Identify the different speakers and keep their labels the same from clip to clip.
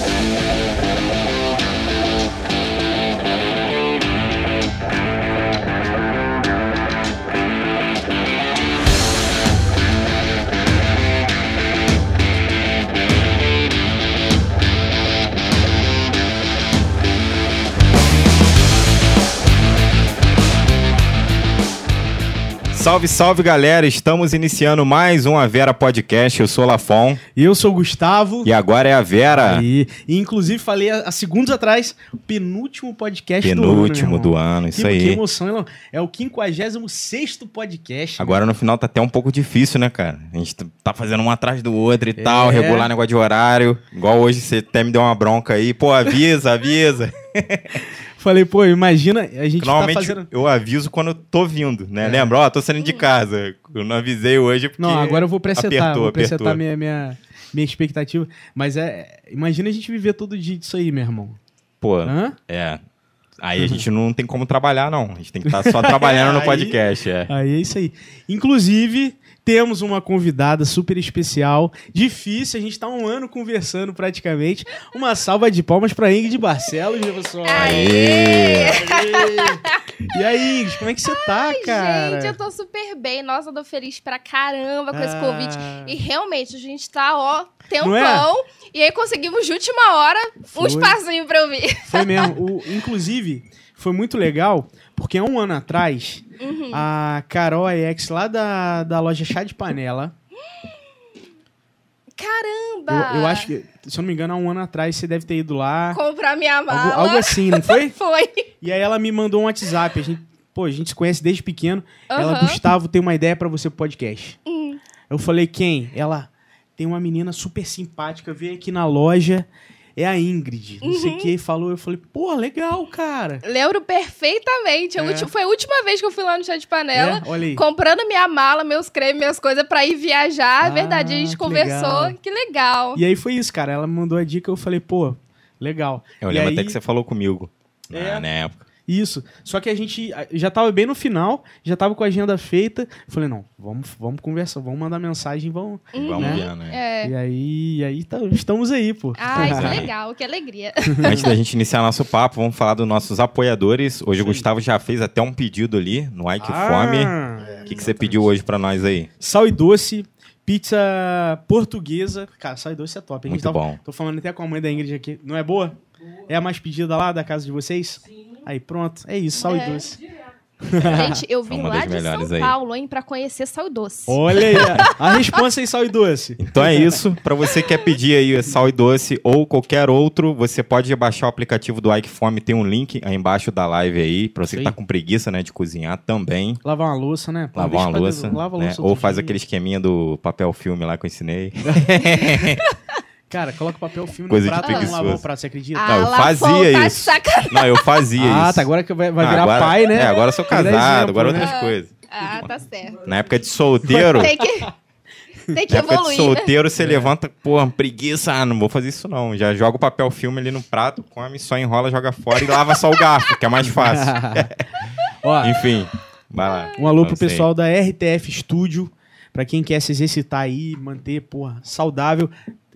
Speaker 1: Thank you. Salve, salve galera! Estamos iniciando mais um A Vera Podcast. Eu sou o Lafon
Speaker 2: E eu sou o Gustavo.
Speaker 1: e agora é a Vera.
Speaker 2: E, e, inclusive falei há, há segundos atrás, penúltimo podcast
Speaker 1: Penúltimo
Speaker 2: do
Speaker 1: do
Speaker 2: ano.
Speaker 1: ano, isso
Speaker 2: meu irmão. que,
Speaker 1: aí.
Speaker 2: Que emoção, Elon. É o 56 podcast.
Speaker 1: Agora no final tá até um pouco difícil, né, cara? A gente tá fazendo um atrás do outro e tal,
Speaker 2: É.
Speaker 1: regular negócio de horário. Igual hoje você até me deu uma bronca aí. Pô, avisa, avisa.
Speaker 2: Falei, pô, imagina, a gente
Speaker 1: Normalmente
Speaker 2: tá fazendo...
Speaker 1: eu aviso quando eu tô vindo, né?
Speaker 2: É.
Speaker 1: Lembra? Ó, tô saindo de casa. Eu não avisei hoje porque.
Speaker 2: Não, agora eu vou presetar,
Speaker 1: apertou,
Speaker 2: vou presetar
Speaker 1: apertou.
Speaker 2: minha, minha, minha expectativa. Mas é, imagina a gente viver todo dia disso aí, meu irmão.
Speaker 1: Pô,
Speaker 2: Hã?
Speaker 1: é. Aí a gente não tem como trabalhar, não. A gente tem que estar só trabalhando no
Speaker 2: Aí-
Speaker 1: podcast, é.
Speaker 2: Aí é isso aí. Inclusive, temos uma convidada super especial. Difícil, a gente tá um ano conversando praticamente. Uma salva de palmas pra Ingrid Barcelos, meu pessoal.
Speaker 1: Aê!
Speaker 2: E aí, Ingrid, como é que você tá, cara?
Speaker 3: Gente, eu tô super bem. Nossa, eu tô feliz pra caramba com esse
Speaker 2: Ah.
Speaker 3: convite. E realmente, a gente tá, ó,
Speaker 2: é?
Speaker 3: tempão. E aí conseguimos de última hora um
Speaker 2: Foi.
Speaker 3: espacinho pra eu vir.
Speaker 2: Foi mesmo. O- inclusive, foi muito legal, porque há um ano atrás,
Speaker 3: Uhum.
Speaker 2: a Carol AX, lá da, da loja Chá de Panela,
Speaker 3: Caramba!
Speaker 2: eu, eu acho que, se eu não me engano, há um ano atrás você deve ter ido lá.
Speaker 3: Comprar minha mala.
Speaker 2: Algo, algo assim, não foi?
Speaker 3: Foi.
Speaker 2: E aí ela me mandou um WhatsApp. A gente, pô, a gente se conhece desde pequeno. Ela,
Speaker 3: Aham.
Speaker 2: Gustavo, tem uma ideia pra você pro podcast.
Speaker 3: Hum.
Speaker 2: Eu falei, quem? Ela tem uma menina super simpática, veio aqui na loja. É a Ingrid. Não sei o
Speaker 3: Uhum.
Speaker 2: que. Falou. Eu falei, pô, legal, cara.
Speaker 3: Lembro perfeitamente.
Speaker 2: É.
Speaker 3: Foi a última vez que eu fui lá no chá de panela.
Speaker 2: É, olha aí.
Speaker 3: Comprando minha mala, meus cremes, minhas coisas pra ir viajar.
Speaker 2: Ah,
Speaker 3: é verdade, a gente
Speaker 2: que
Speaker 3: conversou.
Speaker 2: legal.
Speaker 3: Que legal.
Speaker 2: E aí foi isso, cara. Ela me mandou a dica. Eu falei, pô, legal.
Speaker 1: Eu
Speaker 2: E
Speaker 1: lembro
Speaker 2: aí-
Speaker 1: até que você falou comigo
Speaker 2: É.
Speaker 1: na, na época.
Speaker 2: Isso. Só que a gente já tava bem no final, já tava com a agenda feita. Falei, não, vamos, vamos conversar, vamos mandar mensagem, vamos.
Speaker 1: Vamos
Speaker 2: Né?
Speaker 1: ver, né?
Speaker 3: É.
Speaker 2: E aí, e aí tá- estamos aí, pô.
Speaker 3: Ai, que
Speaker 1: Ai.
Speaker 3: legal, que alegria.
Speaker 1: Antes da gente iniciar nosso papo, vamos falar dos nossos apoiadores. Hoje o
Speaker 2: Sim.
Speaker 1: Gustavo já fez até um pedido ali no Ike
Speaker 2: Ah,
Speaker 1: Fome.
Speaker 2: é,
Speaker 1: O que, que você pediu hoje pra nós aí?
Speaker 2: Sal e doce, pizza portuguesa. Cara, sal e doce é top. A gente
Speaker 1: Muito
Speaker 2: tava-
Speaker 1: bom.
Speaker 2: Tô falando até com a mãe da Ingrid aqui. Não é boa? É a mais pedida lá da casa de vocês? Sim. Aí, pronto. É isso, sal e
Speaker 3: É.
Speaker 2: doce.
Speaker 3: Gente, eu vim
Speaker 1: uma
Speaker 3: lá de São
Speaker 1: aí.
Speaker 3: Paulo, hein, pra conhecer Sal e Doce.
Speaker 2: Olha aí, a- resposta aí, sal e doce.
Speaker 1: Então é isso. Pra você que quer pedir aí sal e doce ou qualquer outro, você pode baixar o aplicativo do Ike Fome. Tem um link aí embaixo da live aí. Pra você que
Speaker 2: Sim.
Speaker 1: tá com preguiça, né, de cozinhar também.
Speaker 2: Lavar uma louça, né? Pô,
Speaker 1: Lavar uma louça,
Speaker 2: Lava a
Speaker 1: né?
Speaker 2: louça
Speaker 1: ou faz
Speaker 2: dia.
Speaker 1: aquele esqueminha do papel filme lá que eu ensinei.
Speaker 2: Cara, coloca papel filme
Speaker 1: Coisa
Speaker 2: no
Speaker 1: de
Speaker 2: prato e não lavou o prato, você acredita?
Speaker 1: Não, eu fazia
Speaker 3: tá de
Speaker 1: isso.
Speaker 3: sacanagem.
Speaker 1: Não, eu fazia
Speaker 2: ah,
Speaker 1: isso.
Speaker 2: tá, agora que vai, vai
Speaker 1: Ah,
Speaker 2: virar
Speaker 1: agora-
Speaker 2: pai, né?
Speaker 1: É, agora eu sou casado,
Speaker 2: exemplo,
Speaker 1: agora
Speaker 2: né?
Speaker 1: outras coisas.
Speaker 3: Ah, tá certo.
Speaker 1: Na época de solteiro,
Speaker 3: Tem que, tem que
Speaker 1: na época de
Speaker 3: evoluir.
Speaker 1: solteiro,
Speaker 2: É.
Speaker 1: você levanta, porra, preguiça, ah, não vou fazer isso não. Já joga o papel filme ali no prato, come, só enrola, joga fora e lava só o garfo, que é mais fácil.
Speaker 2: Ó,
Speaker 1: Enfim, vai lá.
Speaker 2: um alô pro
Speaker 1: sei.
Speaker 2: pessoal da RTF Studio, pra quem quer se exercitar aí, manter, porra, saudável.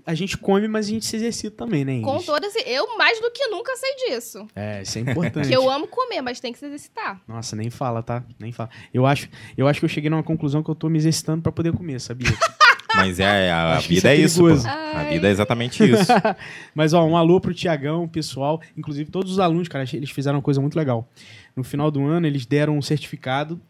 Speaker 2: A gente come, mas a gente se exercita também, né, Ingrid?
Speaker 3: Com todas. Eu mais do que nunca sei disso.
Speaker 2: É, isso é importante.
Speaker 3: Que eu amo comer, mas tem que se exercitar.
Speaker 2: Nossa, nem fala, tá? Nem fala. Eu acho, eu acho que eu cheguei numa conclusão que eu tô me exercitando pra poder comer, sabia?
Speaker 1: Mas é, a, a
Speaker 2: que
Speaker 1: vida é
Speaker 2: isso é
Speaker 1: isso. A vida é exatamente isso.
Speaker 2: Mas, ó, um alô pro Tiagão, pessoal. Inclusive, todos os alunos, cara, eles fizeram uma coisa muito legal. No final do ano, eles deram um certificado,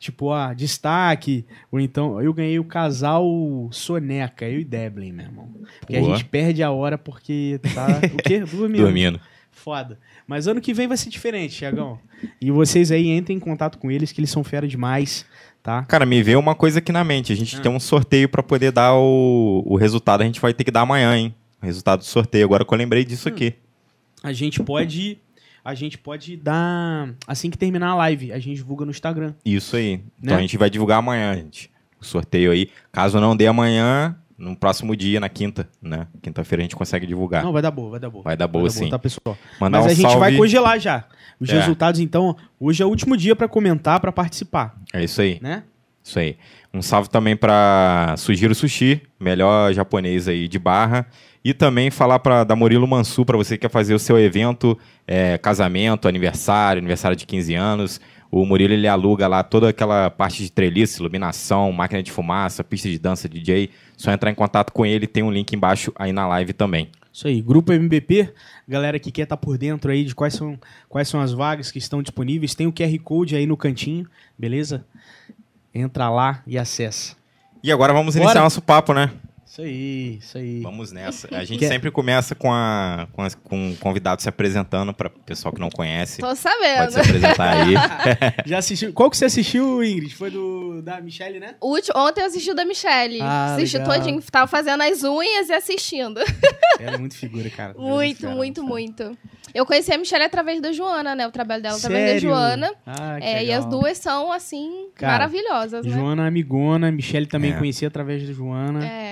Speaker 2: tipo, ah, destaque. Ou então, eu ganhei o casal Soneca, eu e Deblin, meu irmão. Porque a gente perde a hora porque tá. O quê? Dormindo.
Speaker 1: Dormindo.
Speaker 2: Foda. Mas ano que vem vai ser diferente, Tiagão. E vocês aí entrem em contato com eles, que eles são fera demais, tá?
Speaker 1: Cara, me veio uma coisa aqui na mente. A gente
Speaker 2: Ah.
Speaker 1: tem um sorteio pra poder dar o, o resultado. A gente vai ter que dar amanhã, hein? O resultado do sorteio. Agora que eu lembrei disso
Speaker 2: Hum.
Speaker 1: aqui.
Speaker 2: A gente pode. A gente pode dar. Assim que terminar a live, a gente divulga no Instagram.
Speaker 1: Isso aí. Então
Speaker 2: Né?
Speaker 1: a gente vai divulgar amanhã, gente. O sorteio aí. Caso não dê amanhã, no próximo dia, na quinta, né? Quinta-feira a gente consegue divulgar.
Speaker 2: Não, vai dar boa, vai dar boa.
Speaker 1: Vai dar boa, sim.
Speaker 2: tá, pessoal?
Speaker 1: Mandar
Speaker 2: Mas
Speaker 1: um
Speaker 2: a gente
Speaker 1: salve.
Speaker 2: vai congelar já. Os
Speaker 1: É.
Speaker 2: resultados, então, hoje é o último dia pra comentar, pra participar,
Speaker 1: É isso aí.
Speaker 2: né?
Speaker 1: Isso aí. Um salve também para Sugiro Sushi, melhor japonês aí de barra. E também falar para da Murilo Mansu para você que quer fazer o seu evento, é, casamento, aniversário, aniversário de 15 anos. O Murilo ele aluga lá toda aquela parte de treliça, iluminação, máquina de fumaça, pista de dança, DJ. Só entrar em contato com ele, tem um link embaixo aí na live também.
Speaker 2: Isso aí, Grupo MBP, galera que quer estar por dentro aí de quais são, quais são as vagas que estão disponíveis, tem o QR Code aí no cantinho, beleza? Entra lá e acessa.
Speaker 1: E agora vamos
Speaker 2: Bora.
Speaker 1: iniciar nosso papo, né?
Speaker 2: Isso aí, isso aí.
Speaker 1: Vamos nessa. A gente
Speaker 2: Quer-
Speaker 1: sempre começa com, a, com, as- com o convidado se apresentando para o pessoal que não conhece.
Speaker 3: Tô
Speaker 1: Pode
Speaker 3: sabendo.
Speaker 1: se apresentar aí.
Speaker 2: Já assistiu? Qual que você assistiu, Ingrid? Foi do da Michelle, né?
Speaker 3: Último- Ontem eu assisti o da Michelle.
Speaker 2: Ah,
Speaker 3: assisti
Speaker 2: legal.
Speaker 3: todinho. Tava fazendo as unhas e assistindo.
Speaker 2: Ela é muito figura, cara. É
Speaker 3: muito, muito,
Speaker 2: fera.
Speaker 3: muito. Eu conheci a Michelle através da Joana, né? O trabalho dela através da
Speaker 2: Sério?
Speaker 3: Joana.
Speaker 2: Ah, que
Speaker 3: É, e
Speaker 2: legal.
Speaker 3: as duas são, assim,
Speaker 2: Cara,
Speaker 3: maravilhosas, né?
Speaker 2: Joana amigona, Michelle também
Speaker 1: É.
Speaker 2: conheci através da Joana.
Speaker 3: É.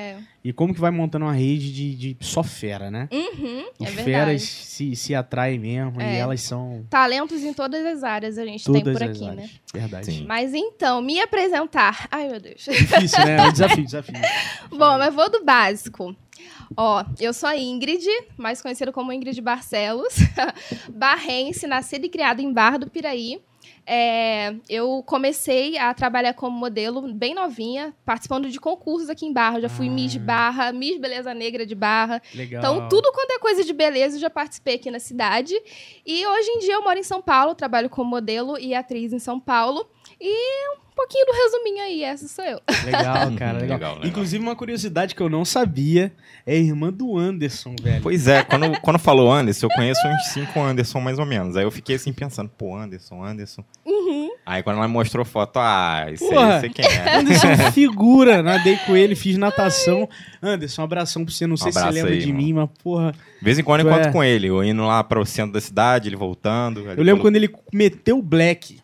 Speaker 2: E como que vai montando uma rede de, de só fera, né?
Speaker 3: Uhum, é
Speaker 2: Os
Speaker 3: verdade.
Speaker 2: feras se, se atraem mesmo e
Speaker 3: É.
Speaker 2: elas são
Speaker 3: Talentos em todas as áreas a gente tem
Speaker 2: todas
Speaker 3: por
Speaker 2: as
Speaker 3: aqui, né?
Speaker 2: áreas. Verdade.
Speaker 1: Sim.
Speaker 3: Mas então, me apresentar. Ai, meu Deus.
Speaker 2: Difícil, né? É um desafio, desafio.
Speaker 3: Bom, mas vou do básico. Ó, eu sou a Ingrid, mais conhecida como Ingrid Barcelos, barrense, nascida e criada em Barra do Piraí. É, eu comecei a trabalhar como modelo bem novinha, participando de concursos aqui em Barra. Já fui
Speaker 2: Ah.
Speaker 3: Miss Barra, Miss Beleza Negra de Barra.
Speaker 2: Legal.
Speaker 3: Então, tudo quanto é coisa de beleza, eu já participei aqui na cidade. E hoje em dia eu moro em São Paulo, trabalho como modelo e atriz em São Paulo. E um pouquinho do resuminho aí, essa sou eu.
Speaker 2: Legal, cara. Legal.
Speaker 1: legal, legal.
Speaker 2: Inclusive, uma curiosidade que eu não sabia é a irmã do Anderson, velho.
Speaker 1: Pois é, quando, quando falou Anderson, eu conheço uns cinco Anderson mais ou menos. Aí eu fiquei assim pensando, pô, Anderson, Anderson. Aí quando ela mostrou foto, ah, isso.
Speaker 2: Porra.
Speaker 1: aí sei quem é.
Speaker 2: Anderson figura, nadei com ele, fiz natação. Anderson, um abração pra você. Não sei se você lembra
Speaker 1: aí,
Speaker 2: de
Speaker 1: irmão.
Speaker 2: mim, mas porra.
Speaker 1: De vez em quando eu encontro
Speaker 2: é.
Speaker 1: com ele, eu indo lá para o centro da cidade, ele voltando.
Speaker 2: Eu lembro quando ele meteu o black.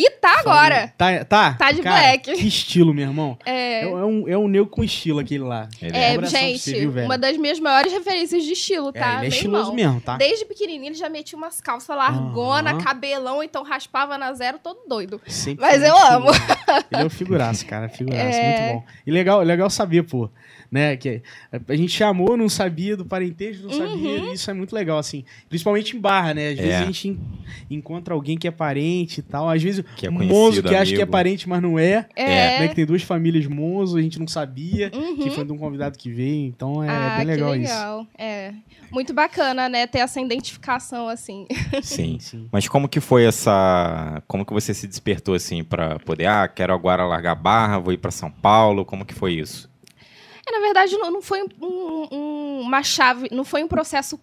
Speaker 3: E tá agora.
Speaker 2: Tá, tá?
Speaker 3: Tá de
Speaker 2: Cara,
Speaker 3: black.
Speaker 2: Que estilo, meu irmão.
Speaker 3: É,
Speaker 2: É, é um, é um negro com estilo aquele lá.
Speaker 1: Ele
Speaker 3: é,
Speaker 2: Um pra
Speaker 3: gente,
Speaker 2: você, viu, velho?
Speaker 3: uma das minhas maiores referências de estilo,
Speaker 2: É,
Speaker 3: tá?
Speaker 2: ele é
Speaker 3: Meu
Speaker 2: estiloso
Speaker 3: irmão.
Speaker 2: mesmo, tá?
Speaker 3: Desde pequenininho ele já metia umas calças largona,
Speaker 2: Aham.
Speaker 3: cabelão, então raspava na zero todo doido.
Speaker 2: Sempre
Speaker 3: Mas eu amo.
Speaker 2: Ele é um figuraço, cara. Figuraço,
Speaker 3: É.
Speaker 2: muito bom. E legal, legal saber, pô. Né, que a gente chamou, não sabia do parentesco, não sabia.
Speaker 3: Uhum.
Speaker 2: Isso é muito legal, assim. Principalmente em barra, né? Às vezes
Speaker 1: É.
Speaker 2: a gente en- encontra alguém que é parente e tal. Às vezes
Speaker 1: Que é
Speaker 2: um moço que acha que é
Speaker 1: amigo.
Speaker 2: parente, mas não é.
Speaker 3: É.
Speaker 2: Né, que tem duas famílias Monzo, a gente não sabia.
Speaker 3: Uhum.
Speaker 2: Que foi de um convidado que veio. Então é
Speaker 3: ah,
Speaker 2: bem legal,
Speaker 3: que legal. É. Muito bacana, né? Ter essa identificação, assim.
Speaker 1: Sim.
Speaker 2: isso. Sim.
Speaker 1: Mas como que foi essa. Como que você se despertou assim para poder, ah, quero agora largar a barra, vou ir para São Paulo? Como que foi isso?
Speaker 3: É, na verdade, não, não foi um- um- uma chave, não foi um processo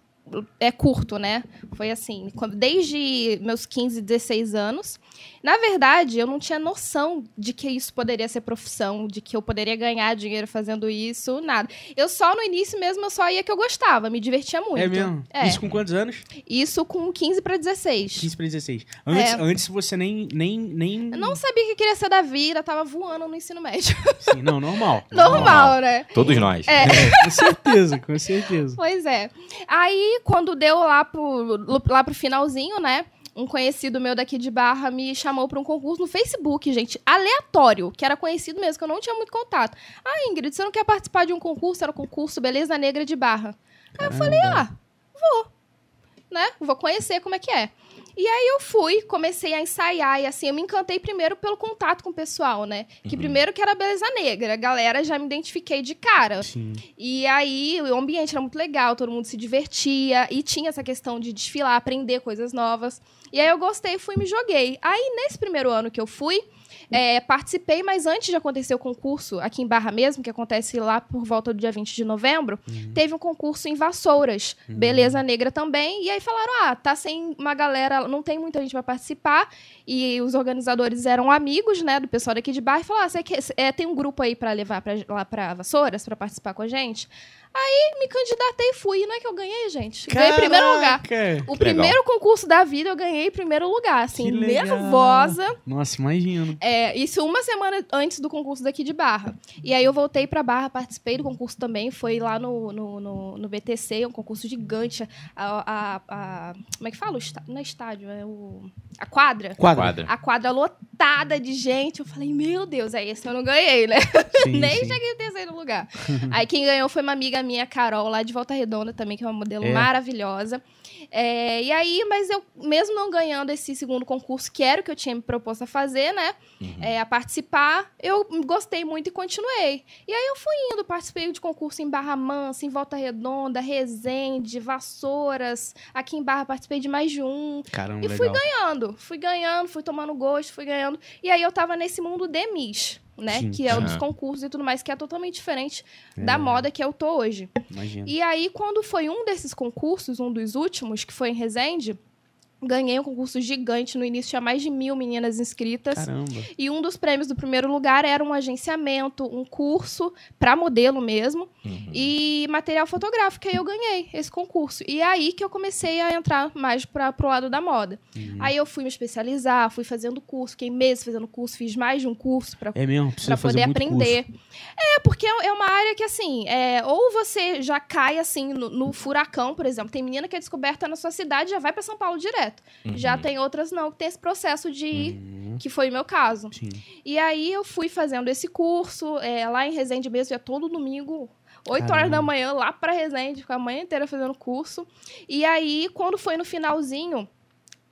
Speaker 3: é curto, né? Foi assim, desde meus 15, 16 anos. Na verdade, eu não tinha noção de que isso poderia ser profissão, de que eu poderia ganhar dinheiro fazendo isso, nada. Eu só no início mesmo eu só ia que eu gostava, me divertia muito.
Speaker 2: É mesmo?
Speaker 3: É.
Speaker 2: Isso com quantos anos?
Speaker 3: Isso com 15 para 16.
Speaker 2: 15 pra 16. Antes,
Speaker 3: É.
Speaker 2: antes você nem. nem, nem...
Speaker 3: Eu não sabia o que queria ser da vida, tava voando no ensino médio.
Speaker 2: Sim, não, normal.
Speaker 3: Normal, né?
Speaker 1: Todos nós.
Speaker 3: É.
Speaker 2: É, com certeza, com certeza.
Speaker 3: Pois é. Aí, quando deu lá pro, lá pro finalzinho, né? Um conhecido meu daqui de Barra me chamou para um concurso no Facebook, gente, aleatório, que era conhecido mesmo, que eu não tinha muito contato. Ah, Ingrid, você não quer participar de um concurso? Era o concurso Beleza Negra de Barra. Aí eu falei, ah, vou. Né? Vou conhecer como é que é. E aí eu fui, comecei a ensaiar, e assim, eu me encantei primeiro pelo contato com o pessoal, né? Que primeiro que era Beleza Negra, a galera já me identifiquei de cara.
Speaker 2: Sim.
Speaker 3: E aí o ambiente era muito legal, todo mundo se divertia e tinha essa questão de desfilar, aprender coisas novas. E aí eu gostei, fui e me joguei. Aí nesse primeiro ano que eu fui, é, participei, mas antes de acontecer o concurso, aqui em Barra mesmo, que acontece lá por volta do dia 20 de novembro, teve um concurso em Vassouras, Beleza Negra também. E aí falaram: ah, tá sem uma galera, não tem muita gente pra participar. E os organizadores eram amigos, né, do pessoal daqui de Barra, e falaram: ah, você quer, é, tem um grupo aí pra levar pra, lá pra Vassouras, pra participar com a gente? Aí me candidatei e fui. E não é que eu ganhei, gente. Ganhei em primeiro lugar.
Speaker 2: Caraca!
Speaker 3: O
Speaker 1: Que legal.
Speaker 3: primeiro concurso da vida eu ganhei em primeiro lugar, assim, nervosa.
Speaker 2: Nossa, imagino.
Speaker 3: É, isso uma semana antes do concurso daqui de Barra. E aí eu voltei pra Barra, participei do concurso também, foi lá no, no, no, no BTC, um concurso gigante. A, a- a- como é que fala? O está- não é estádio, é o. A quadra.
Speaker 2: Quadra.
Speaker 1: Quadra.
Speaker 3: A quadra lotada de gente. Eu falei, meu Deus, aí esse eu não ganhei, né?
Speaker 2: Sim,
Speaker 3: Nem
Speaker 2: sim.
Speaker 3: cheguei em terceiro lugar. aí quem ganhou foi uma amiga minha, Carol, lá de Volta Redonda também, que é uma modelo
Speaker 2: É.
Speaker 3: maravilhosa. É, e aí, mas eu, mesmo não ganhando esse segundo concurso, que era o que eu tinha me proposto a fazer, né? é, a participar, eu gostei muito e continuei. E aí eu fui indo, participei de concurso em Barra Mansa, em Volta Redonda, Resende, Vassouras. Aqui em Barra participei de mais de um.
Speaker 2: Caramba,
Speaker 3: E fui
Speaker 2: legal.
Speaker 3: ganhando, fui ganhando, fui tomando gosto, fui ganhando. E aí eu tava nesse mundo de Miss, né?
Speaker 2: Sim.
Speaker 3: Que é o dos
Speaker 1: Aham.
Speaker 3: concursos e tudo mais, que é totalmente diferente
Speaker 2: É.
Speaker 3: da moda que eu tô hoje.
Speaker 2: Imagina.
Speaker 3: E aí, quando foi um desses concursos, um dos últimos, que foi em Resende, ganhei um concurso gigante. No início tinha mais de mil meninas inscritas.
Speaker 2: Caramba.
Speaker 3: E um dos prêmios do primeiro lugar era um agenciamento, um curso para modelo mesmo
Speaker 1: Uhum.
Speaker 3: e material fotográfico. E aí eu ganhei esse concurso. E é aí que eu comecei a entrar mais para pro lado da moda.
Speaker 2: Uhum.
Speaker 3: Aí eu fui me especializar, fui fazendo curso, fiquei meses fazendo curso, fiz mais de um curso para
Speaker 2: É mesmo, fazer
Speaker 3: poder aprender.
Speaker 2: curso.
Speaker 3: É, porque é uma área que, assim, é, ou você já cai, assim, no, no furacão, por exemplo. Tem menina que é descoberta na sua cidade e já vai para São Paulo direto.
Speaker 1: Uhum.
Speaker 3: Já tem outras não, que tem esse processo de ir,
Speaker 2: Uhum.
Speaker 3: que foi o meu caso.
Speaker 2: Sim.
Speaker 3: E aí eu fui fazendo esse curso, é, lá em Resende mesmo, ia todo domingo, 8 horas da manhã, lá pra Resende, ficar a manhã inteira fazendo curso. E aí, quando foi no finalzinho,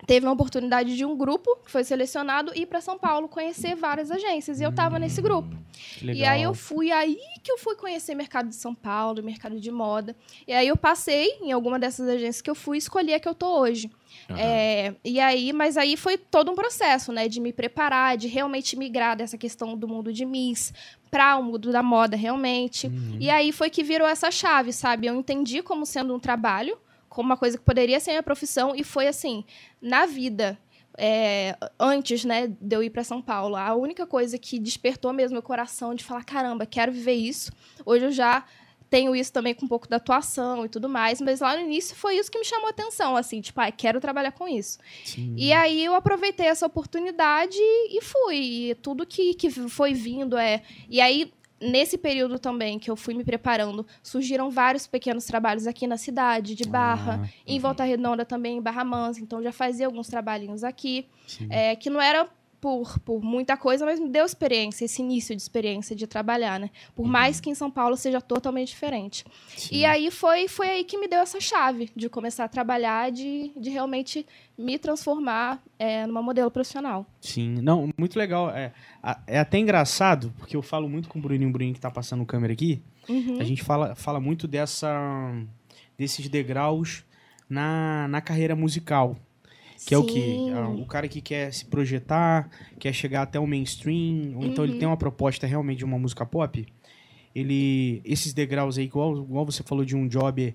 Speaker 3: teve uma oportunidade de um grupo que foi selecionado ir para São Paulo conhecer várias agências. E eu tava nesse grupo. E aí eu fui, aí que eu fui conhecer mercado de São Paulo, mercado de moda. E aí eu passei em alguma dessas agências que eu fui e escolhi a que eu tô hoje.
Speaker 1: Aham.
Speaker 3: É, e aí, mas aí foi todo um processo, né? De me preparar, de realmente migrar dessa questão do mundo de Miss para o mundo da moda, realmente.
Speaker 2: Uhum.
Speaker 3: E aí foi que virou essa chave, sabe? Eu entendi como sendo um trabalho, como uma coisa que poderia ser minha profissão, e foi assim, na vida. é, antes, né, de eu ir para São Paulo, a única coisa que despertou mesmo meu coração de falar, caramba, quero viver isso. Hoje eu já tenho isso também com um pouco da atuação e tudo mais, mas lá no início foi isso que me chamou a atenção, assim, tipo, ah, quero trabalhar com isso.
Speaker 2: Sim.
Speaker 3: E aí eu aproveitei essa oportunidade e fui. E tudo que, que foi vindo é. E aí, nesse período também que eu fui me preparando, surgiram vários pequenos trabalhos aqui na cidade, de Barra,
Speaker 2: Ah,
Speaker 3: em Volta Redonda também, em Barra Mansa. Então já fazia alguns trabalhinhos aqui, é, que não era. Por, por muita coisa, mas me deu experiência, esse início de experiência de trabalhar, né? Por mais que em São Paulo seja totalmente diferente.
Speaker 2: Sim.
Speaker 3: E aí foi, foi aí que me deu essa chave de começar a trabalhar, de, de realmente me transformar é, numa modelo profissional.
Speaker 2: Sim, não, muito legal. É, é até engraçado, porque eu falo muito com o Bruninho, o Bruninho que tá passando câmera aqui.
Speaker 3: Uhum.
Speaker 2: A gente fala, fala muito dessa, desses degraus na, na carreira musical. Que é o?
Speaker 3: Sim.
Speaker 2: Ah, O cara que quer se projetar, quer chegar até o mainstream, ou então ele
Speaker 3: Uhum.
Speaker 2: tem uma proposta realmente de uma música pop. Ele, esses degraus aí, igual, igual você falou de um job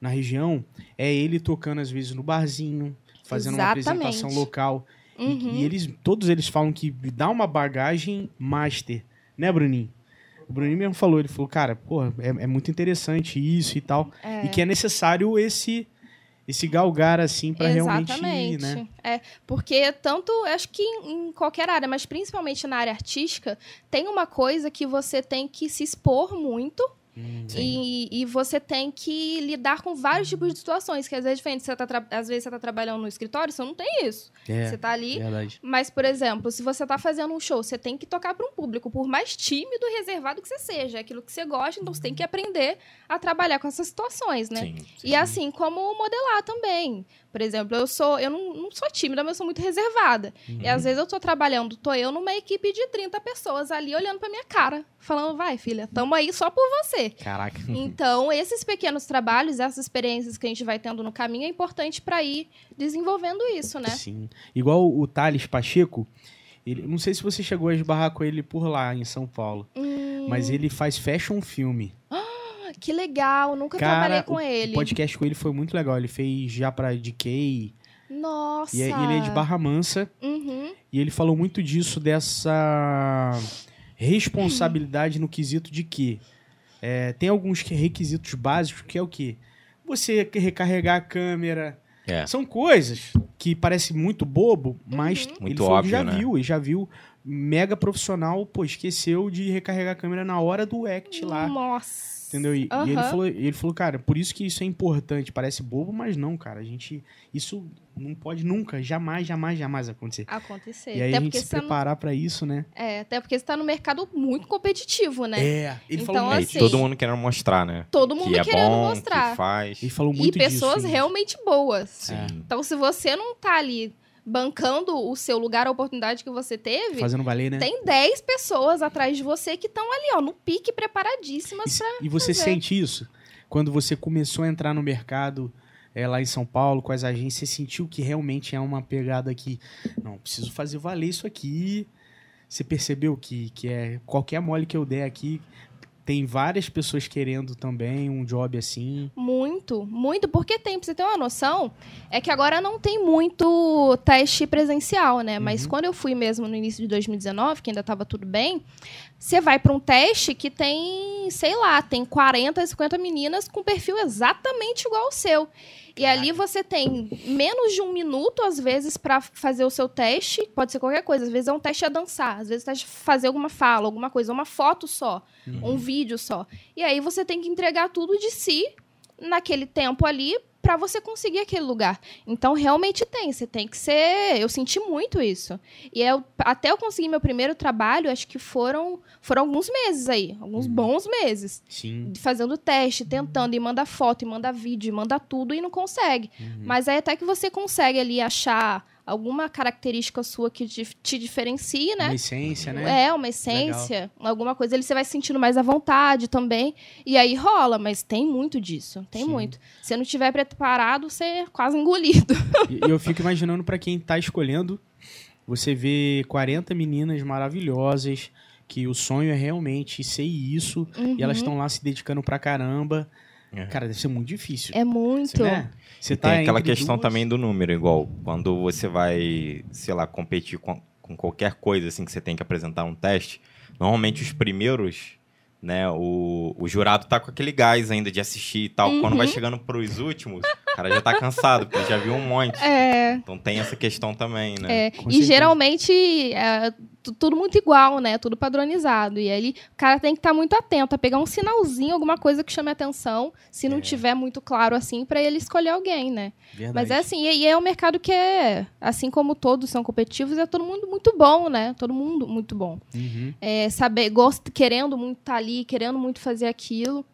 Speaker 2: na região, é ele tocando às vezes no barzinho, fazendo uma
Speaker 3: Exatamente.
Speaker 2: apresentação local. E-
Speaker 3: Uhum.
Speaker 2: E, eles, todos eles falam que dá uma bagagem master, né, Bruninho? O Bruninho mesmo falou, ele falou, cara, pô, é, é muito interessante isso e tal.
Speaker 3: É.
Speaker 2: E que é necessário esse esse galgar, assim, pra realmente,
Speaker 3: Exatamente.
Speaker 2: né?
Speaker 3: É, porque tanto, acho que em em qualquer área, mas principalmente na área artística, tem uma coisa que você tem que se expor muito
Speaker 2: Hum,
Speaker 3: e, e você tem que lidar com vários tipos de situações, que às vezes é diferente. Você tá às vezes você tá trabalhando no escritório, você não tem isso.
Speaker 2: É,
Speaker 3: Você tá ali,
Speaker 2: verdade.
Speaker 3: Mas, por exemplo, se você tá fazendo um show, você tem que tocar para um público, por mais tímido e reservado que você seja, é aquilo que você gosta, então você tem que aprender a trabalhar com essas situações, né?
Speaker 1: Sim,
Speaker 3: E assim como modelar também. Por exemplo, eu sou, eu não, não sou tímida, mas eu sou muito reservada. E às vezes eu tô trabalhando, tô eu numa equipe de 30 pessoas ali olhando pra minha cara, falando, vai, filha, tamo aí só por você.
Speaker 2: Caraca.
Speaker 3: Então, esses pequenos trabalhos, essas experiências que a gente vai tendo no caminho é importante pra ir desenvolvendo isso, né?
Speaker 2: Sim. Igual o Thales Pacheco, ele, não sei se você chegou a esbarrar com ele por lá, em São Paulo,
Speaker 3: Hum,
Speaker 2: mas ele faz fashion filme.
Speaker 3: Que legal, nunca
Speaker 2: Cara,
Speaker 3: trabalhei com
Speaker 2: o
Speaker 3: ele.
Speaker 2: O podcast com ele foi muito legal. Ele fez já pra DK.
Speaker 3: Nossa.
Speaker 2: E é- ele é de Barra Mansa.
Speaker 3: Uhum.
Speaker 2: E ele falou muito disso, dessa responsabilidade no quesito de que é, tem alguns requisitos básicos que é o quê? Você recarregar a câmera.
Speaker 1: É.
Speaker 2: São coisas que parece muito bobo, mas
Speaker 3: Uhum.
Speaker 2: ele
Speaker 1: óbvio,
Speaker 2: já
Speaker 1: né?
Speaker 2: viu, e já viu mega profissional, pô, esqueceu de recarregar a câmera na hora do act lá.
Speaker 3: Nossa.
Speaker 2: Entendeu? E, e ele, falou, ele falou, cara, por isso que isso é importante. Parece bobo, mas não, cara. A gente. Isso não pode nunca, jamais, jamais, jamais acontecer.
Speaker 3: Acontecer.
Speaker 2: E aí
Speaker 3: até,
Speaker 2: a gente se
Speaker 3: tá no,
Speaker 2: preparar pra isso, né?
Speaker 3: é, até porque você tá no mercado muito competitivo, né?
Speaker 2: É, ele
Speaker 3: Então,
Speaker 2: falou
Speaker 1: É,
Speaker 2: muito.
Speaker 1: e
Speaker 3: assim,
Speaker 1: todo mundo querendo mostrar, né?
Speaker 3: Todo mundo
Speaker 1: que é
Speaker 3: querendo
Speaker 1: bom,
Speaker 3: mostrar.
Speaker 1: que faz.
Speaker 2: Ele falou
Speaker 3: E
Speaker 2: muito
Speaker 3: pessoas
Speaker 2: disso. gente.
Speaker 3: realmente boas.
Speaker 1: Sim.
Speaker 2: É.
Speaker 3: Então, se você não tá ali bancando o seu lugar, a oportunidade que você teve,
Speaker 2: Fazendo valer, né?
Speaker 3: tem 10 pessoas atrás de você que estão ali, ó, no pique, preparadíssimas pra.
Speaker 2: e você
Speaker 3: fazer.
Speaker 2: sente isso? Quando você começou a entrar no mercado é, lá em São Paulo, com as agências, você sentiu que realmente é uma pegada que, não, preciso fazer valer isso aqui. Você percebeu que, que é qualquer mole que eu der aqui, tem várias pessoas querendo também um job assim.
Speaker 3: Muito, muito, porque tem, pra você ter uma noção, é que agora não tem muito teste presencial, né? Mas
Speaker 2: Uhum.
Speaker 3: quando eu fui mesmo no início de 2019, que ainda tava tudo bem, você vai pra um teste que tem, sei lá, tem 40, 50 meninas com perfil exatamente igual ao seu. E ali você tem menos de um minuto, às vezes, pra fazer o seu teste. Pode ser qualquer coisa. Às vezes é um teste a dançar, às vezes é teste a fazer alguma fala, alguma coisa, uma foto só, um vídeo só. E aí você tem que entregar tudo de si naquele tempo ali pra você conseguir aquele lugar. Então realmente tem, você tem que ser, eu senti muito isso. E eu, até eu conseguir meu primeiro trabalho, acho que foram foram alguns meses aí, alguns bons meses,
Speaker 2: Sim.
Speaker 3: fazendo teste, tentando e manda foto, e manda vídeo, e manda tudo e não consegue.
Speaker 2: Uhum.
Speaker 3: Mas aí até que você consegue ali achar alguma característica sua que te, diferencie, né?
Speaker 2: Uma essência, né?
Speaker 3: É, uma essência, alguma coisa, ele você vai se sentindo mais à vontade também. E aí rola, mas tem muito disso, tem
Speaker 2: Sim.
Speaker 3: muito. Se você não tiver preparado, você é quase engolido.
Speaker 2: E eu fico imaginando pra quem tá escolhendo, você vê 40 meninas maravilhosas, que o sonho é realmente ser isso, e elas
Speaker 3: Uhum.
Speaker 2: estão lá se dedicando pra caramba.
Speaker 1: É.
Speaker 2: Cara, deve ser muito difícil.
Speaker 3: É muito.
Speaker 2: Né? Você tá
Speaker 1: tem aquela questão
Speaker 2: duas-
Speaker 1: também do número, igual quando você vai, sei lá, competir com, com qualquer coisa assim que você tem que apresentar um teste, normalmente os primeiros, né, o, o jurado tá com aquele gás ainda de assistir e tal. Quando
Speaker 3: Uhum.
Speaker 1: vai chegando pros últimos, o cara já tá cansado, porque já viu um monte.
Speaker 3: É,
Speaker 1: Então tem essa questão também, né?
Speaker 3: é. E geralmente é tu- tudo muito igual, né? Tudo padronizado. E aí o cara tem que estar muito atento a pegar um sinalzinho, alguma coisa que chame a atenção, se não
Speaker 2: É.
Speaker 3: tiver muito claro assim, pra ele escolher alguém, né?
Speaker 2: Verdade.
Speaker 3: Mas é assim, e e é um mercado que é, assim como todos são competitivos, é todo mundo muito bom, né? Todo mundo muito bom.
Speaker 2: Uhum.
Speaker 3: É, saber, gosto, querendo muito estar ali, querendo muito fazer aquilo.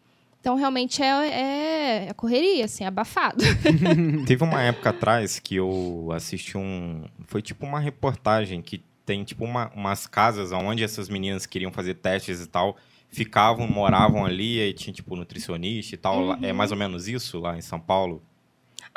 Speaker 3: Então, realmente, é, é, é correria, assim, é abafado.
Speaker 1: Teve uma época atrás que eu assisti um. Foi tipo uma reportagem que tem tipo uma- umas casas onde essas meninas queriam fazer testes e tal. Ficavam, moravam ali, aí tinha tipo nutricionista e tal.
Speaker 3: Uhum.
Speaker 1: É mais ou menos isso lá em São Paulo?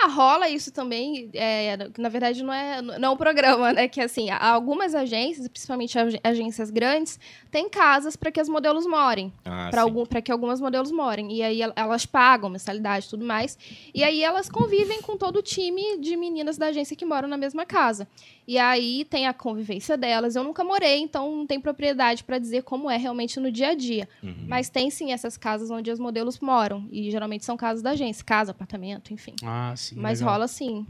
Speaker 3: Ah, rola isso também, é, na verdade não é, não é um programa, né? Que assim, algumas agências, principalmente ag- agências grandes, têm casas para que as modelos morem.
Speaker 1: Ah,
Speaker 3: para algum que algumas modelos morem. E aí el- elas pagam mensalidade e tudo mais. E aí elas convivem com todo o time de meninas da agência que moram na mesma casa. E aí tem a convivência delas. Eu nunca morei então não tem propriedade para dizer como é realmente no dia a dia.
Speaker 1: Uhum.
Speaker 3: mas tem sim essas casas onde as modelos moram. E geralmente são casas da agência casa apartamento enfim.
Speaker 2: Ah, sim.
Speaker 3: mas
Speaker 2: legal.
Speaker 3: rola sim.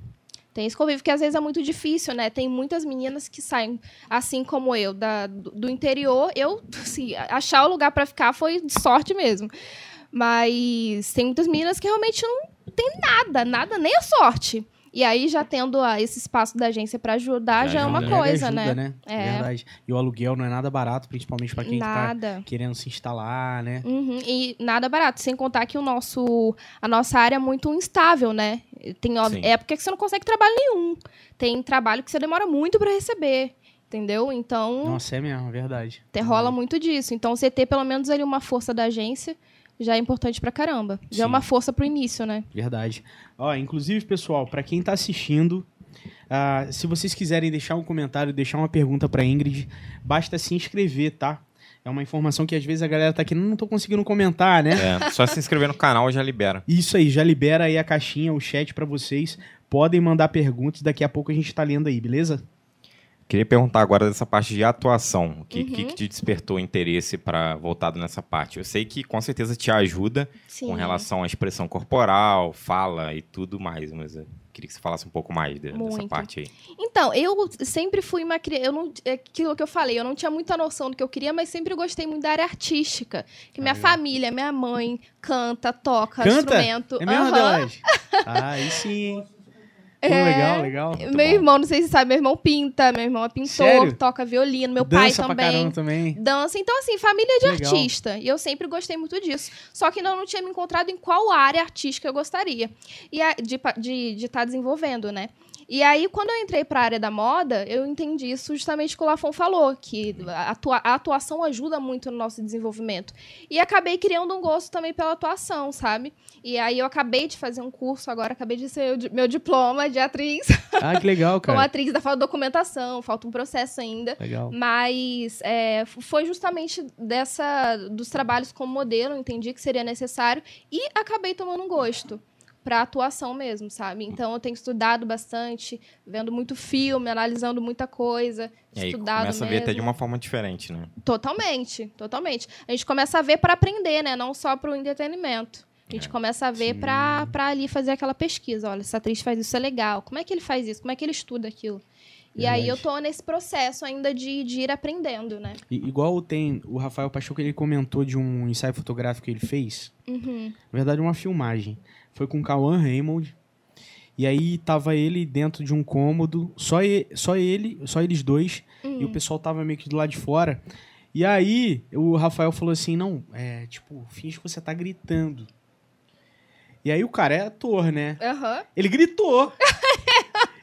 Speaker 3: Tem esse convívio, que às vezes é muito difícil, né? Tem muitas meninas que saem, assim como eu, da, do, interior. Eu, assim, achar o lugar pra ficar foi de sorte mesmo. Mas tem muitas meninas que realmente não tem nada, nada, nem a sorte. E aí, já tendo ah, esse espaço da agência pra ajudar,
Speaker 1: Já
Speaker 3: já, é uma
Speaker 1: ajuda.
Speaker 3: coisa,
Speaker 2: ajuda,
Speaker 3: né? É.
Speaker 2: Verdade. E o aluguel não é nada barato, principalmente pra quem que tá
Speaker 3: Nada.
Speaker 2: querendo se instalar, né?
Speaker 3: Uhum, e nada barato, sem contar que o nosso, a nossa área é muito instável, né? Tem ó-
Speaker 1: Sim.
Speaker 3: época que você não consegue trabalho nenhum. Tem trabalho que você demora muito pra receber, entendeu? Então,
Speaker 2: Nossa, é mesmo, verdade.
Speaker 3: te- rola muito disso. Então, você ter pelo menos ali uma força da agência já é importante pra caramba. Já é
Speaker 2: Sim.
Speaker 3: uma força pro início, né?
Speaker 2: Verdade. Ó, inclusive, pessoal, pra quem tá assistindo, ah, se vocês quiserem deixar um comentário, deixar uma pergunta pra Ingrid, basta se inscrever, tá? É uma informação que às vezes a galera tá aqui, não tô conseguindo comentar, né?
Speaker 1: É, só se inscrever no canal já libera.
Speaker 2: Isso aí, já libera aí a caixinha, o chat pra vocês. Podem mandar perguntas, daqui a pouco a gente tá lendo aí, beleza?
Speaker 1: Queria perguntar agora dessa parte de atuação. O que,
Speaker 3: Uhum.
Speaker 1: que, que te despertou interesse para voltado nessa parte? Eu sei que com certeza te ajuda
Speaker 3: Sim.
Speaker 1: com relação à expressão corporal, fala e tudo mais, mas eu Queria que você falasse um pouco mais de- dessa parte aí.
Speaker 3: Então, eu sempre fui uma criança. Eu não, é aquilo que eu falei, eu não tinha muita noção do que eu queria, mas sempre gostei muito da área artística. Que minha
Speaker 1: legal.
Speaker 3: família, minha mãe, canta, toca,
Speaker 2: Canta?
Speaker 3: instrumento.
Speaker 2: É mesmo. Adelaide? Ah, aí sim,
Speaker 3: É.
Speaker 2: legal, legal.
Speaker 1: Muito
Speaker 3: Meu
Speaker 1: bom.
Speaker 3: irmão, não sei se você sabe, meu irmão pinta, meu irmão é pintor,
Speaker 2: Sério?
Speaker 3: toca violino, meu
Speaker 2: Dança
Speaker 3: pai também.
Speaker 2: também.
Speaker 3: Dança, então assim, família de
Speaker 2: Legal.
Speaker 3: artista. E eu sempre gostei muito disso. Só que ainda não tinha me encontrado em qual área artística eu gostaria e a- de estar de, de tá desenvolvendo, né? E aí, quando eu entrei para a área da moda, eu entendi isso justamente que o Lafon falou, que a, atua- a atuação ajuda muito no nosso desenvolvimento. E acabei criando um gosto também pela atuação, sabe? E aí eu acabei de fazer um curso, agora acabei de ser meu diploma de atriz,
Speaker 2: Ah, que legal,
Speaker 3: como
Speaker 2: cara.
Speaker 3: atriz da falta documentação, falta um processo ainda.
Speaker 2: Legal.
Speaker 3: Mas é, foi justamente dessa dos trabalhos como modelo, entendi que seria necessário e acabei tomando um gosto para atuação mesmo, sabe? Então eu tenho estudado bastante, vendo muito filme, analisando muita coisa,
Speaker 1: E aí
Speaker 3: estudado
Speaker 1: começa a ver
Speaker 3: mesmo.
Speaker 1: até de uma forma diferente, né?
Speaker 3: Totalmente, totalmente. A gente começa a ver para aprender, né? Não só para o entretenimento. A gente
Speaker 1: É,
Speaker 3: começa a ver pra ali fazer aquela pesquisa. Olha, essa atriz faz isso, é legal. Como é que ele faz isso? Como é que ele estuda aquilo? E aí eu tô nesse processo ainda de, de ir aprendendo, né?
Speaker 2: I- igual tem o Rafael Pachuca, ele comentou de um ensaio fotográfico que ele fez.
Speaker 3: Uhum.
Speaker 2: Na verdade, uma filmagem. Foi com o Cauã Raymond. E aí tava ele dentro de um cômodo, só, e- só ele, só eles dois, e o
Speaker 3: Uhum.
Speaker 2: pessoal tava meio que do lado de fora. E aí o Rafael falou assim: não, é tipo, finge que você tá gritando. E aí o cara é ator, né?
Speaker 3: Aham.
Speaker 2: Ele gritou.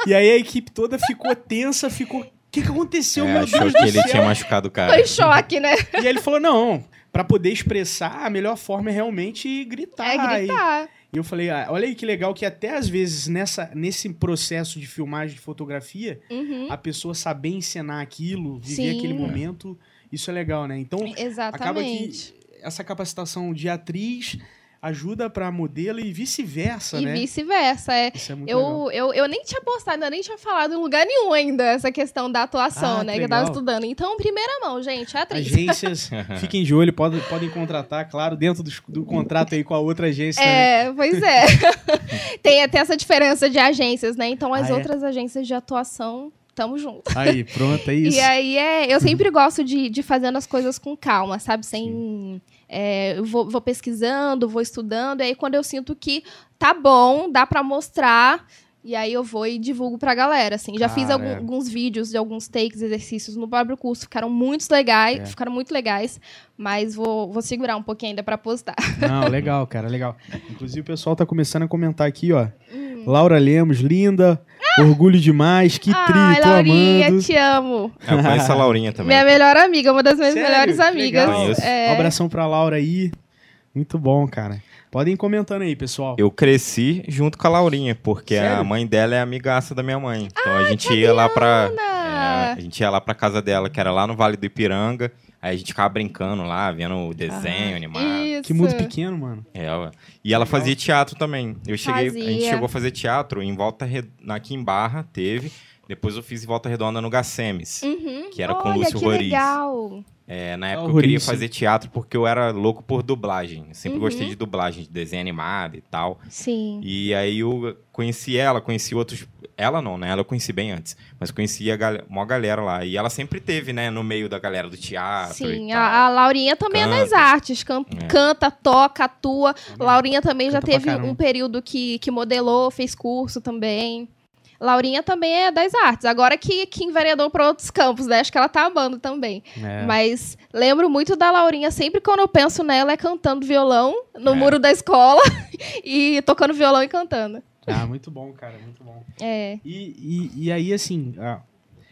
Speaker 2: e aí a equipe toda ficou tensa, ficou. O que, que aconteceu,
Speaker 1: É,
Speaker 2: meu
Speaker 1: achou
Speaker 2: Deus
Speaker 1: que
Speaker 2: do
Speaker 1: ele
Speaker 2: céu?
Speaker 1: tinha machucado o cara.
Speaker 3: Foi choque, né?
Speaker 2: E aí ele falou: não, pra poder expressar, a melhor forma é realmente gritar.
Speaker 3: É
Speaker 2: E-
Speaker 3: gritar.
Speaker 2: E eu falei, ah, olha aí que legal que até às vezes nessa, nesse processo de filmagem de fotografia,
Speaker 3: Uhum.
Speaker 2: a pessoa saber encenar aquilo, viver
Speaker 3: Sim.
Speaker 2: aquele momento, isso é legal, né? Então, acaba
Speaker 3: Exatamente.
Speaker 2: que essa capacitação de atriz ajuda pra modelo e vice-versa,
Speaker 3: E
Speaker 2: né?
Speaker 3: vice-versa. É.
Speaker 2: Isso é muito legal.
Speaker 3: Eu, eu, eu nem tinha postado, ainda nem tinha falado em lugar nenhum ainda essa questão da atuação,
Speaker 2: Ah,
Speaker 3: né?
Speaker 2: que
Speaker 3: Que eu tava estudando. Então, primeira mão, gente, é atriz.
Speaker 2: Agências, fiquem de olho, podem, podem contratar, claro, dentro do, do contrato aí com a outra agência. né?
Speaker 3: É, pois é. tem até essa diferença de agências, né? Então, as
Speaker 2: Ah, é?
Speaker 3: outras agências de atuação, tamo junto.
Speaker 2: Aí, pronto, é isso.
Speaker 3: E aí é. Eu sempre gosto de, de fazendo as coisas com calma, sabe? Sem. É, eu vou, vou pesquisando, vou estudando, e aí quando eu sinto que tá bom, dá pra mostrar. E aí eu vou e divulgo pra galera, assim. Já fiz
Speaker 2: Cara,
Speaker 3: algum-
Speaker 2: é.
Speaker 3: alguns vídeos de alguns takes, exercícios no próprio curso, ficaram muito legais,
Speaker 2: É.
Speaker 3: ficaram muito legais, mas vou, vou segurar um pouquinho ainda pra postar.
Speaker 2: Não, legal, cara, legal. Inclusive o pessoal tá começando a comentar aqui, ó. Laura Lemos, linda. Orgulho demais, que tri,
Speaker 3: Ai,
Speaker 2: tô
Speaker 3: Laurinha,
Speaker 2: amando.
Speaker 3: te amo.
Speaker 1: Eu conheço a Laurinha também.
Speaker 3: Minha melhor amiga, uma das minhas
Speaker 2: Sério?
Speaker 3: melhores amigas. É,
Speaker 2: Um abração pra Laura aí. Muito bom, cara. Podem ir comentando aí, pessoal.
Speaker 1: Eu cresci junto com a Laurinha, porque
Speaker 2: Sério?
Speaker 1: a mãe dela é amigaça da minha mãe. Então a gente ia lá pra. É, a gente ia lá pra casa dela, que era lá no Vale do Ipiranga. Aí a gente ficava brincando lá, vendo o desenho animado.
Speaker 3: Isso.
Speaker 2: Que mundo pequeno, mano.
Speaker 1: É, ué. e ela fazia teatro também. Eu cheguei, a gente
Speaker 3: Fazia.
Speaker 1: chegou a fazer teatro em Volta Red- aqui em Barra, teve. Depois eu fiz em Volta Redonda no Gacemes.
Speaker 3: Uhum.
Speaker 1: Que era com
Speaker 3: Olha,
Speaker 1: Lúcio
Speaker 3: que
Speaker 1: Roriz.
Speaker 3: legal.
Speaker 1: É, na época eu
Speaker 2: Horroríssimo.
Speaker 1: queria fazer teatro porque eu era louco por dublagem. Eu sempre
Speaker 3: Uhum.
Speaker 1: gostei de dublagem, de desenho animado e tal.
Speaker 3: Sim.
Speaker 1: E aí eu conheci ela, conheci outros. Ela não, né? Ela eu conheci bem antes. Mas conheci a gal... uma galera lá. E ela sempre teve, né, no meio da galera do teatro.
Speaker 3: Sim,
Speaker 1: e tal.
Speaker 3: a, a Laurinha também é das
Speaker 1: Canta.
Speaker 3: artes. can-
Speaker 1: É.
Speaker 3: Canta, toca, atua. Laurinha também já
Speaker 2: Canta pra
Speaker 3: teve um período que, que modelou, fez curso também. Laurinha também é das artes. Agora que, que enveredou para outros campos, né? Acho que ela tá amando também.
Speaker 2: É.
Speaker 3: Mas lembro muito da Laurinha. Sempre quando eu penso nela é cantando violão no
Speaker 1: É.
Speaker 3: muro da escola e tocando violão e cantando.
Speaker 2: Ah, muito bom, cara, muito bom.
Speaker 3: É.
Speaker 2: E, e, e aí, assim, ah,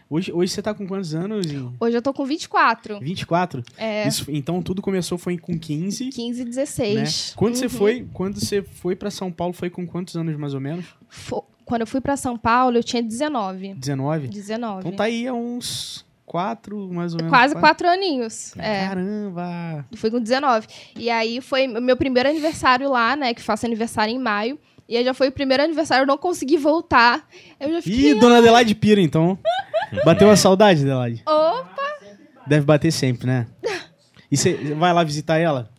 Speaker 2: hoje, hoje você tá com quantos anos? Em
Speaker 3: Hoje eu tô com 24.
Speaker 2: 24?
Speaker 3: É.
Speaker 2: Isso, então tudo começou foi com 15,
Speaker 3: 15,
Speaker 2: né?
Speaker 3: 16.
Speaker 2: Quando você
Speaker 3: Uhum.
Speaker 2: foi, quando você foi para São Paulo, foi com quantos anos mais ou menos?
Speaker 3: Fo- Quando eu fui pra São Paulo, eu tinha 19.
Speaker 2: 19?
Speaker 3: 19.
Speaker 2: Então tá aí há uns 4, mais ou menos.
Speaker 3: Quase quatro aninhos. É.
Speaker 2: Caramba!
Speaker 3: Fui com 19. E aí foi meu primeiro aniversário lá, né? Que faço aniversário em maio. E aí já foi o primeiro aniversário, eu não consegui voltar. Eu já fiquei.
Speaker 2: Ih, dona Adelaide Pira, então. Bateu a saudade, Adelaide?
Speaker 3: Opa!
Speaker 2: Deve bater sempre, né? E você vai lá visitar ela?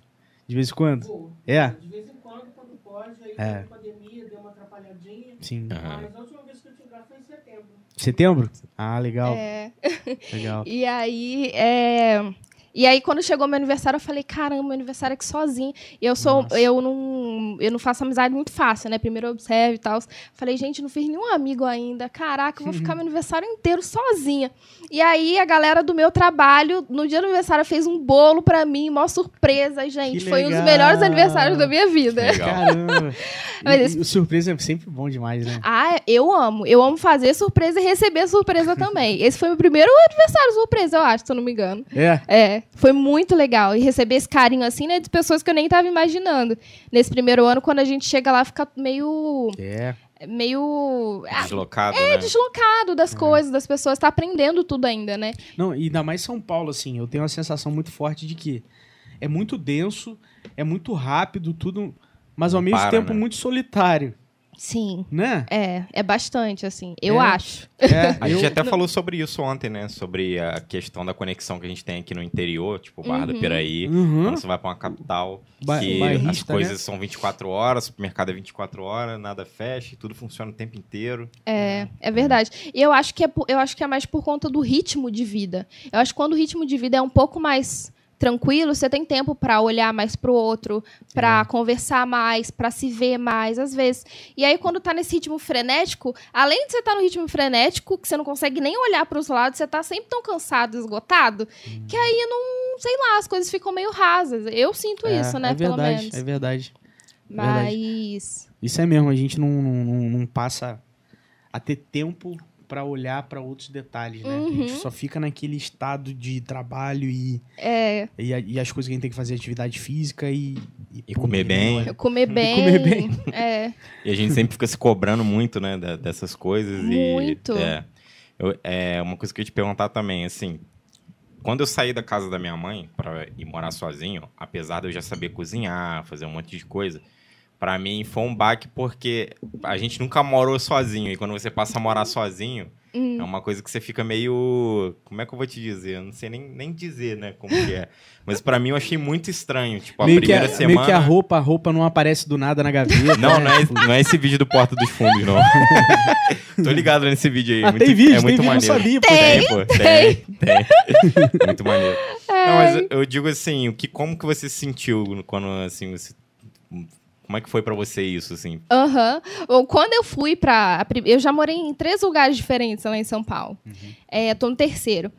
Speaker 2: De vez em quando?
Speaker 4: Vou.
Speaker 2: É?
Speaker 4: De vez em quando, quando pode, aí
Speaker 2: É.
Speaker 4: a pandemia deu uma atrapalhadinha.
Speaker 2: Sim.
Speaker 1: Aham.
Speaker 4: Mas a última vez que eu tive lá foi em setembro.
Speaker 2: Setembro? Ah, legal.
Speaker 3: É.
Speaker 2: Legal.
Speaker 3: E aí, é... E aí, quando chegou meu aniversário, eu falei, caramba, meu aniversário é aqui sozinho. E eu sou,
Speaker 2: Nossa.
Speaker 3: eu não, eu não faço amizade muito fácil, né? Primeiro eu observo e tal. Falei, gente, não fiz nenhum amigo ainda. Caraca, eu vou ficar meu aniversário inteiro sozinha. E aí, a galera do meu trabalho, no dia do aniversário, fez um bolo pra mim, mó surpresa, gente.
Speaker 2: Que
Speaker 3: Foi um dos melhores aniversários da minha vida.
Speaker 2: Caramba.
Speaker 3: Mas
Speaker 2: E- e o surpresa é sempre bom demais, né?
Speaker 3: Ah, eu amo. Eu amo fazer surpresa e receber surpresa também. Esse foi meu primeiro aniversário surpresa, eu acho, se eu não me engano.
Speaker 2: É.
Speaker 3: É, foi muito legal. E receber esse carinho assim, né, de pessoas que eu nem tava imaginando. Nesse primeiro ano, quando a gente chega lá, fica meio.
Speaker 2: É.
Speaker 3: meio. ah,
Speaker 1: Deslocado,
Speaker 3: É,
Speaker 1: né?
Speaker 3: deslocado das
Speaker 2: É.
Speaker 3: coisas, das pessoas. Tá aprendendo tudo ainda, né?
Speaker 2: Não, e ainda mais São Paulo, assim, eu tenho uma sensação muito forte de que é muito denso, é muito rápido, tudo, mas ao
Speaker 1: Não
Speaker 2: mesmo
Speaker 1: para,
Speaker 2: tempo
Speaker 1: né?
Speaker 2: muito solitário,
Speaker 3: Sim.
Speaker 2: né?
Speaker 3: É, é bastante, assim. Eu
Speaker 2: É.
Speaker 3: acho.
Speaker 2: É,
Speaker 1: A gente
Speaker 2: eu-
Speaker 1: até falou sobre isso ontem, né? Sobre a questão da conexão que a gente tem aqui no interior, tipo Barra do
Speaker 3: Uhum.
Speaker 1: Piraí.
Speaker 2: Uhum.
Speaker 1: Quando você vai pra uma capital,
Speaker 2: Ba-
Speaker 1: que
Speaker 2: bairrista,
Speaker 1: as coisas
Speaker 2: né?
Speaker 1: são 24 horas, o supermercado é 24 horas, nada fecha, tudo funciona o tempo inteiro.
Speaker 3: É, é verdade. E eu acho que é, eu acho que é mais por conta do ritmo de vida. Eu acho que quando o ritmo de vida é um pouco mais tranquilo, você tem tempo pra olhar mais pro outro, pra conversar mais, pra se ver mais, às vezes. E aí quando tá nesse ritmo frenético, além de você estar no ritmo frenético, que você não consegue nem olhar pros lados, você tá sempre tão cansado, esgotado, que aí não, sei lá, as coisas ficam meio rasas. Eu sinto
Speaker 2: é,
Speaker 3: isso, né,
Speaker 2: É
Speaker 3: pelo
Speaker 2: verdade,
Speaker 3: menos.
Speaker 2: é verdade.
Speaker 3: Mas
Speaker 2: Isso é mesmo, a gente não, não, não- não passa a ter tempo pra olhar pra outros detalhes, né? A gente
Speaker 3: Uhum.
Speaker 2: só fica naquele estado de trabalho e,
Speaker 3: é,
Speaker 2: e, a- e as coisas que a gente tem que fazer, atividade física e...
Speaker 1: E comer
Speaker 2: pum,
Speaker 1: bem.
Speaker 2: né?
Speaker 3: comer bem.
Speaker 2: comer bem.
Speaker 3: É.
Speaker 1: E a gente sempre fica se cobrando muito, né, dessas coisas.
Speaker 3: Muito.
Speaker 1: E, é, eu- é uma coisa que eu ia te perguntar também, assim, quando eu saí da casa da minha mãe para ir morar sozinho, apesar de eu já saber cozinhar, fazer um monte de coisa, pra mim foi um baque porque a gente nunca morou sozinho e quando você passa a morar sozinho,
Speaker 3: Hum.
Speaker 1: é uma coisa que você fica meio, como é que eu vou te dizer? Eu não sei nem, nem dizer, né, como que é. Mas pra mim eu achei muito estranho, tipo, a
Speaker 2: meio, que
Speaker 1: primeira
Speaker 2: a,
Speaker 1: semana
Speaker 2: meio que a roupa, a roupa não aparece do nada na gaveta.
Speaker 1: não,
Speaker 2: né?
Speaker 1: não é, não é esse vídeo do Porta dos Fundos, não. Tô ligado nesse vídeo aí.
Speaker 2: Ah,
Speaker 1: muito,
Speaker 2: tem vídeo,
Speaker 1: é muito
Speaker 2: tem vídeo,
Speaker 1: maneiro.
Speaker 2: não sabia, pô.
Speaker 1: Tem, pô, tem, tem. muito maneiro. Não, mas eu, eu digo assim, o que, como que você se sentiu quando, assim, você... Como é que foi pra você isso, assim?
Speaker 3: Aham. Bom, Quando eu fui pra. a prim- Eu já morei em três lugares diferentes lá em São Paulo. É, tô no terceiro.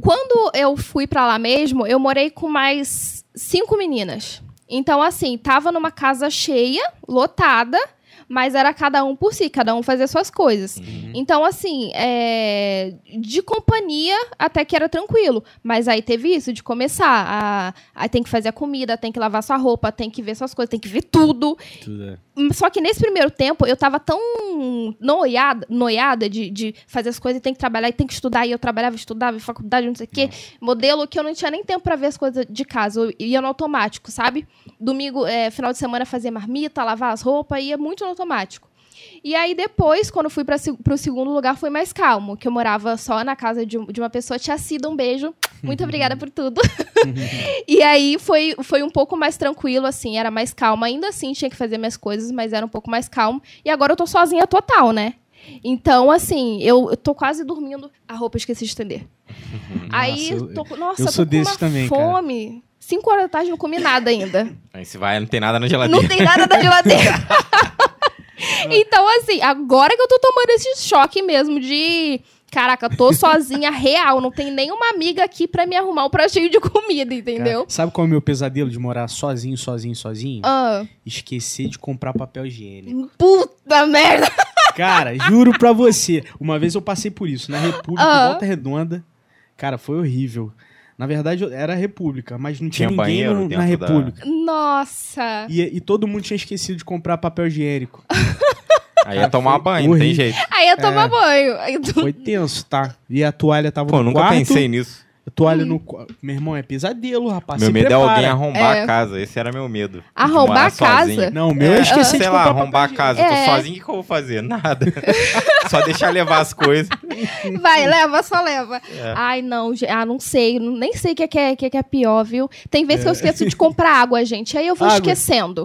Speaker 3: Quando eu fui pra lá mesmo, eu morei com mais cinco meninas. Então, assim, tava numa casa cheia, lotada, mas era cada um por si, cada um fazia suas coisas. Então, assim, é, de companhia até que era tranquilo. Mas aí teve isso, de começar. A, a tem que fazer a comida, tem que lavar sua roupa, tem que ver suas coisas, tem que ver tudo.
Speaker 2: Tudo é.
Speaker 3: Só que nesse primeiro tempo eu tava tão noiada, noiada de, de fazer as coisas e tem que trabalhar e tem que estudar. E eu trabalhava, estudava, faculdade, não sei o quê. Modelo que eu não tinha nem tempo pra ver as coisas de casa. Eu ia no automático, sabe? Domingo, é, final de semana, fazia marmita, lavar as roupas, ia muito no automático. E aí depois, quando fui para o segundo lugar, foi mais calmo, que eu morava só na casa de, de uma pessoa, tia Cida, um beijo. Muito obrigada por tudo. e aí foi, foi um pouco mais tranquilo, assim, era mais calmo. Ainda assim, tinha que fazer minhas coisas, mas era um pouco mais calmo. E agora eu tô sozinha total, né? Então, assim, eu, eu tô quase dormindo. A roupa eu esqueci de estender. aí,
Speaker 2: eu-
Speaker 3: tô, com- nossa,
Speaker 2: eu
Speaker 3: tô
Speaker 2: sou
Speaker 3: com
Speaker 2: desse
Speaker 3: uma
Speaker 2: também, cara.
Speaker 3: fome. Cinco horas da tarde não comi nada ainda.
Speaker 1: Aí você vai, não tem nada na geladeira.
Speaker 3: Não tem nada da geladeira. então, assim, agora que eu tô tomando esse choque mesmo de. Caraca, tô sozinha, real. Não tem nenhuma amiga aqui pra me arrumar um pratinho de comida, entendeu?
Speaker 2: Cara, sabe qual é o meu pesadelo de morar sozinho, sozinho, sozinho?
Speaker 3: Ah,
Speaker 2: Esquecer de comprar papel higiênico.
Speaker 3: puta merda.
Speaker 2: Cara, juro pra você. Uma vez eu passei por isso, na República, em Volta Redonda. Cara, foi horrível. Na verdade, eu- era a República, mas não tinha,
Speaker 1: Tinha
Speaker 2: ninguém
Speaker 1: banheiro
Speaker 2: no- na
Speaker 1: da-
Speaker 2: República.
Speaker 3: Nossa.
Speaker 2: E, e todo mundo tinha esquecido de comprar papel higiênico.
Speaker 1: Aí ia tomar banho, não tem jeito.
Speaker 3: Aí eu tomar banho. Aí tu-
Speaker 2: Foi tenso, tá? E a toalha tava
Speaker 1: Pô,
Speaker 2: no
Speaker 1: nunca
Speaker 2: quarto.
Speaker 1: pensei nisso.
Speaker 2: A toalha no quarto. Meu irmão, é pesadelo, rapaz.
Speaker 1: meu
Speaker 2: se
Speaker 1: medo é
Speaker 2: prepara.
Speaker 1: alguém arrombar
Speaker 3: É.
Speaker 1: a casa. Esse era meu medo.
Speaker 3: Arrombar a casa?
Speaker 1: sozinho.
Speaker 2: Não, o meu é, esquecer
Speaker 1: Sei
Speaker 2: de
Speaker 1: lá, arrombar a casa. Eu
Speaker 3: É.
Speaker 1: tô sozinho, o que que eu vou fazer? Nada. só deixar levar as coisas.
Speaker 3: Vai, leva, só leva.
Speaker 1: É.
Speaker 3: Ai, não, ah, não sei, nem sei o que é, que é, que é, que é pior, viu? Tem vezes que eu esqueço de comprar água, gente, aí eu vou
Speaker 2: Água.
Speaker 3: esquecendo.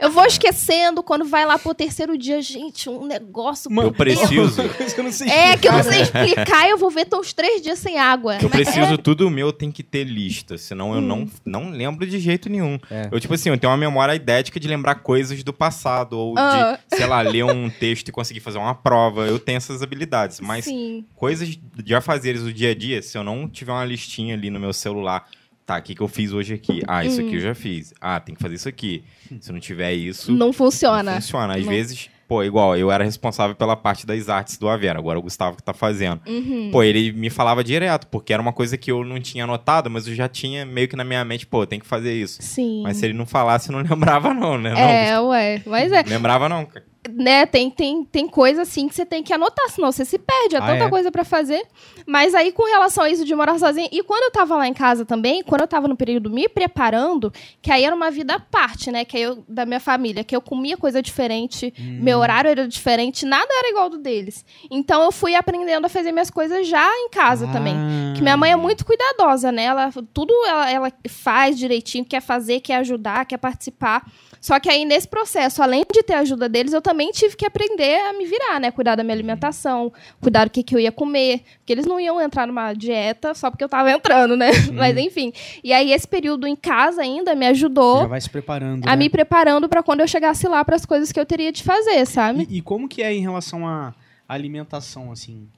Speaker 3: Eu vou esquecendo, quando vai lá pro terceiro dia, gente, um negócio...
Speaker 1: Eu preciso.
Speaker 2: Uma coisa que eu não sei
Speaker 3: É, que eu não sei
Speaker 2: explicar.
Speaker 3: eu vou ver, tô uns três dias sem água.
Speaker 1: Que eu preciso,
Speaker 3: é-
Speaker 1: tudo meu tem que ter lista, senão eu não, não lembro de jeito nenhum.
Speaker 2: É.
Speaker 1: Eu, tipo assim, eu tenho uma memória idética de lembrar coisas do passado, ou
Speaker 3: Ah.
Speaker 1: de, sei lá, ler um texto e conseguir fazer uma prova. Eu tenho essas habilidades, mas
Speaker 3: Sim.
Speaker 1: coisas de afazeres do dia a dia, se eu não tiver uma listinha ali no meu celular, tá, o que, que eu fiz hoje aqui? Ah, isso aqui eu já fiz. Ah, tem que fazer isso aqui. Se não tiver isso,
Speaker 3: Não funciona.
Speaker 1: não funciona. Às
Speaker 3: Não.
Speaker 1: vezes, pô, igual, eu era responsável pela parte das artes do Avera, agora é o Gustavo que tá fazendo.
Speaker 3: Uhum.
Speaker 1: Pô, ele me falava direto, porque era uma coisa que eu não tinha anotado, mas eu já tinha meio que na minha mente, pô, tem que fazer isso.
Speaker 3: Sim.
Speaker 1: Mas se ele não falasse, eu não lembrava não, né?
Speaker 3: É, ué. Mas é.
Speaker 1: Não, lembrava não, cara.
Speaker 3: Né, tem, tem, tem coisa assim que você tem que anotar, senão você se perde, é
Speaker 2: Ah,
Speaker 3: tanta
Speaker 2: é?
Speaker 3: coisa pra fazer. Mas aí, com relação a isso de morar sozinha, e quando eu tava lá em casa também, quando eu tava no período me preparando, que aí era uma vida à parte, né, que aí eu, da minha família, que eu comia coisa diferente,
Speaker 2: Hum.
Speaker 3: meu horário era diferente, nada era igual do deles. Então eu fui aprendendo a fazer minhas coisas já em casa também.
Speaker 2: Ah.
Speaker 3: Que minha mãe é muito cuidadosa, né? Ela, tudo ela, ela faz direitinho, quer fazer, quer ajudar, quer participar. Só que aí, nesse processo, além de ter a ajuda deles, eu também tive que aprender a me virar, né? Cuidar da minha alimentação, cuidar do que, que eu ia comer. Porque eles não iam entrar numa dieta só porque eu tava entrando, né? Mas enfim. E aí, esse período em casa ainda me ajudou
Speaker 2: Já vai se preparando.
Speaker 3: a
Speaker 2: né?
Speaker 3: me preparando pra quando eu chegasse lá para as coisas que eu teria de fazer, sabe?
Speaker 2: E, e como que é em relação à alimentação, assim?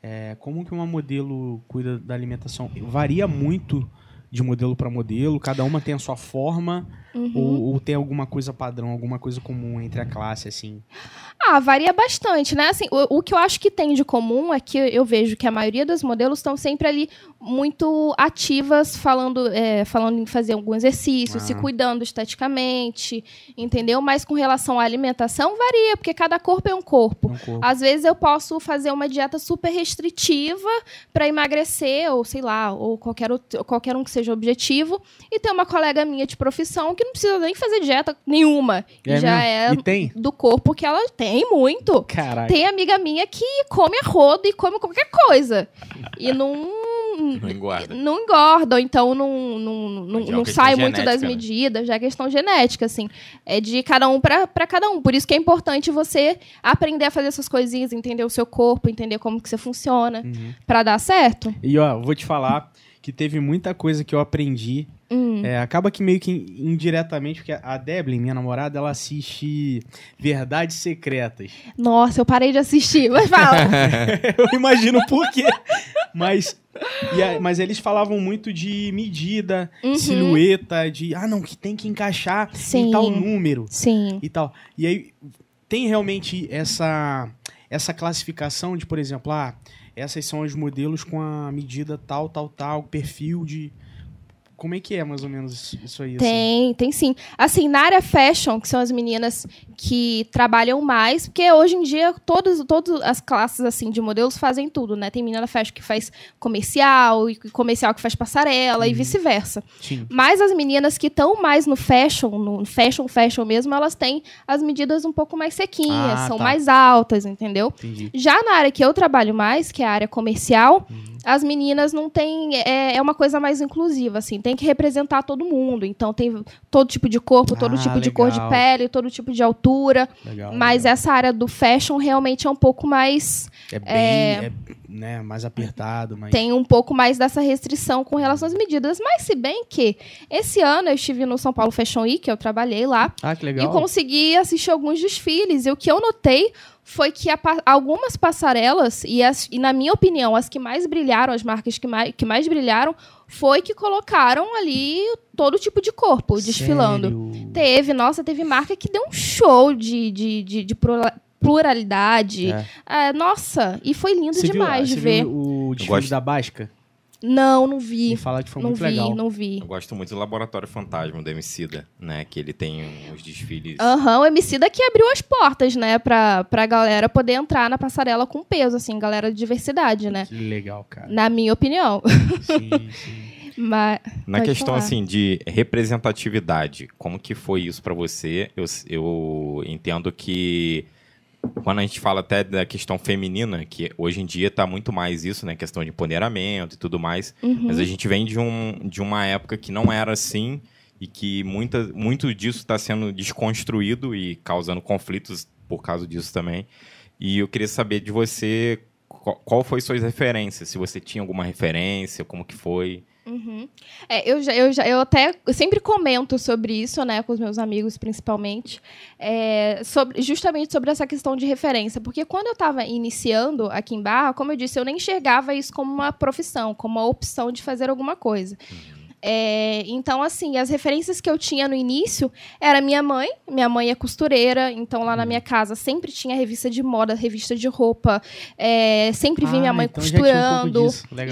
Speaker 2: É, como que uma modelo cuida da alimentação? Varia muito de modelo para modelo? Cada uma tem a sua forma?
Speaker 3: Uhum.
Speaker 2: Ou, ou tem alguma coisa padrão, alguma coisa comum entre a classe, assim?
Speaker 3: Ah, varia bastante, né? Assim, o, o que eu acho que tem de comum é que eu vejo que a maioria dos modelos estão sempre ali muito ativas, falando, é, falando em fazer algum exercício,
Speaker 2: Ah.
Speaker 3: se cuidando esteticamente, entendeu? Mas com relação à alimentação, varia, porque cada corpo é um corpo.
Speaker 2: Um corpo.
Speaker 3: Às vezes eu posso fazer uma dieta super restritiva para emagrecer, ou sei lá, ou qualquer, outro- qualquer um que seja o objetivo, e ter uma colega minha de profissão que não precisa nem fazer dieta nenhuma.
Speaker 2: É
Speaker 3: já
Speaker 2: mesmo?
Speaker 3: é do corpo que ela tem muito.
Speaker 2: Caraca.
Speaker 3: Tem amiga minha que come a rodo e come qualquer coisa. E não.
Speaker 1: Não engorda.
Speaker 3: Não engorda, ou então não, não, não,
Speaker 1: é
Speaker 3: não sai muito das
Speaker 1: genética, né?
Speaker 3: medidas, já é questão genética, assim. É de cada um pra pra cada um. Por isso que é importante você aprender a fazer essas coisinhas, entender o seu corpo, entender como que você funciona,
Speaker 2: Uhum.
Speaker 3: pra dar certo.
Speaker 2: E ó, vou te falar que teve muita coisa que eu aprendi.
Speaker 3: Hum.
Speaker 2: É, acaba que meio que indiretamente, porque a Deblin, minha namorada, ela assiste Verdades Secretas.
Speaker 3: Nossa, eu parei de assistir, mas fala.
Speaker 2: eu imagino por quê. Mas, a- mas eles falavam muito de medida,
Speaker 3: Uhum.
Speaker 2: silhueta, de ah, não, que tem que encaixar
Speaker 3: Sim.
Speaker 2: em tal número
Speaker 3: Sim.
Speaker 2: e tal. E aí tem realmente essa, essa classificação de, por exemplo, ah, essas são os modelos com a medida tal, tal, tal, perfil de. Como é que é mais ou menos isso aí? assim?
Speaker 3: Tem, tem sim. Assim, na área fashion, que são as meninas que trabalham mais, porque hoje em dia todas, todas as classes assim de modelos fazem tudo, né? Tem menina fashion que faz comercial, e comercial que faz passarela
Speaker 2: Uhum.
Speaker 3: e vice-versa. Mas as meninas que estão mais no fashion, no fashion, fashion mesmo, elas têm as medidas um pouco mais sequinhas,
Speaker 2: Ah,
Speaker 3: são
Speaker 2: tá.
Speaker 3: mais altas, entendeu?
Speaker 2: Entendi.
Speaker 3: Já na área que eu trabalho mais, que é a área comercial,
Speaker 2: Uhum.
Speaker 3: as meninas não têm. É, é uma coisa mais inclusiva, assim, tem que representar todo mundo. Então tem todo tipo de corpo, todo
Speaker 2: Ah,
Speaker 3: tipo de cor de
Speaker 2: legal.
Speaker 3: pele, todo tipo de altura.
Speaker 2: Legal.
Speaker 3: Mas
Speaker 2: legal.
Speaker 3: essa área do fashion realmente é um pouco mais.
Speaker 2: é bem é, né, mais apertado, mas.
Speaker 3: Tem um pouco mais dessa restrição com relação às medidas. Mas se bem que esse ano eu estive no São Paulo Fashion Week, eu trabalhei lá.
Speaker 2: Ah, que
Speaker 3: E
Speaker 2: legal.
Speaker 3: consegui assistir alguns desfiles. E o que eu notei foi que a algumas passarelas, e, as- e na minha opinião, as que mais brilharam, as marcas que mais, que mais brilharam, foi que colocaram ali todo tipo de corpo desfilando.
Speaker 2: Sério?
Speaker 3: Teve, nossa, teve marca que deu um show de, de, de, de plura- pluralidade.
Speaker 2: É.
Speaker 3: Ah, nossa, e foi lindo
Speaker 2: Você viu-
Speaker 3: demais
Speaker 2: você
Speaker 3: de ver.
Speaker 2: viu o desfile
Speaker 1: gosto-
Speaker 2: da Basca?
Speaker 3: Não, não vi.
Speaker 2: Me fala que foi
Speaker 3: Não
Speaker 2: muito
Speaker 3: vi,
Speaker 2: legal.
Speaker 3: não vi.
Speaker 1: Eu gosto muito do Laboratório Fantasma do Emicida, né? Que ele tem uns desfiles.
Speaker 3: Aham, o MC daqui abriu as portas, né, pra, pra galera poder entrar na passarela com peso, assim, galera de diversidade, né?
Speaker 2: Que legal, cara.
Speaker 3: Na minha opinião.
Speaker 2: Sim, sim.
Speaker 3: Mas,
Speaker 1: Na questão
Speaker 3: falar.
Speaker 1: assim de representatividade, como que foi isso pra você? Eu, eu entendo que quando a gente fala até da questão feminina, que hoje em dia tá muito mais isso, né? Questão de empoderamento e tudo mais.
Speaker 3: Uhum.
Speaker 1: Mas a gente vem de, um, de uma época que não era assim e que muita, muito disso está sendo desconstruído e causando conflitos por causa disso também. E eu queria saber de você qual, qual foi suas referências, se você tinha alguma referência, como que foi.
Speaker 3: Uhum. É, eu, já, eu, já, eu até sempre comento sobre isso, né, com os meus amigos principalmente, é, sobre, justamente sobre essa questão de referência, porque quando eu estava iniciando aqui em Barra, como eu disse, eu nem enxergava isso como uma profissão, como uma opção de fazer alguma coisa. É, então, assim, as referências que eu tinha no início era minha mãe. Minha mãe é costureira, então lá na minha casa sempre tinha revista de moda, revista de roupa. é, sempre vi
Speaker 2: Ah,
Speaker 3: minha mãe
Speaker 2: então já tinha um
Speaker 3: costurando.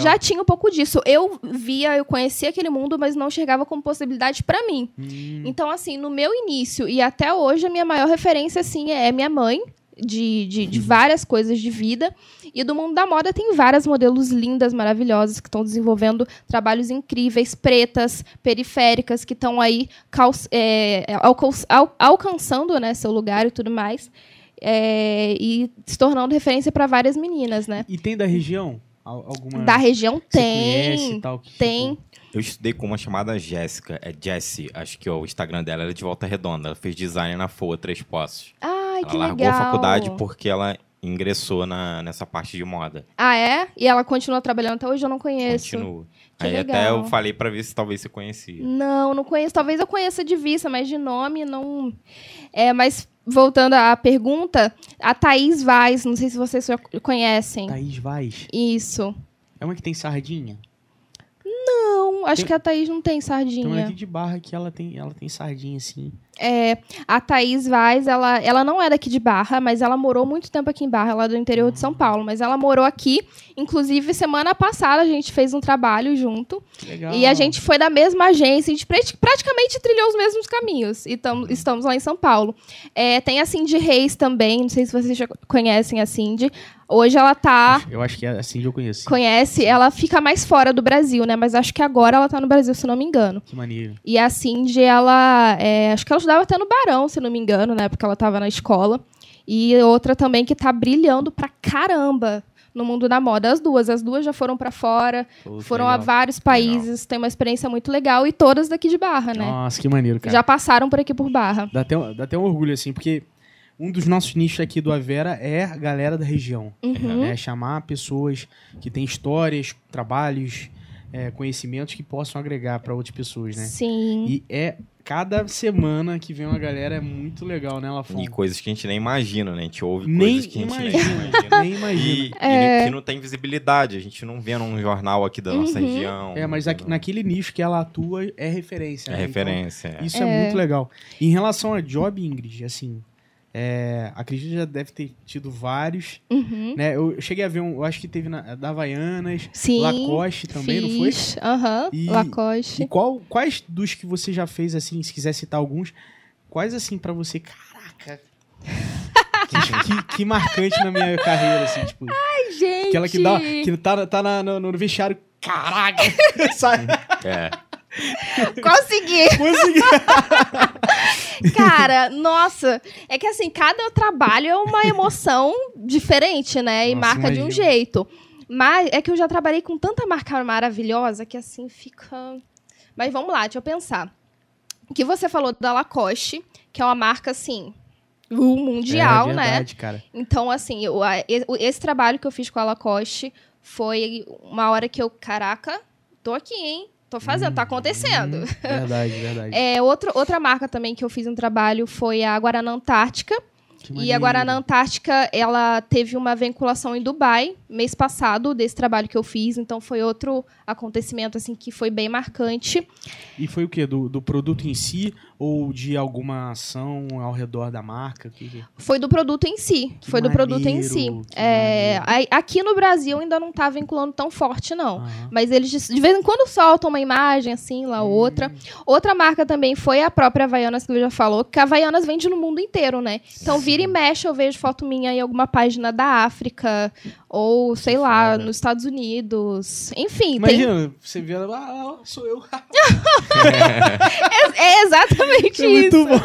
Speaker 3: Já tinha um pouco disso. Eu via, eu conhecia aquele mundo, mas não chegava como possibilidade pra mim.
Speaker 2: Hum,
Speaker 3: Então, assim, no meu início e até hoje, a minha maior referência, assim, é minha mãe. De, de, de várias coisas de vida. E do mundo da moda tem várias modelos lindas, maravilhosas, que estão desenvolvendo trabalhos incríveis, pretas, periféricas, que estão aí é, alcan- al- alcançando né, seu lugar e tudo mais. É, e se tornando referência para várias meninas, né?
Speaker 2: E tem da região? Al- Alguma
Speaker 3: Da região tem.
Speaker 2: tal,
Speaker 3: tem.
Speaker 2: tipo,
Speaker 1: Eu estudei com uma chamada Jéssica, é Jessie, acho que ó, o Instagram dela era de Volta Redonda. Ela fez design na FOA Três Poços.
Speaker 3: Ai,
Speaker 1: ela
Speaker 3: que
Speaker 1: largou
Speaker 3: legal.
Speaker 1: a faculdade porque ela ingressou na, nessa parte de moda.
Speaker 3: Ah, é? E ela continua trabalhando até hoje? Eu não conheço.
Speaker 1: Continua.
Speaker 3: Que
Speaker 1: Aí
Speaker 3: legal.
Speaker 1: até eu falei pra ver se talvez você conhecia.
Speaker 3: Não, não conheço. Talvez eu conheça de vista, mas de nome não. É, mas voltando à pergunta, a Thaís Vaz, não sei se vocês conhecem.
Speaker 2: Thaís Vaz.
Speaker 3: Isso.
Speaker 2: É uma que tem sardinha?
Speaker 3: Não, acho
Speaker 2: Tem-
Speaker 3: que a Thaís não tem
Speaker 2: Tem uma
Speaker 3: sardinha.
Speaker 2: aqui de barra que ela tem, ela tem sardinha, assim.
Speaker 3: É, a Thaís Vaz, ela, ela não é daqui de Barra, mas ela morou muito tempo aqui em Barra, ela é do interior de São Paulo. Mas ela morou aqui. Inclusive, semana passada a gente fez um trabalho junto.
Speaker 2: Legal.
Speaker 3: E a gente foi da mesma agência, a gente prati- praticamente trilhou os mesmos caminhos. E tam- estamos lá em São Paulo. É, tem a Cindy Reis também, não sei se vocês já conhecem a Cindy. Hoje ela tá.
Speaker 2: Eu acho que é assim que eu conheço.
Speaker 3: Conhece, ela fica mais fora do Brasil, né? Mas acho que agora ela tá no Brasil, se não me engano.
Speaker 2: Que maneiro.
Speaker 3: E a Cindy, ela. é, acho que ela estudava até no Barão, se não me engano, né? Porque ela tava na escola. E outra também que tá brilhando pra caramba no mundo da moda. As duas. As duas já foram pra fora.
Speaker 2: Pô,
Speaker 3: Foram a
Speaker 2: legal.
Speaker 3: vários países, tem uma experiência muito legal e todas daqui de Barra, né?
Speaker 2: Nossa, que maneiro, cara.
Speaker 3: Já passaram por aqui por Barra.
Speaker 2: Dá, até, um- dá até um orgulho, assim, porque um dos nossos nichos aqui do Avera é a galera da região.
Speaker 3: Uhum.
Speaker 2: né? Chamar pessoas que têm histórias, trabalhos, é, conhecimentos que possam agregar para outras pessoas, né?
Speaker 3: Sim.
Speaker 2: E é cada semana que vem uma galera é muito legal, né, Lafon?
Speaker 1: E coisas que a gente nem imagina, né? A gente ouve
Speaker 2: Nem
Speaker 1: coisas que a gente nem
Speaker 2: imagina. Nem imagina.
Speaker 1: E,
Speaker 3: É.
Speaker 1: e que não tem visibilidade, a gente não vê num jornal aqui da nossa
Speaker 3: Uhum.
Speaker 1: região.
Speaker 2: É, mas aqui- naquele nicho que ela atua é referência.
Speaker 1: é
Speaker 2: né? Então,
Speaker 1: referência. é.
Speaker 2: Isso é.
Speaker 3: É.
Speaker 2: muito legal. Em relação a job, Ingrid, assim, é, acredito que já deve ter tido vários.
Speaker 3: Uhum.
Speaker 2: Né? Eu cheguei a ver um, eu acho que teve na, da Havaianas,
Speaker 3: Sim.
Speaker 2: Lacoste também, não foi?
Speaker 3: fiz. Aham.
Speaker 2: E-
Speaker 3: Lacoste.
Speaker 2: E qual, quais dos que você já fez, assim, se quiser citar alguns, quais, assim, pra você, caraca, que, que- que marcante na minha carreira, assim, tipo,
Speaker 3: Gente.
Speaker 2: aquela que, dá, que tá, tá na- no, no vestiário, caraca, sabe?
Speaker 1: É.
Speaker 3: Consegui.
Speaker 2: Consegui.
Speaker 3: Cara, nossa. É que assim, cada trabalho é uma emoção diferente, né? E
Speaker 2: Nossa,
Speaker 3: marca de um jeito. Mas é que eu já trabalhei com tanta marca maravilhosa que assim fica. Mas vamos lá, deixa eu pensar. O que você falou da Lacoste, que é uma marca assim. o Mundial,
Speaker 2: é,
Speaker 3: né?
Speaker 2: verdade, cara.
Speaker 3: Então, assim, eu- esse trabalho que eu fiz com a Lacoste foi uma hora que eu, caraca, tô aqui, hein? Tô fazendo, tá acontecendo.
Speaker 2: Hum, verdade, verdade.
Speaker 3: É, outro, outra marca também que eu fiz um trabalho foi a Guaraná Antártica. E a. Guaraná Antártica, ela teve uma vinculação em Dubai, mês passado, desse trabalho que eu fiz. Então, foi outro acontecimento, assim, que foi bem marcante.
Speaker 2: E foi o quê? Do, do produto em si ou de alguma ação ao redor da marca? Que
Speaker 3: Foi do produto em si.
Speaker 2: Que
Speaker 3: foi do produto em
Speaker 2: maneiro,
Speaker 3: si. É, aqui no Brasil ainda não tá vinculando tão forte, não. Mas eles de vez em quando soltam uma imagem, assim, lá
Speaker 2: Hum.
Speaker 3: outra. Outra marca também foi a própria Havaianas, que ele já falou, que a Havaianas vende no mundo inteiro, né? Então, vira e mexe, eu vejo foto minha em alguma página da África, ou, sei lá, nos Estados Unidos. Enfim, tem,
Speaker 2: Imagina, você vê ela, ah, sou eu.
Speaker 3: é, é exatamente
Speaker 2: É
Speaker 3: isso.
Speaker 2: muito bom.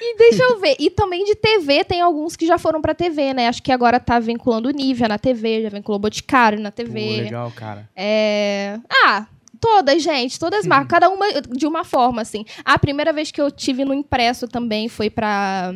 Speaker 3: E deixa eu ver. E também de TV, tem alguns que já foram pra TV, né? Acho que agora tá vinculando o Nivea na TV, já vinculou o Boticário na
Speaker 2: Pô,
Speaker 3: TV.
Speaker 2: legal, cara.
Speaker 3: É... Ah, todas, gente, todas marcas, cada uma de uma forma, assim. A primeira vez que eu tive no impresso também foi pra,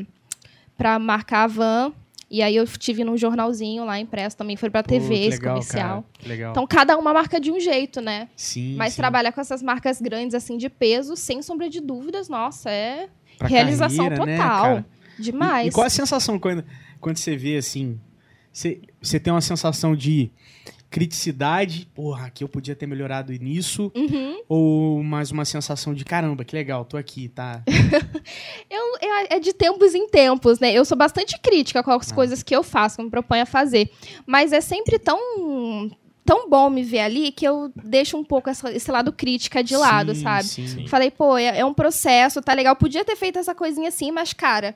Speaker 3: pra marcar a van. E aí eu tive num jornalzinho lá impresso também, foi pra TV, esse
Speaker 2: legal,
Speaker 3: comercial.
Speaker 2: cara. Legal.
Speaker 3: Então cada uma marca de um jeito, né?
Speaker 2: sim,
Speaker 3: Mas
Speaker 2: sim.
Speaker 3: trabalhar com essas marcas grandes, assim, de peso, sem sombra de dúvidas, nossa, é
Speaker 2: Pra
Speaker 3: realização
Speaker 2: carreira, né,
Speaker 3: total.
Speaker 2: cara?
Speaker 3: demais.
Speaker 2: E, e qual a sensação quando, quando você vê assim? Você, você tem uma sensação de criticidade, porra, aqui eu podia ter melhorado nisso,
Speaker 3: Uhum.
Speaker 2: ou mais uma sensação de caramba, que legal, tô aqui, tá?
Speaker 3: Eu, eu- é de tempos em tempos, né? Eu sou bastante crítica com as
Speaker 2: Ah.
Speaker 3: coisas que eu faço, que eu me proponho a fazer. Mas é sempre tão, tão bom me ver ali que eu deixo um pouco essa- esse lado crítica de lado,
Speaker 2: Sim,
Speaker 3: sabe?
Speaker 2: Sim.
Speaker 3: Falei, pô, é, é um processo, tá legal. Podia ter feito essa coisinha assim, mas, cara,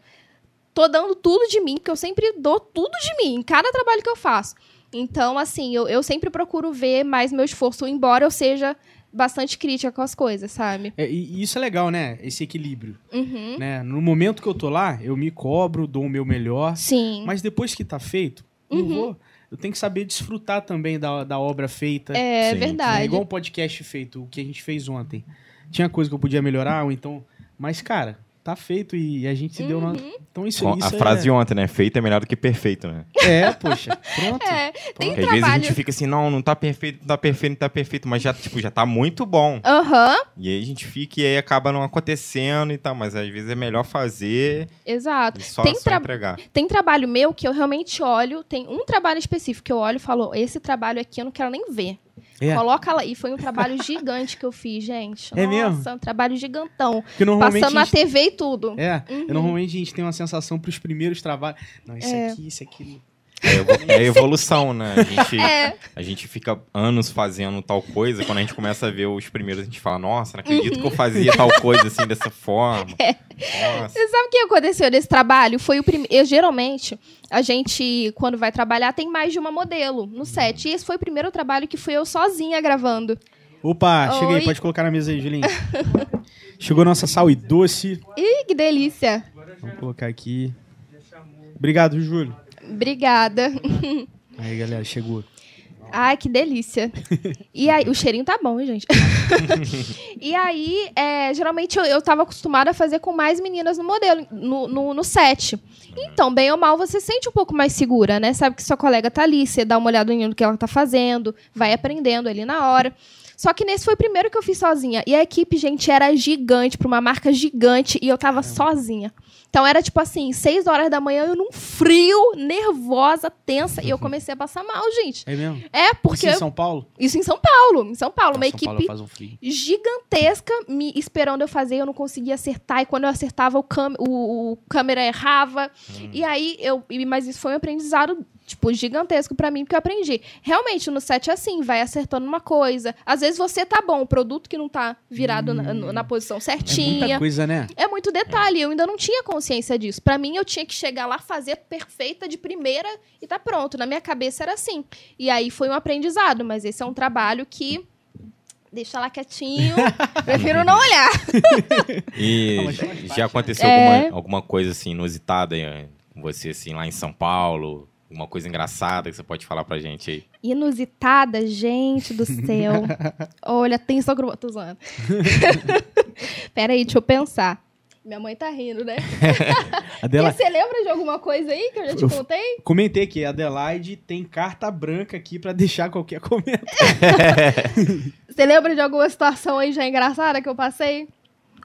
Speaker 3: tô dando tudo de mim, porque eu sempre dou tudo de mim, em cada trabalho que eu faço. Então, assim, eu, eu sempre procuro ver mais meu esforço, embora eu seja bastante crítica com as coisas, sabe?
Speaker 2: É, e, isso é legal, né? Esse equilíbrio,
Speaker 3: Uhum.
Speaker 2: né? No momento que eu tô lá, eu me cobro, dou o meu melhor,
Speaker 3: Sim.
Speaker 2: mas depois que tá feito, eu
Speaker 3: Uhum.
Speaker 2: vou... Eu tenho que saber desfrutar também da, da obra feita.
Speaker 3: É
Speaker 1: Sim,
Speaker 2: né?
Speaker 3: verdade.
Speaker 2: Igual um podcast feito, o que a gente fez ontem. Tinha coisa que eu podia melhorar, ou então... Mas, cara, tá feito e a gente se deu... Na...
Speaker 3: Uhum.
Speaker 2: Então isso,
Speaker 1: Com
Speaker 2: isso
Speaker 1: a frase de
Speaker 2: é...
Speaker 1: ontem, né? Feito é melhor do que perfeito, né?
Speaker 2: É, poxa, pronto.
Speaker 3: É, tem
Speaker 1: Porque às vezes a
Speaker 3: trabalho.
Speaker 1: gente fica assim, não, não tá perfeito, não tá perfeito, não tá perfeito, mas já, tipo, já tá muito bom.
Speaker 3: Aham,
Speaker 1: E aí a gente fica e aí acaba não acontecendo e tal, mas às vezes é melhor fazer
Speaker 3: exato.
Speaker 1: e só,
Speaker 3: Tem
Speaker 1: só entregar.
Speaker 3: Tem trabalho meu que eu realmente olho, tem um trabalho específico que eu olho e falo, esse trabalho aqui eu não quero nem ver.
Speaker 2: É.
Speaker 3: Coloca lá. E foi um trabalho gigante que eu fiz, gente.
Speaker 2: É
Speaker 3: Nossa,
Speaker 2: mesmo?
Speaker 3: um trabalho gigantão. Passando na
Speaker 2: gente...
Speaker 3: TV e tudo.
Speaker 2: É,
Speaker 3: Uhum.
Speaker 2: normalmente a gente tem uma sensação pros primeiros trabalhos. Não, isso
Speaker 3: É.
Speaker 2: aqui, isso aqui.
Speaker 1: É, é evolução, né? A gente,
Speaker 3: É,
Speaker 1: a gente fica anos fazendo tal coisa, quando a gente começa a ver os primeiros, a gente fala, nossa, não acredito que eu fazia tal coisa assim, dessa forma. Nossa.
Speaker 3: Você sabe o que aconteceu nesse trabalho? Foi o primeiro. Geralmente, a gente, quando vai trabalhar, tem mais de uma modelo no set. E esse foi o primeiro trabalho que fui eu sozinha gravando.
Speaker 2: Opa,
Speaker 3: Oi.
Speaker 2: pode colocar na mesa aí, Julinho. Chegou nossa sal e doce.
Speaker 3: Ih, que delícia!
Speaker 2: Vamos colocar aqui. Obrigado, Júlio.
Speaker 3: Obrigada.
Speaker 2: Aí, galera, chegou.
Speaker 3: Ai, que delícia. E aí, o cheirinho tá bom, gente. e aí, é, geralmente eu, eu tava acostumada a fazer com mais meninas no modelo, no, no, no set. Então, bem ou mal, você se sente um pouco mais segura, né? Sabe que sua colega tá ali, você dá uma olhada no que ela tá fazendo, vai aprendendo ali na hora. Só que nesse foi o primeiro que eu fiz sozinha. E a equipe, gente, era gigante, pra uma marca gigante, e eu tava sozinha. Então era tipo assim, seis horas da manhã, eu num frio, nervosa, tensa, e eu comecei a passar mal, gente.
Speaker 2: É mesmo?
Speaker 3: É, porque.
Speaker 2: Isso em São Paulo?
Speaker 3: Isso em São Paulo. Em São Paulo, uma
Speaker 2: São Paulo
Speaker 3: equipe
Speaker 2: faz um
Speaker 3: gigantesca me esperando eu fazer, eu não conseguia acertar. E quando eu acertava, o, cam o, o câmera errava. E aí, eu. Mas isso foi um aprendizado, tipo, gigantesco pra mim, porque eu aprendi. Realmente, no set é assim, vai acertando uma coisa. Às vezes você tá bom, o produto que não tá virado na, na posição
Speaker 2: É
Speaker 3: certinha.
Speaker 2: muita coisa, né?
Speaker 3: É muito detalhe, eu ainda não tinha consciência disso. Pra mim, eu tinha que chegar lá, fazer perfeita de primeira e tá pronto. Na minha cabeça era assim. E aí foi um aprendizado, mas esse é um trabalho que. Deixa lá quietinho. prefiro não olhar.
Speaker 1: E já aconteceu
Speaker 3: É.
Speaker 1: alguma, alguma coisa assim inusitada eh, com você, assim, lá em São Paulo? Uma coisa engraçada que você pode falar pra gente aí?
Speaker 3: Inusitada, gente do céu. Olha, tem só grupo. Tô zoando. Pera aí, deixa eu pensar. Minha mãe tá rindo, né?
Speaker 2: Adela...
Speaker 3: E Você lembra de alguma coisa aí que eu já te
Speaker 2: Eu-
Speaker 3: contei?
Speaker 2: Comentei que a Adelaide tem carta branca aqui pra deixar qualquer comentário.
Speaker 3: Você lembra de alguma situação aí já engraçada que eu passei?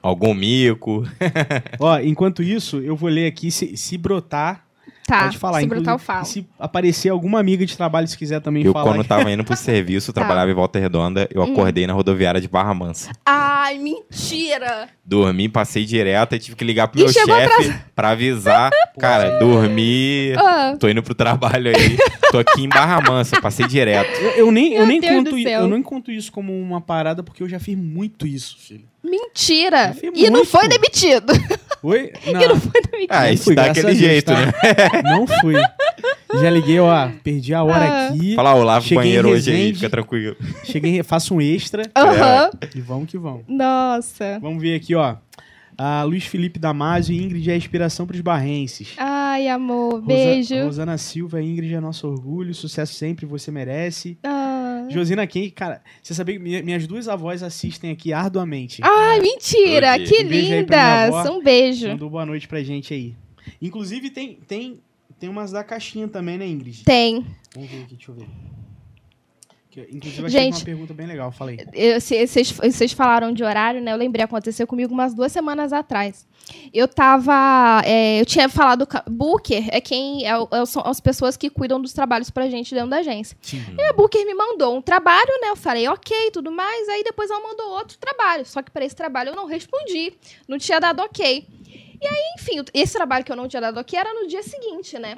Speaker 1: Algum mico?
Speaker 2: Ó, enquanto isso, eu vou ler aqui. Se, se brotar,
Speaker 3: Tá,
Speaker 2: pode falar.
Speaker 3: se brotar eu falo.
Speaker 2: Se aparecer alguma amiga de trabalho, se quiser também
Speaker 1: Eu,
Speaker 2: falar.
Speaker 1: quando tava indo pro serviço,
Speaker 3: Tá.
Speaker 1: trabalhava em Volta Redonda, eu
Speaker 3: Hum.
Speaker 1: acordei na rodoviária de Barra Mansa.
Speaker 3: Ai, mentira!
Speaker 1: Dormi, passei direto e tive que ligar pro
Speaker 3: E
Speaker 1: meu chefe pra avisar. Cara, dormi,
Speaker 3: Ah,
Speaker 1: tô indo pro trabalho aí. Tô aqui em Barra Mansa, passei direto.
Speaker 2: Eu, eu nem, eu nem
Speaker 3: Deus
Speaker 2: conto eu não conto isso como uma parada porque eu já fiz muito isso, filho.
Speaker 3: mentira!
Speaker 2: Eu
Speaker 3: E não
Speaker 2: muito.
Speaker 3: foi demitido.
Speaker 2: Oi?
Speaker 3: E não foi demitido.
Speaker 1: Ah,
Speaker 2: Não
Speaker 1: isso
Speaker 2: fui,
Speaker 1: dá
Speaker 2: graças
Speaker 1: aquele
Speaker 2: a
Speaker 1: jeito,
Speaker 2: tá?
Speaker 1: né?
Speaker 2: Não fui. Já liguei, ó, perdi a hora
Speaker 3: Ah.
Speaker 2: aqui.
Speaker 1: Fala, eu lavo o banheiro hoje aí, fica tranquilo.
Speaker 2: Cheguei, faço um extra
Speaker 3: Aham.
Speaker 2: e vamos que vamos.
Speaker 3: Nossa.
Speaker 2: Vamos ver aqui, ó. A Luiz Felipe Damasio e Ingrid é inspiração pros barrenses.
Speaker 3: Ai, amor,
Speaker 2: Rosa-
Speaker 3: beijo.
Speaker 2: Rosana Silva, Ingrid é nosso orgulho. Sucesso sempre, você merece.
Speaker 3: Ah.
Speaker 2: Josina Ken, cara, você sabia que minha- minhas duas avós assistem aqui arduamente.
Speaker 3: Ai, mentira!
Speaker 1: Hoje.
Speaker 3: Que
Speaker 2: Um
Speaker 3: lindas! Um beijo.
Speaker 2: Mandou boa noite pra gente aí. Inclusive, tem, tem, tem umas da caixinha também, né, Ingrid?
Speaker 3: Tem.
Speaker 2: Vamos ver aqui, deixa eu ver. Que, Inclusive,
Speaker 3: Gente.
Speaker 2: uma pergunta bem legal, falei.
Speaker 3: Vocês falaram de horário, né? Eu lembrei, aconteceu comigo umas duas semanas atrás. Eu tava. é, eu tinha falado. Booker é quem. É, é são as pessoas que cuidam dos trabalhos pra gente dentro da agência.
Speaker 2: Sim.
Speaker 3: E a Booker me mandou um trabalho, né? Eu falei, ok, tudo mais. Aí depois ela mandou outro trabalho. Só que para esse trabalho eu não respondi. Não tinha dado ok. E aí, enfim, esse trabalho que eu não tinha dado ok era no dia seguinte, né?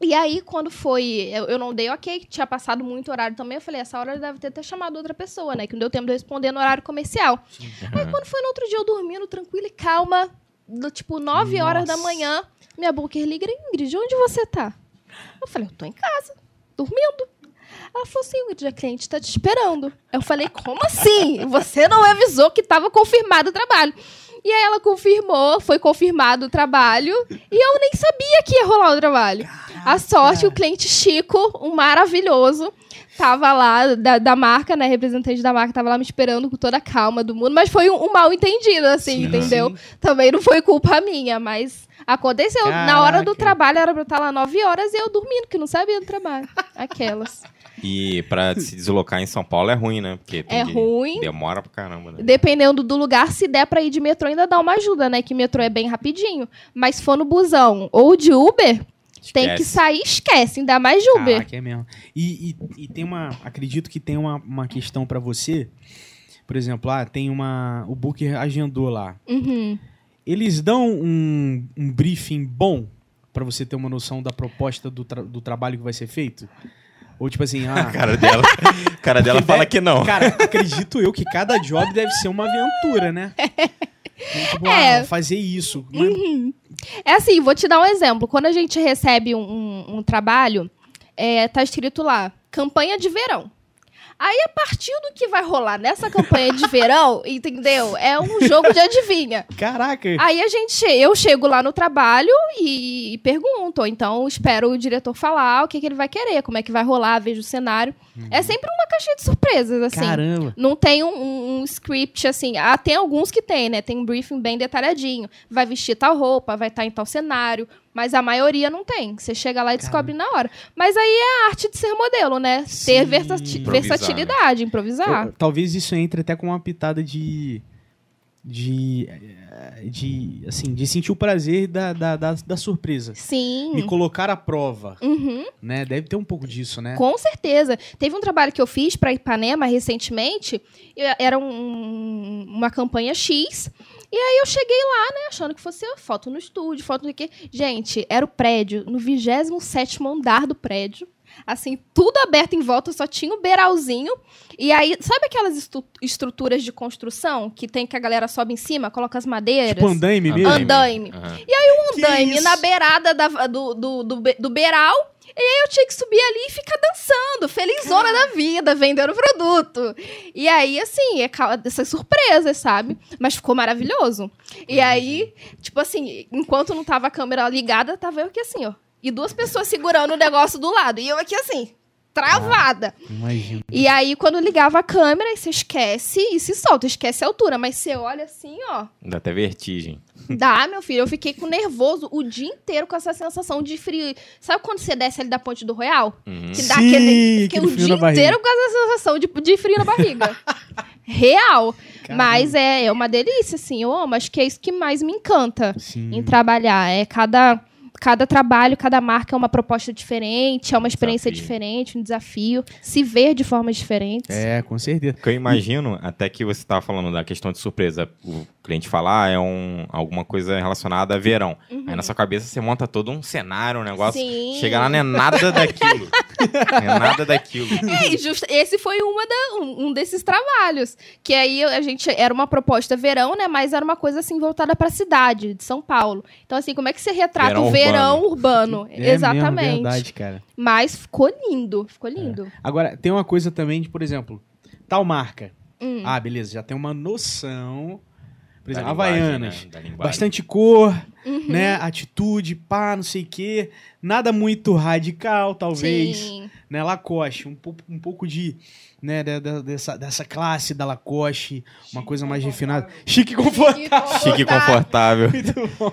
Speaker 3: E aí, quando foi. Eu, eu não dei ok, tinha passado muito horário também. Eu falei, essa hora deve ter até chamado outra pessoa, né? Que não deu tempo de eu responder no horário comercial. Aí, quando foi no outro dia, eu dormindo tranquila e calma, do, tipo, 9 horas da
Speaker 2: Nossa.
Speaker 3: manhã, minha Booker liga, Ingrid, onde você tá? Eu falei, eu tô em casa, dormindo. Ela falou assim, Ingrid, a cliente tá te esperando. Eu falei, como assim? Você não avisou que tava confirmado o trabalho. E aí ela confirmou, foi confirmado o trabalho, e eu nem sabia que ia rolar o trabalho. A sorte, o cliente Chico, um maravilhoso, tava lá, da, da marca, né, representante da marca, tava lá me esperando com toda a calma do mundo, mas foi um, um mal entendido, assim,
Speaker 2: Sim,
Speaker 3: entendeu? Também não foi culpa minha, mas aconteceu. Na hora do
Speaker 2: Caraca.
Speaker 3: trabalho era pra eu estar lá 9 horas e eu dormindo, que não sabia do trabalho. Aquelas.
Speaker 1: E pra se deslocar em São Paulo é ruim, né? Porque tem
Speaker 3: É
Speaker 1: que-
Speaker 3: ruim.
Speaker 1: Demora pra caramba, né?
Speaker 3: Dependendo do lugar, se der pra ir de metrô, ainda dá uma ajuda, né? Que metrô é bem rapidinho. Mas se for no busão ou de Uber, tem que
Speaker 1: Esquece.
Speaker 3: sair, esquece, ainda mais de Uber.
Speaker 2: Caraca, é mesmo. E, e, e tem uma. Acredito que tem uma, uma questão pra você. Por exemplo, ah, tem uma. O Booker agendou lá.
Speaker 3: Uhum.
Speaker 2: Eles dão um, um briefing bom pra você ter uma noção da proposta do, tra- do trabalho que vai ser feito? Ou tipo assim,
Speaker 1: A
Speaker 2: ah.
Speaker 1: cara dela, a cara dela fala
Speaker 2: deve-
Speaker 1: que não.
Speaker 2: Cara, acredito eu que cada job deve ser uma aventura, né? Então, tipo,
Speaker 3: É.
Speaker 2: ah, fazer isso. Mas-
Speaker 3: É assim, vou te dar um exemplo. Quando a gente recebe um, um- um trabalho, é, tá escrito lá, campanha de verão. Aí, a partir do que vai rolar nessa campanha de verão, entendeu? É um jogo de adivinha.
Speaker 2: Caraca!
Speaker 3: Aí a gente, eu chego lá no trabalho e, e pergunto, ou então espero o diretor falar o que, que ele vai querer, como é que vai rolar, vejo o cenário. É sempre uma caixinha de surpresas, assim.
Speaker 2: Caramba!
Speaker 3: Não tem um, um- um script assim. Ah, tem alguns que tem, né? Tem um briefing bem detalhadinho. Vai vestir tal roupa, vai estar em tal cenário. Mas a maioria não tem. Você chega lá e descobre na hora. Mas aí é a arte de ser modelo, né?
Speaker 2: Sim.
Speaker 3: Ter versati-
Speaker 1: Improvisar,
Speaker 3: versatilidade, improvisar.
Speaker 2: Eu- talvez isso entre até com uma pitada de. De. De. Assim, de sentir o prazer da, da, da, da surpresa.
Speaker 3: Sim.
Speaker 2: Me colocar à prova,
Speaker 3: Uhum.
Speaker 2: né? Deve ter um pouco disso, né?
Speaker 3: Com certeza. Teve um trabalho que eu fiz para Ipanema recentemente. Era um- uma campanha X. E aí eu cheguei lá, né, achando que fosse foto no estúdio, foto no quê. Gente, era o prédio, no 27 andar do prédio. Assim, tudo aberto em volta, só tinha o beiralzinho. E aí, sabe aquelas estu- estruturas de construção que tem que a galera sobe em cima, coloca as madeiras?
Speaker 2: Tipo andaime mesmo?
Speaker 3: Andaime.
Speaker 1: Aham.
Speaker 3: um
Speaker 2: Que
Speaker 3: andaime
Speaker 2: isso?
Speaker 3: na beirada da- do, do, do, do beiral. E aí eu tinha que subir ali e ficar dançando, felizona da vida, vendendo produto. E aí, assim, é ca- essas surpresas, sabe? Mas ficou maravilhoso. E aí, tipo assim, enquanto não tava a câmera ligada, tava eu aqui assim, ó. E duas pessoas segurando o negócio do lado. E eu aqui assim, travada.
Speaker 2: Imagina.
Speaker 3: E aí, quando ligava a câmera, você esquece e se solta, esquece a altura. Mas você olha assim, ó.
Speaker 1: Dá até vertigem.
Speaker 3: Dá, meu filho. Eu fiquei com nervoso o dia inteiro com essa sensação de frio. Sabe quando você desce ali da ponte do Royal?
Speaker 1: Uhum.
Speaker 3: Que dá
Speaker 2: Sim,
Speaker 3: aquele. Fiquei o dia inteiro com essa sensação de, de frio na barriga. Real.
Speaker 2: Caramba.
Speaker 3: Mas é, é uma delícia, assim. Eu amo. Acho que é isso que mais me encanta
Speaker 2: Sim.
Speaker 3: em trabalhar. É cada. Cada trabalho, cada marca é uma proposta diferente, é uma experiência
Speaker 1: Desafio.
Speaker 3: diferente, um desafio. Se ver de formas diferentes.
Speaker 2: É, com certeza.
Speaker 1: O que eu imagino, até que você estava falando da questão de surpresa, o cliente falar é um, alguma coisa relacionada a verão. Aí na sua cabeça você monta todo um cenário, um negócio.
Speaker 3: Sim.
Speaker 1: Chega lá, não é nada daquilo. não é nada daquilo.
Speaker 3: É, e justa- esse foi uma da- um, um desses trabalhos. Que aí a gente era uma proposta verão, né? Mas era uma coisa assim voltada pra cidade de São Paulo. Então, assim, como é que você retrata
Speaker 1: Verão
Speaker 3: o verão urbano?
Speaker 2: É
Speaker 3: Exatamente.
Speaker 2: Mesmo, verdade, cara.
Speaker 3: Mas ficou lindo, ficou lindo.
Speaker 2: Agora, tem uma coisa também de, por exemplo, tal marca.
Speaker 3: Hum.
Speaker 2: Ah, beleza, já tem uma noção Por exemplo, Havaianas.
Speaker 1: né?
Speaker 2: Bastante cor,
Speaker 3: Uhum.
Speaker 2: né? Atitude, pá, não sei o quê. Nada muito radical, talvez.
Speaker 3: Sim.
Speaker 2: Né? Lacoste, um, pouco- um pouco de. Né, da- da- dessa, dessa classe da Lacoste, uma coisa mais refinada. Chique e confortável.
Speaker 1: Chique e confortável.
Speaker 2: Muito bom.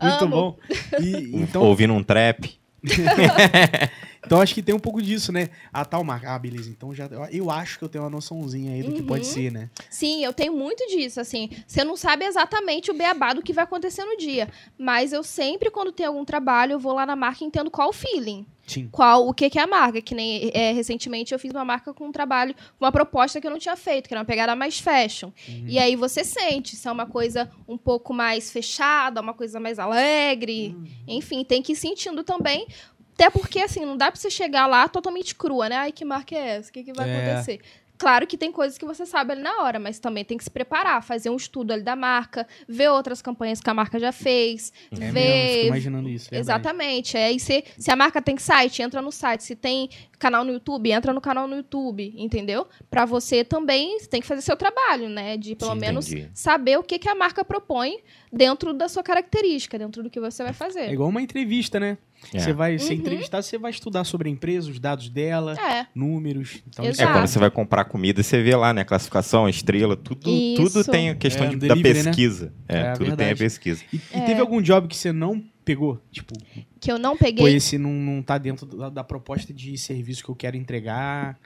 Speaker 2: Muito
Speaker 3: Amo.
Speaker 2: bom. E, então,
Speaker 1: Ouvindo um trap.
Speaker 2: então acho que tem um pouco disso, né? A tal marca. Ah, beleza. Então já. Eu acho que eu tenho uma noçãozinha aí do que
Speaker 3: Uhum.
Speaker 2: pode ser, né?
Speaker 3: Sim, eu tenho muito disso, assim. Você não sabe exatamente o beabá do que vai acontecer no dia. Mas eu sempre, quando tem algum trabalho, eu vou lá na marca e entendo qual o feeling.
Speaker 2: Sim.
Speaker 3: Qual, o que, que é a marca. Que nem é, recentemente eu fiz uma marca com um trabalho, uma proposta que eu não tinha feito, que era uma pegada mais fashion.
Speaker 2: Uhum.
Speaker 3: E aí você sente se é uma coisa um pouco mais fechada, uma coisa mais alegre.
Speaker 2: Uhum.
Speaker 3: Enfim, tem que ir sentindo também. Até porque, assim, não dá pra você chegar lá totalmente crua, né? Ai, que marca é essa? O que, que vai
Speaker 2: É.
Speaker 3: acontecer? Claro que tem coisas que você sabe ali na hora, mas também tem que se preparar, fazer um estudo ali da marca, ver outras campanhas que a marca já fez,
Speaker 2: É
Speaker 3: ver.
Speaker 2: imaginando isso. verdade.
Speaker 3: Exatamente. É, e se, se a marca tem site, entra no site. Se tem canal no YouTube, entra no canal no YouTube, entendeu? Pra você também você tem que fazer seu trabalho, né? De pelo
Speaker 1: Sim,
Speaker 3: menos
Speaker 1: entendi.
Speaker 3: saber o que, que a marca propõe dentro da sua característica, dentro do que você vai
Speaker 2: É
Speaker 3: fazer.
Speaker 2: igual uma entrevista, né?
Speaker 1: É.
Speaker 2: Você vai ser
Speaker 3: Uhum.
Speaker 2: entrevistado, você vai estudar sobre a empresa, os dados dela,
Speaker 3: É.
Speaker 2: números. Então, isso
Speaker 1: É,
Speaker 3: Exato.
Speaker 1: quando você vai comprar comida, você vê lá, né? Classificação, estrela, tudo,
Speaker 3: Isso.
Speaker 1: tudo tem a questão
Speaker 2: É,
Speaker 1: de-
Speaker 2: no
Speaker 1: da
Speaker 2: delivery, né?
Speaker 1: pesquisa. É,
Speaker 2: É,
Speaker 1: tudo tem a
Speaker 2: verdade.
Speaker 1: pesquisa.
Speaker 2: E, e
Speaker 3: É.
Speaker 2: teve algum job que você não pegou? Tipo,
Speaker 3: Que eu não peguei.
Speaker 2: esse não, não tá dentro da, da proposta de serviço que eu quero entregar.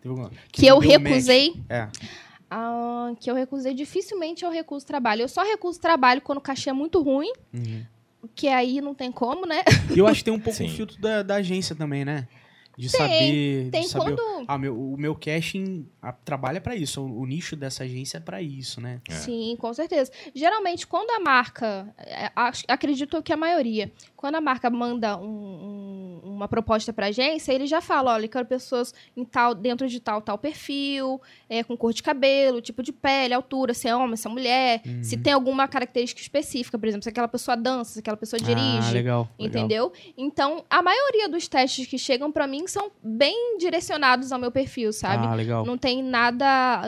Speaker 2: Teve alguma-
Speaker 3: Que eu
Speaker 2: deu match.
Speaker 3: recusei.
Speaker 2: É.
Speaker 3: Ah, que eu recusei. Dificilmente eu recuso trabalho. Eu só recuso trabalho quando o cachê é muito ruim,
Speaker 2: Uhum.
Speaker 3: Que aí não tem como, né?
Speaker 2: E eu acho que tem um pouco o
Speaker 1: Sim.
Speaker 2: filtro da, da agência também, né? De saber.
Speaker 3: Tem
Speaker 2: de saber
Speaker 3: quando.
Speaker 2: Ah, meu, o meu casting ah, trabalha pra isso. O, o nicho dessa agência é pra isso, né?
Speaker 1: É.
Speaker 3: Sim, com certeza. Geralmente, quando a marca, é, acho- acredito que a maioria, quando a marca manda um- um- uma proposta para agência, ele já fala, olha, eu quero pessoas em tal, dentro de tal, tal perfil, é, com cor de cabelo, tipo de pele, altura, se é homem, se é mulher,
Speaker 2: Uhum.
Speaker 3: se tem alguma característica específica, por exemplo, se aquela pessoa dança, se aquela pessoa
Speaker 2: Ah,
Speaker 3: dirige.
Speaker 2: legal. legal.
Speaker 3: Entendeu? Então, a maioria dos testes que chegam pra mim são bem direcionados ao meu perfil, sabe?
Speaker 2: Ah, legal.
Speaker 3: Não tem nada.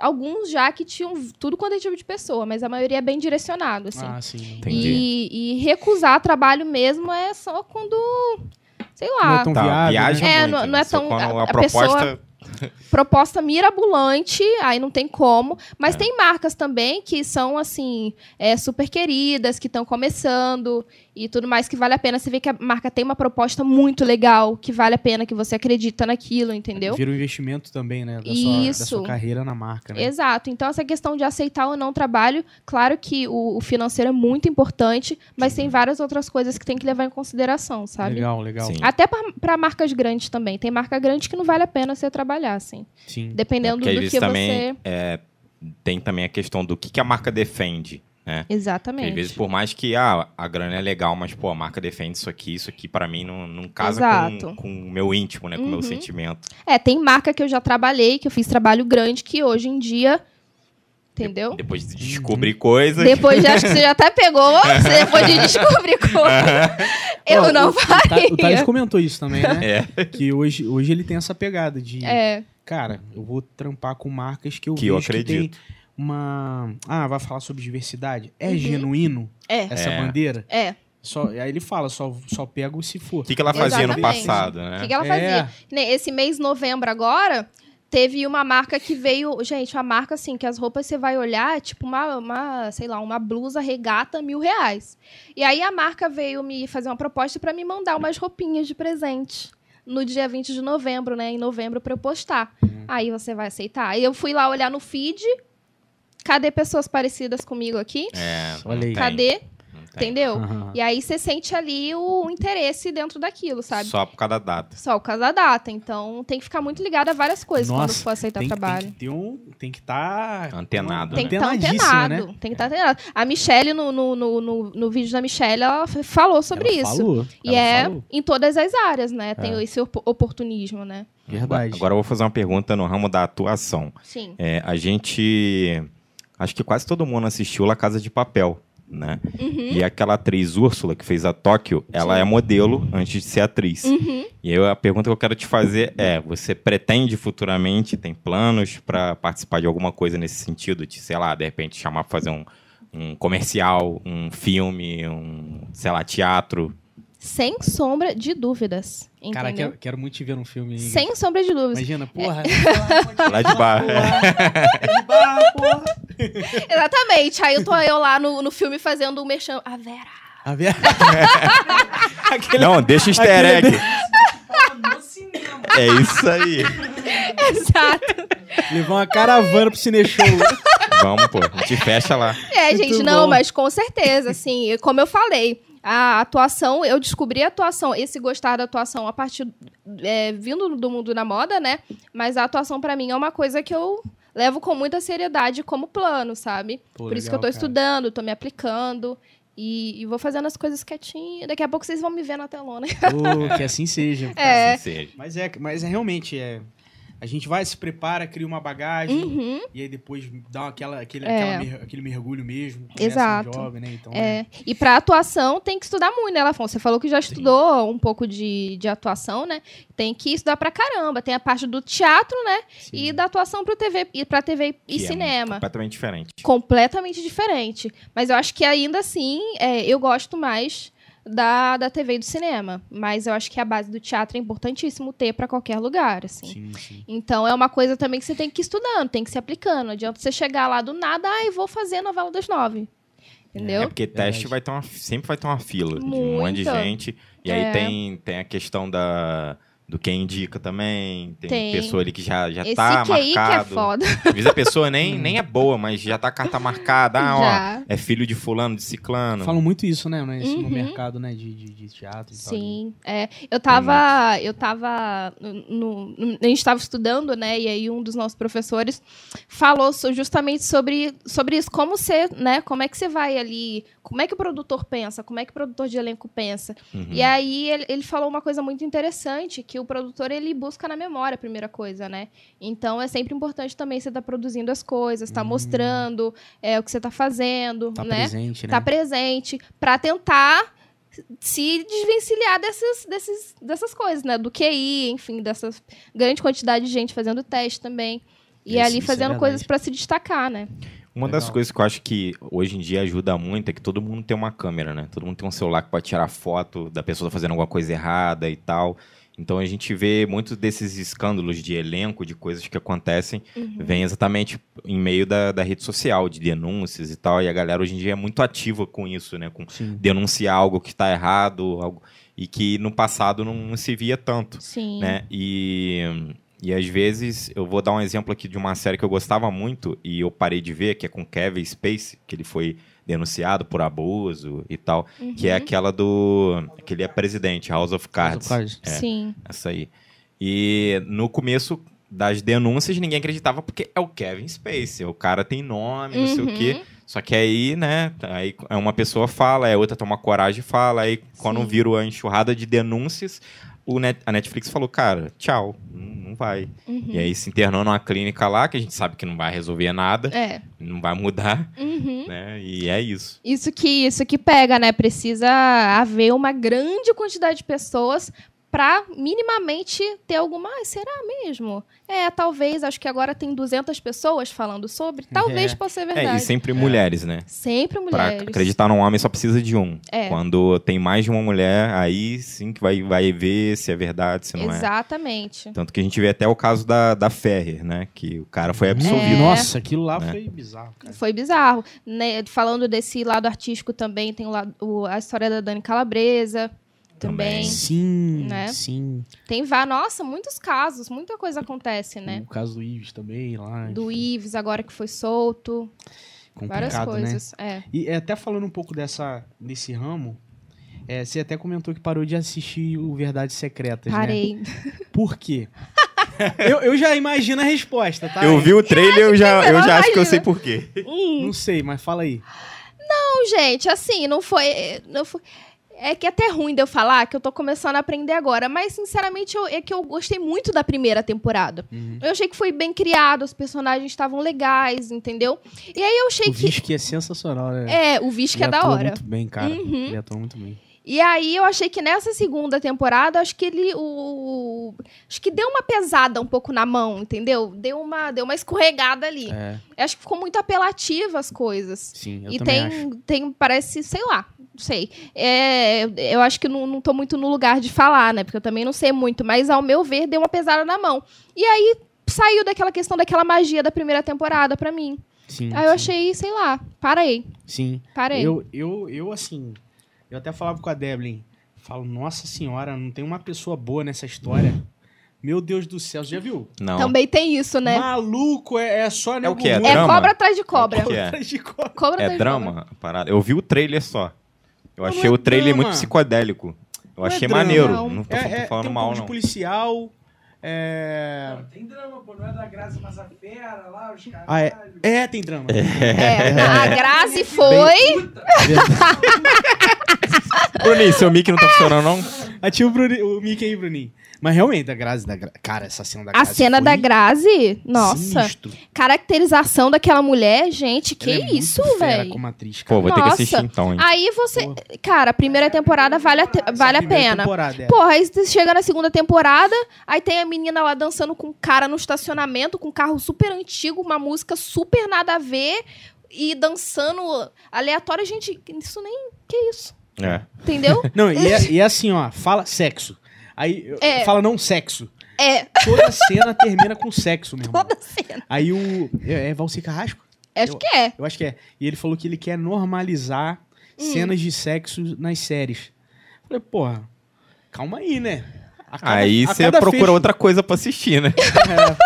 Speaker 3: Alguns já que tinham tudo quanto é tipo de pessoa, mas a maioria é bem direcionado, assim.
Speaker 2: Ah, sim.
Speaker 1: Entendi.
Speaker 3: e, e recusar trabalho mesmo é só quando. Sei
Speaker 2: Não
Speaker 3: lá.
Speaker 2: é tão
Speaker 1: Tá,
Speaker 2: viável, né?
Speaker 3: É,
Speaker 1: muito,
Speaker 3: não-
Speaker 1: né?
Speaker 3: não é tão- a-
Speaker 1: a, proposta...
Speaker 3: proposta mirabolante, aí não tem como. Mas
Speaker 1: É.
Speaker 3: tem marcas também que são, assim, é, super queridas, que estão começando e tudo mais, que vale a pena. Você vê que a marca tem uma proposta muito legal, que vale a pena, que você acredita naquilo, entendeu?
Speaker 2: Vira um investimento também, né? Da sua, da
Speaker 3: Isso.
Speaker 2: sua carreira na marca, né?
Speaker 3: Exato. Então, essa questão de aceitar ou não trabalho, claro que o, o financeiro é muito importante, mas tem várias outras coisas que tem que levar em consideração, sabe?
Speaker 2: Legal, legal.
Speaker 1: Sim.
Speaker 3: Até para marcas grandes também. Tem marca grande que não vale a pena você trabalhar, assim.
Speaker 2: Sim.
Speaker 3: Dependendo
Speaker 1: às
Speaker 3: do que
Speaker 1: também
Speaker 3: você.
Speaker 1: é, tem também a questão do que, que a marca defende. Né?
Speaker 3: Exatamente.
Speaker 1: às vezes, por mais que ah, a grana é legal, mas pô, a marca defende isso aqui, isso aqui pra mim não, não casa com, com o meu íntimo, né? Com o meu
Speaker 3: Uhum.
Speaker 1: sentimento.
Speaker 3: É, tem marca que eu já trabalhei, que eu fiz trabalho grande, que hoje em dia. Entendeu?
Speaker 1: Depois de descobrir coisas.
Speaker 3: Depois de, acho que você já até pegou, você depois de descobrir coisa. eu
Speaker 2: Ó,
Speaker 3: não
Speaker 2: o, o,
Speaker 3: faria.
Speaker 2: o Thales comentou isso também, né?
Speaker 1: É,
Speaker 2: Que hoje, hoje ele tem essa pegada de,
Speaker 3: É,
Speaker 2: cara, eu vou trampar com marcas que eu
Speaker 1: Que eu
Speaker 2: vejo que tem
Speaker 1: acredito.
Speaker 2: Uma... Ah, vai falar sobre diversidade? É
Speaker 3: Uhum.
Speaker 2: genuíno
Speaker 3: é,
Speaker 2: essa
Speaker 1: É.
Speaker 2: bandeira?
Speaker 3: é.
Speaker 2: Só, aí ele fala, só, só pego se for.
Speaker 1: o que, que ela fazia no
Speaker 3: Exatamente.
Speaker 1: passado,
Speaker 3: O
Speaker 1: né?
Speaker 3: que, que ela
Speaker 2: É.
Speaker 3: fazia? Nem Esse mês de novembro agora, teve uma marca que veio. Gente, uma marca assim, que as roupas você vai olhar, é tipo uma, uma, sei lá, uma blusa regata mil reais. E aí a marca veio me fazer uma proposta pra me mandar umas roupinhas de presente. No dia 20 de novembro, né? Em novembro pra eu postar.
Speaker 2: Uhum.
Speaker 3: Aí você vai aceitar. Aí eu fui lá olhar no feed. Cadê pessoas parecidas comigo aqui?
Speaker 1: É,
Speaker 2: Olha aí.
Speaker 3: Cadê? Entendeu?
Speaker 2: Aham.
Speaker 3: E aí você sente ali o interesse dentro daquilo, sabe?
Speaker 1: Só por causa da data.
Speaker 3: Só por causa da data. Então tem que ficar muito ligado a várias coisas quando
Speaker 2: Nossa,
Speaker 3: for aceitar
Speaker 2: tem,
Speaker 3: trabalho.
Speaker 2: Tem que um... Tem que estar...
Speaker 1: Antenado,
Speaker 3: Tem
Speaker 1: né?
Speaker 3: que estar
Speaker 2: Antenadíssima,
Speaker 3: antenado.
Speaker 2: né?
Speaker 3: Tem que estar antenado. A Michelle, no, no, no, no, no vídeo da Michelle, ela falou sobre
Speaker 2: Ela
Speaker 3: isso.
Speaker 2: Falou.
Speaker 3: E
Speaker 2: ela
Speaker 3: é
Speaker 2: falou.
Speaker 3: em todas as áreas, né? Tem
Speaker 2: É.
Speaker 3: esse op- oportunismo, né?
Speaker 2: Verdade.
Speaker 1: Agora eu vou fazer uma pergunta no ramo da atuação.
Speaker 3: Sim.
Speaker 1: É, a gente. Acho que quase todo mundo assistiu La Casa de Papel, né?
Speaker 3: Uhum.
Speaker 1: E aquela atriz Úrsula, que fez a Tóquio, ela é modelo antes de ser atriz.
Speaker 3: Uhum.
Speaker 1: E aí a pergunta que eu quero te fazer é: você pretende futuramente, tem planos para participar de alguma coisa nesse sentido? De, sei lá, de repente chamar pra fazer um, um comercial, um filme, um, sei lá, teatro.
Speaker 3: Sem sombra de dúvidas. Entendeu?
Speaker 2: Cara, quero, quero muito te ver num filme.
Speaker 3: Sem sombra de dúvidas.
Speaker 2: Imagina, porra.
Speaker 1: Lá de baixo.
Speaker 2: É de barra, porra.
Speaker 3: Exatamente. Aí eu tô eu lá no, no filme fazendo o merchan. A Vera.
Speaker 2: A ver... Aquele...
Speaker 1: Não, deixa o easter egg. É isso aí.
Speaker 3: Exato.
Speaker 2: Levar uma caravana pro Cine Show.
Speaker 1: Vamos, pô. A gente fecha lá.
Speaker 3: É,
Speaker 2: Muito
Speaker 3: gente, não,
Speaker 2: bom.
Speaker 3: mas com certeza, assim, como eu falei, a atuação, eu descobri a atuação, esse gostar da atuação a partir, é, vindo do mundo da moda, né? Mas a atuação pra mim é uma coisa que eu levo com muita seriedade como plano, sabe?
Speaker 2: Pô,
Speaker 3: Por isso que eu
Speaker 2: legal,
Speaker 3: tô
Speaker 2: cara.
Speaker 3: estudando, tô me aplicando e, e vou fazendo as coisas quietinho. Daqui a pouco vocês vão me ver na telona.
Speaker 2: Pô, que assim seja.
Speaker 3: É.
Speaker 1: Assim seja.
Speaker 2: Mas é, mas é realmente é. A gente vai, se prepara, cria uma bagagem
Speaker 3: Uhum.
Speaker 2: e aí depois dá aquela, aquele,
Speaker 3: É.
Speaker 2: aquela aquele mergulho mesmo. começa
Speaker 3: Exato.
Speaker 2: Um job, né? Então,
Speaker 3: É, e pra atuação tem que estudar muito, né, Afonso? Você falou que já estudou um pouco de, de atuação, né? Tem que estudar pra caramba. Tem a parte do teatro, né?
Speaker 2: sim.
Speaker 3: E da atuação pro TV, e pra TV e
Speaker 1: Que é
Speaker 3: cinema.
Speaker 1: completamente diferente.
Speaker 3: completamente diferente. Mas eu acho que ainda assim, é, eu gosto mais da, da TV e do cinema. Mas eu acho que a base do teatro é importantíssimo ter pra qualquer lugar, assim.
Speaker 2: Sim, sim.
Speaker 3: Então é uma coisa também que você tem que ir estudando, tem que se aplicando. Não adianta você chegar lá do nada, ai, vou fazer a novela das nove. Entendeu?
Speaker 1: É porque teste
Speaker 2: Verdade.
Speaker 1: vai ter uma, sempre vai ter uma fila de um monte de gente. E
Speaker 3: É.
Speaker 1: aí tem, tem a questão da, do quem indica também. Tem,
Speaker 3: Tem.
Speaker 1: pessoa ali que já, já
Speaker 3: Esse
Speaker 1: tá
Speaker 3: QI que é
Speaker 1: marcado.
Speaker 3: foda.
Speaker 1: Às vezes a pessoa nem, nem é boa, mas já tá a carta marcada. Ah,
Speaker 3: Já.
Speaker 1: ó, é filho de fulano, de ciclano.
Speaker 2: Falam muito isso, né? né, isso No
Speaker 3: Uhum.
Speaker 2: mercado, né? De, de, de teatro e tal.
Speaker 3: Sim, é. Eu tava, eu tava, no, no- a gente estava estudando, né? E aí um dos nossos professores falou justamente sobre, sobre isso, como você, né? Como é que você vai ali, como é que o produtor pensa, como é que o produtor de elenco pensa.
Speaker 1: Uhum.
Speaker 3: E aí ele, ele falou uma coisa muito interessante, que o produtor ele busca na memória a primeira coisa, né? Então é sempre importante também você estar produzindo as coisas, estar mostrando é, o que você está fazendo,
Speaker 2: Tá
Speaker 3: né?
Speaker 2: presente, né?
Speaker 3: tá presente para tentar se desvencilhar dessas, desses, dessas coisas, né? Do QI, enfim, dessa grande quantidade de gente fazendo teste também. E
Speaker 2: Isso-
Speaker 3: ali
Speaker 2: é
Speaker 3: fazendo coisas para se destacar, né?
Speaker 1: Uma das
Speaker 2: Legal.
Speaker 1: coisas que eu acho que hoje em dia ajuda muito é que todo mundo tem uma câmera, né? Todo mundo tem um celular que pode tirar foto da pessoa fazendo alguma coisa errada e tal. Então a gente vê muitos desses escândalos de elenco, de coisas que acontecem,
Speaker 3: Uhum.
Speaker 1: vem exatamente em meio da, da rede social, de denúncias e tal. E a galera hoje em dia é muito ativa com isso, né? Com
Speaker 2: Sim.
Speaker 1: denunciar algo que está errado algo, e que no passado não se via tanto
Speaker 3: Sim.
Speaker 1: né? E, e às vezes eu vou dar um exemplo aqui de uma série que eu gostava muito e eu parei de ver, que é com Kevin Space, que ele foi denunciado por abuso e tal, que é
Speaker 3: Uhum.
Speaker 1: aquela do que ele é presidente, House of Cards.
Speaker 2: Cards.
Speaker 1: É,
Speaker 3: Sim.
Speaker 1: essa aí. E no começo das denúncias ninguém acreditava porque é o Kevin Space, o cara tem nome, não sei o
Speaker 3: Uhum.
Speaker 1: quê. Só que aí, né, aí uma pessoa fala, aí a outra toma coragem e fala, aí quando
Speaker 3: Sim.
Speaker 1: virou a enxurrada de denúncias, Net- a Netflix falou, cara, tchau, não, não vai.
Speaker 3: Uhum.
Speaker 1: E aí se internou numa clínica lá, que a gente sabe que não vai resolver nada,
Speaker 3: É.
Speaker 1: não vai mudar,
Speaker 3: Uhum.
Speaker 1: né, e é isso.
Speaker 3: Isso que, isso que pega, né? Precisa haver uma grande quantidade de pessoas para minimamente ter alguma. "Ai, será mesmo? É, talvez. Acho que agora tem 200 pessoas falando sobre. Talvez
Speaker 2: É.
Speaker 3: possa ser
Speaker 1: É,
Speaker 3: verdade.
Speaker 1: e sempre mulheres, né?
Speaker 3: Sempre
Speaker 1: Pra
Speaker 3: mulheres.
Speaker 1: acreditar num homem só precisa de um.
Speaker 3: É.
Speaker 1: Quando tem mais de uma mulher, aí sim que vai, vai ver se é verdade, se não é.
Speaker 3: Exatamente.
Speaker 1: Tanto que a gente vê até o caso da, da Ferrer, né? Que o cara foi absolvido.
Speaker 3: É.
Speaker 2: Nossa, aquilo lá
Speaker 1: Né?
Speaker 2: foi bizarro, cara.
Speaker 3: Foi bizarro. Né? Falando desse lado artístico também, tem o lado, o- a história da Dani Calabresa.
Speaker 1: Também.
Speaker 2: Sim,
Speaker 3: Né?
Speaker 2: sim.
Speaker 3: Tem vá, nossa, muitos casos, muita coisa acontece, né?
Speaker 2: O caso do Ives também lá.
Speaker 3: Do Ives, agora que foi solto. Várias
Speaker 2: complicado, né?
Speaker 3: coisas. É.
Speaker 2: E é, até falando um pouco dessa, desse ramo, é, você até comentou que parou de assistir o Verdades Secretas, né?
Speaker 3: Parei.
Speaker 2: Por quê? eu, eu já imagino a resposta, tá?
Speaker 1: Eu vi o trailer, eu já, eu já acho que eu sei por quê.
Speaker 2: Não sei, mas fala aí.
Speaker 3: Não, gente, assim, não foi, não foi. É que é até ruim de eu falar que eu tô começando a aprender agora, mas sinceramente eu- é que eu gostei muito da primeira temporada.
Speaker 2: Uhum.
Speaker 3: Eu achei que foi bem criado, os personagens estavam legais, entendeu? E aí eu achei
Speaker 2: O
Speaker 3: que.
Speaker 2: Visque é sensacional, né?
Speaker 3: É, o Visque é da hora.
Speaker 2: muito bem, cara.
Speaker 3: Uhum.
Speaker 2: Ele atua muito bem.
Speaker 3: E aí eu achei que nessa segunda temporada, acho que ele. O, acho que deu uma pesada um pouco na mão, entendeu? Deu uma, deu uma escorregada ali.
Speaker 2: É,
Speaker 3: acho que ficou muito apelativa as coisas.
Speaker 2: sim, eu
Speaker 3: e
Speaker 2: também
Speaker 3: tem,
Speaker 2: acho.
Speaker 3: tem, parece, sei lá, sei. É, eu acho que não, não tô muito no lugar de falar, né? Porque eu também não sei muito, mas ao meu ver, deu uma pesada na mão. E aí saiu daquela questão daquela magia da primeira temporada pra mim.
Speaker 2: Sim,
Speaker 3: Aí eu
Speaker 2: sim,
Speaker 3: achei, sei lá, parei,
Speaker 2: Sim.
Speaker 3: parei.
Speaker 2: Eu, eu, eu, assim, eu até falava com a Devlin, falo, nossa senhora, não tem uma pessoa boa nessa história. Meu Deus do céu, você já viu?
Speaker 1: Não.
Speaker 3: Também tem isso, né?
Speaker 2: Maluco, é, é só nego
Speaker 1: o quê? É.
Speaker 3: É
Speaker 1: drama?
Speaker 3: cobra atrás de cobra.
Speaker 1: O que é?
Speaker 2: Atrás de cobra.
Speaker 3: Cobra atrás
Speaker 1: É drama parada? Eu vi o trailer só. Eu
Speaker 2: Não,
Speaker 1: achei
Speaker 2: não é
Speaker 1: o trailer
Speaker 2: drama.
Speaker 1: muito psicodélico. Eu
Speaker 2: Não é
Speaker 1: achei
Speaker 2: drama,
Speaker 1: maneiro.
Speaker 3: não.
Speaker 1: Não tô,
Speaker 2: É,
Speaker 1: tô
Speaker 2: é,
Speaker 1: falando
Speaker 2: tem um
Speaker 1: mal,
Speaker 2: pouco de
Speaker 1: não.
Speaker 2: policial. É...
Speaker 4: Não, tem drama, pô. Não é da Graça Massafera lá, os caras.
Speaker 2: Ah, é, é, tem drama.
Speaker 3: É, a Grazi foi.
Speaker 1: Bruninho, seu mic não tá funcionando, não?
Speaker 2: Ativa o, Bruni, o Mickey aí, Bruninho. Mas realmente, a Grazi da Gra... Cara, essa cena da
Speaker 3: A
Speaker 2: Grazi
Speaker 3: cena
Speaker 2: foi
Speaker 3: da Grazi, nossa.
Speaker 2: sinistro.
Speaker 3: Caracterização daquela mulher, gente, que
Speaker 2: Ela é
Speaker 3: isso, velho.
Speaker 2: como atriz,
Speaker 1: Pô,
Speaker 2: cara.
Speaker 1: vou ter que
Speaker 3: Nossa.
Speaker 1: assistir então, hein?
Speaker 3: Aí você.
Speaker 2: Pô.
Speaker 3: Cara, a primeira temporada vale a, te-
Speaker 2: Essa
Speaker 3: vale a
Speaker 2: primeira
Speaker 3: pena.
Speaker 2: temporada, é.
Speaker 3: Porra, aí você chega na segunda temporada, aí tem a menina lá dançando com um cara no estacionamento, com um carro super antigo, uma música super nada a ver, e dançando aleatório. Gente, isso nem. Que isso?
Speaker 1: É.
Speaker 3: Entendeu?
Speaker 2: Não, e é, e é assim, ó, fala sexo. Aí
Speaker 3: É.
Speaker 2: fala não sexo.
Speaker 3: É,
Speaker 2: Toda cena termina com sexo, meu irmão.
Speaker 3: toda cena.
Speaker 2: Aí o. É, é Valci Carrasco?
Speaker 3: Acho que é.
Speaker 2: Eu acho que é. E ele falou que ele quer normalizar
Speaker 3: Hum.
Speaker 2: cenas de sexo nas séries. Falei, porra, calma aí, né? Cada-
Speaker 1: Aí você procura
Speaker 2: fecho-
Speaker 1: outra coisa pra assistir, né?
Speaker 2: É.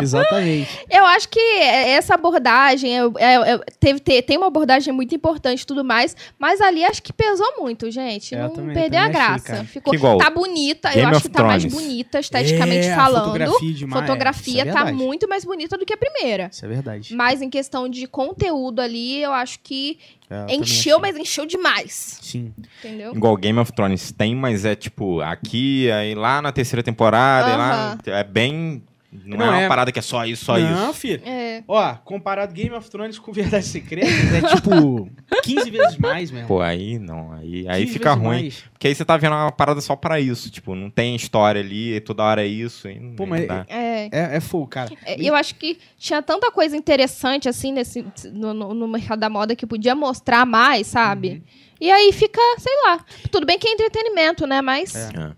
Speaker 2: Exatamente.
Speaker 3: Eu acho que essa abordagem é- é- é- teve, te- tem uma abordagem muito importante e tudo mais, mas ali acho que pesou muito, gente.
Speaker 2: É, eu
Speaker 3: não
Speaker 2: também-
Speaker 3: perdeu a
Speaker 2: também achei,
Speaker 3: graça.
Speaker 2: cara.
Speaker 3: Ficou,
Speaker 1: igual
Speaker 3: tá bonita, eu
Speaker 1: Game
Speaker 3: acho
Speaker 1: of
Speaker 3: que tá mais
Speaker 1: Thrones.
Speaker 3: bonita esteticamente
Speaker 2: É, a
Speaker 3: falando.
Speaker 2: Fotografia, demais,
Speaker 3: Fotografia
Speaker 2: é, é
Speaker 3: tá muito mais bonita do que a primeira.
Speaker 2: Isso é verdade.
Speaker 3: Mas em questão de conteúdo ali, eu acho que
Speaker 2: É, eu
Speaker 3: encheu, mas encheu demais.
Speaker 2: Sim.
Speaker 3: Entendeu?
Speaker 1: Igual Game of Thrones tem, mas é tipo aqui, aí lá na terceira temporada, aí lá. É bem. Não,
Speaker 2: Não
Speaker 1: é uma
Speaker 2: é-
Speaker 1: parada que é só isso, só
Speaker 2: não,
Speaker 1: isso.
Speaker 2: filho.
Speaker 3: É.
Speaker 2: Ó, comparado Game of Thrones com Verdades Secretas, é tipo 15 vezes mais mesmo.
Speaker 1: Pô, aí não. Aí, aí
Speaker 2: 15
Speaker 1: fica ruim.
Speaker 2: mais.
Speaker 1: Porque aí você tá vendo uma parada só pra isso. Tipo, não tem história ali, e toda hora é isso. Não
Speaker 2: Pô, mas-
Speaker 1: dá.
Speaker 3: É.
Speaker 2: É, é full, cara.
Speaker 3: É, Eu acho que tinha tanta coisa interessante, assim, nesse, no, no- no mercado da moda que podia mostrar mais, sabe?
Speaker 2: Uhum.
Speaker 3: E aí fica, sei lá. Tudo bem que é entretenimento, né? Mas.
Speaker 2: É.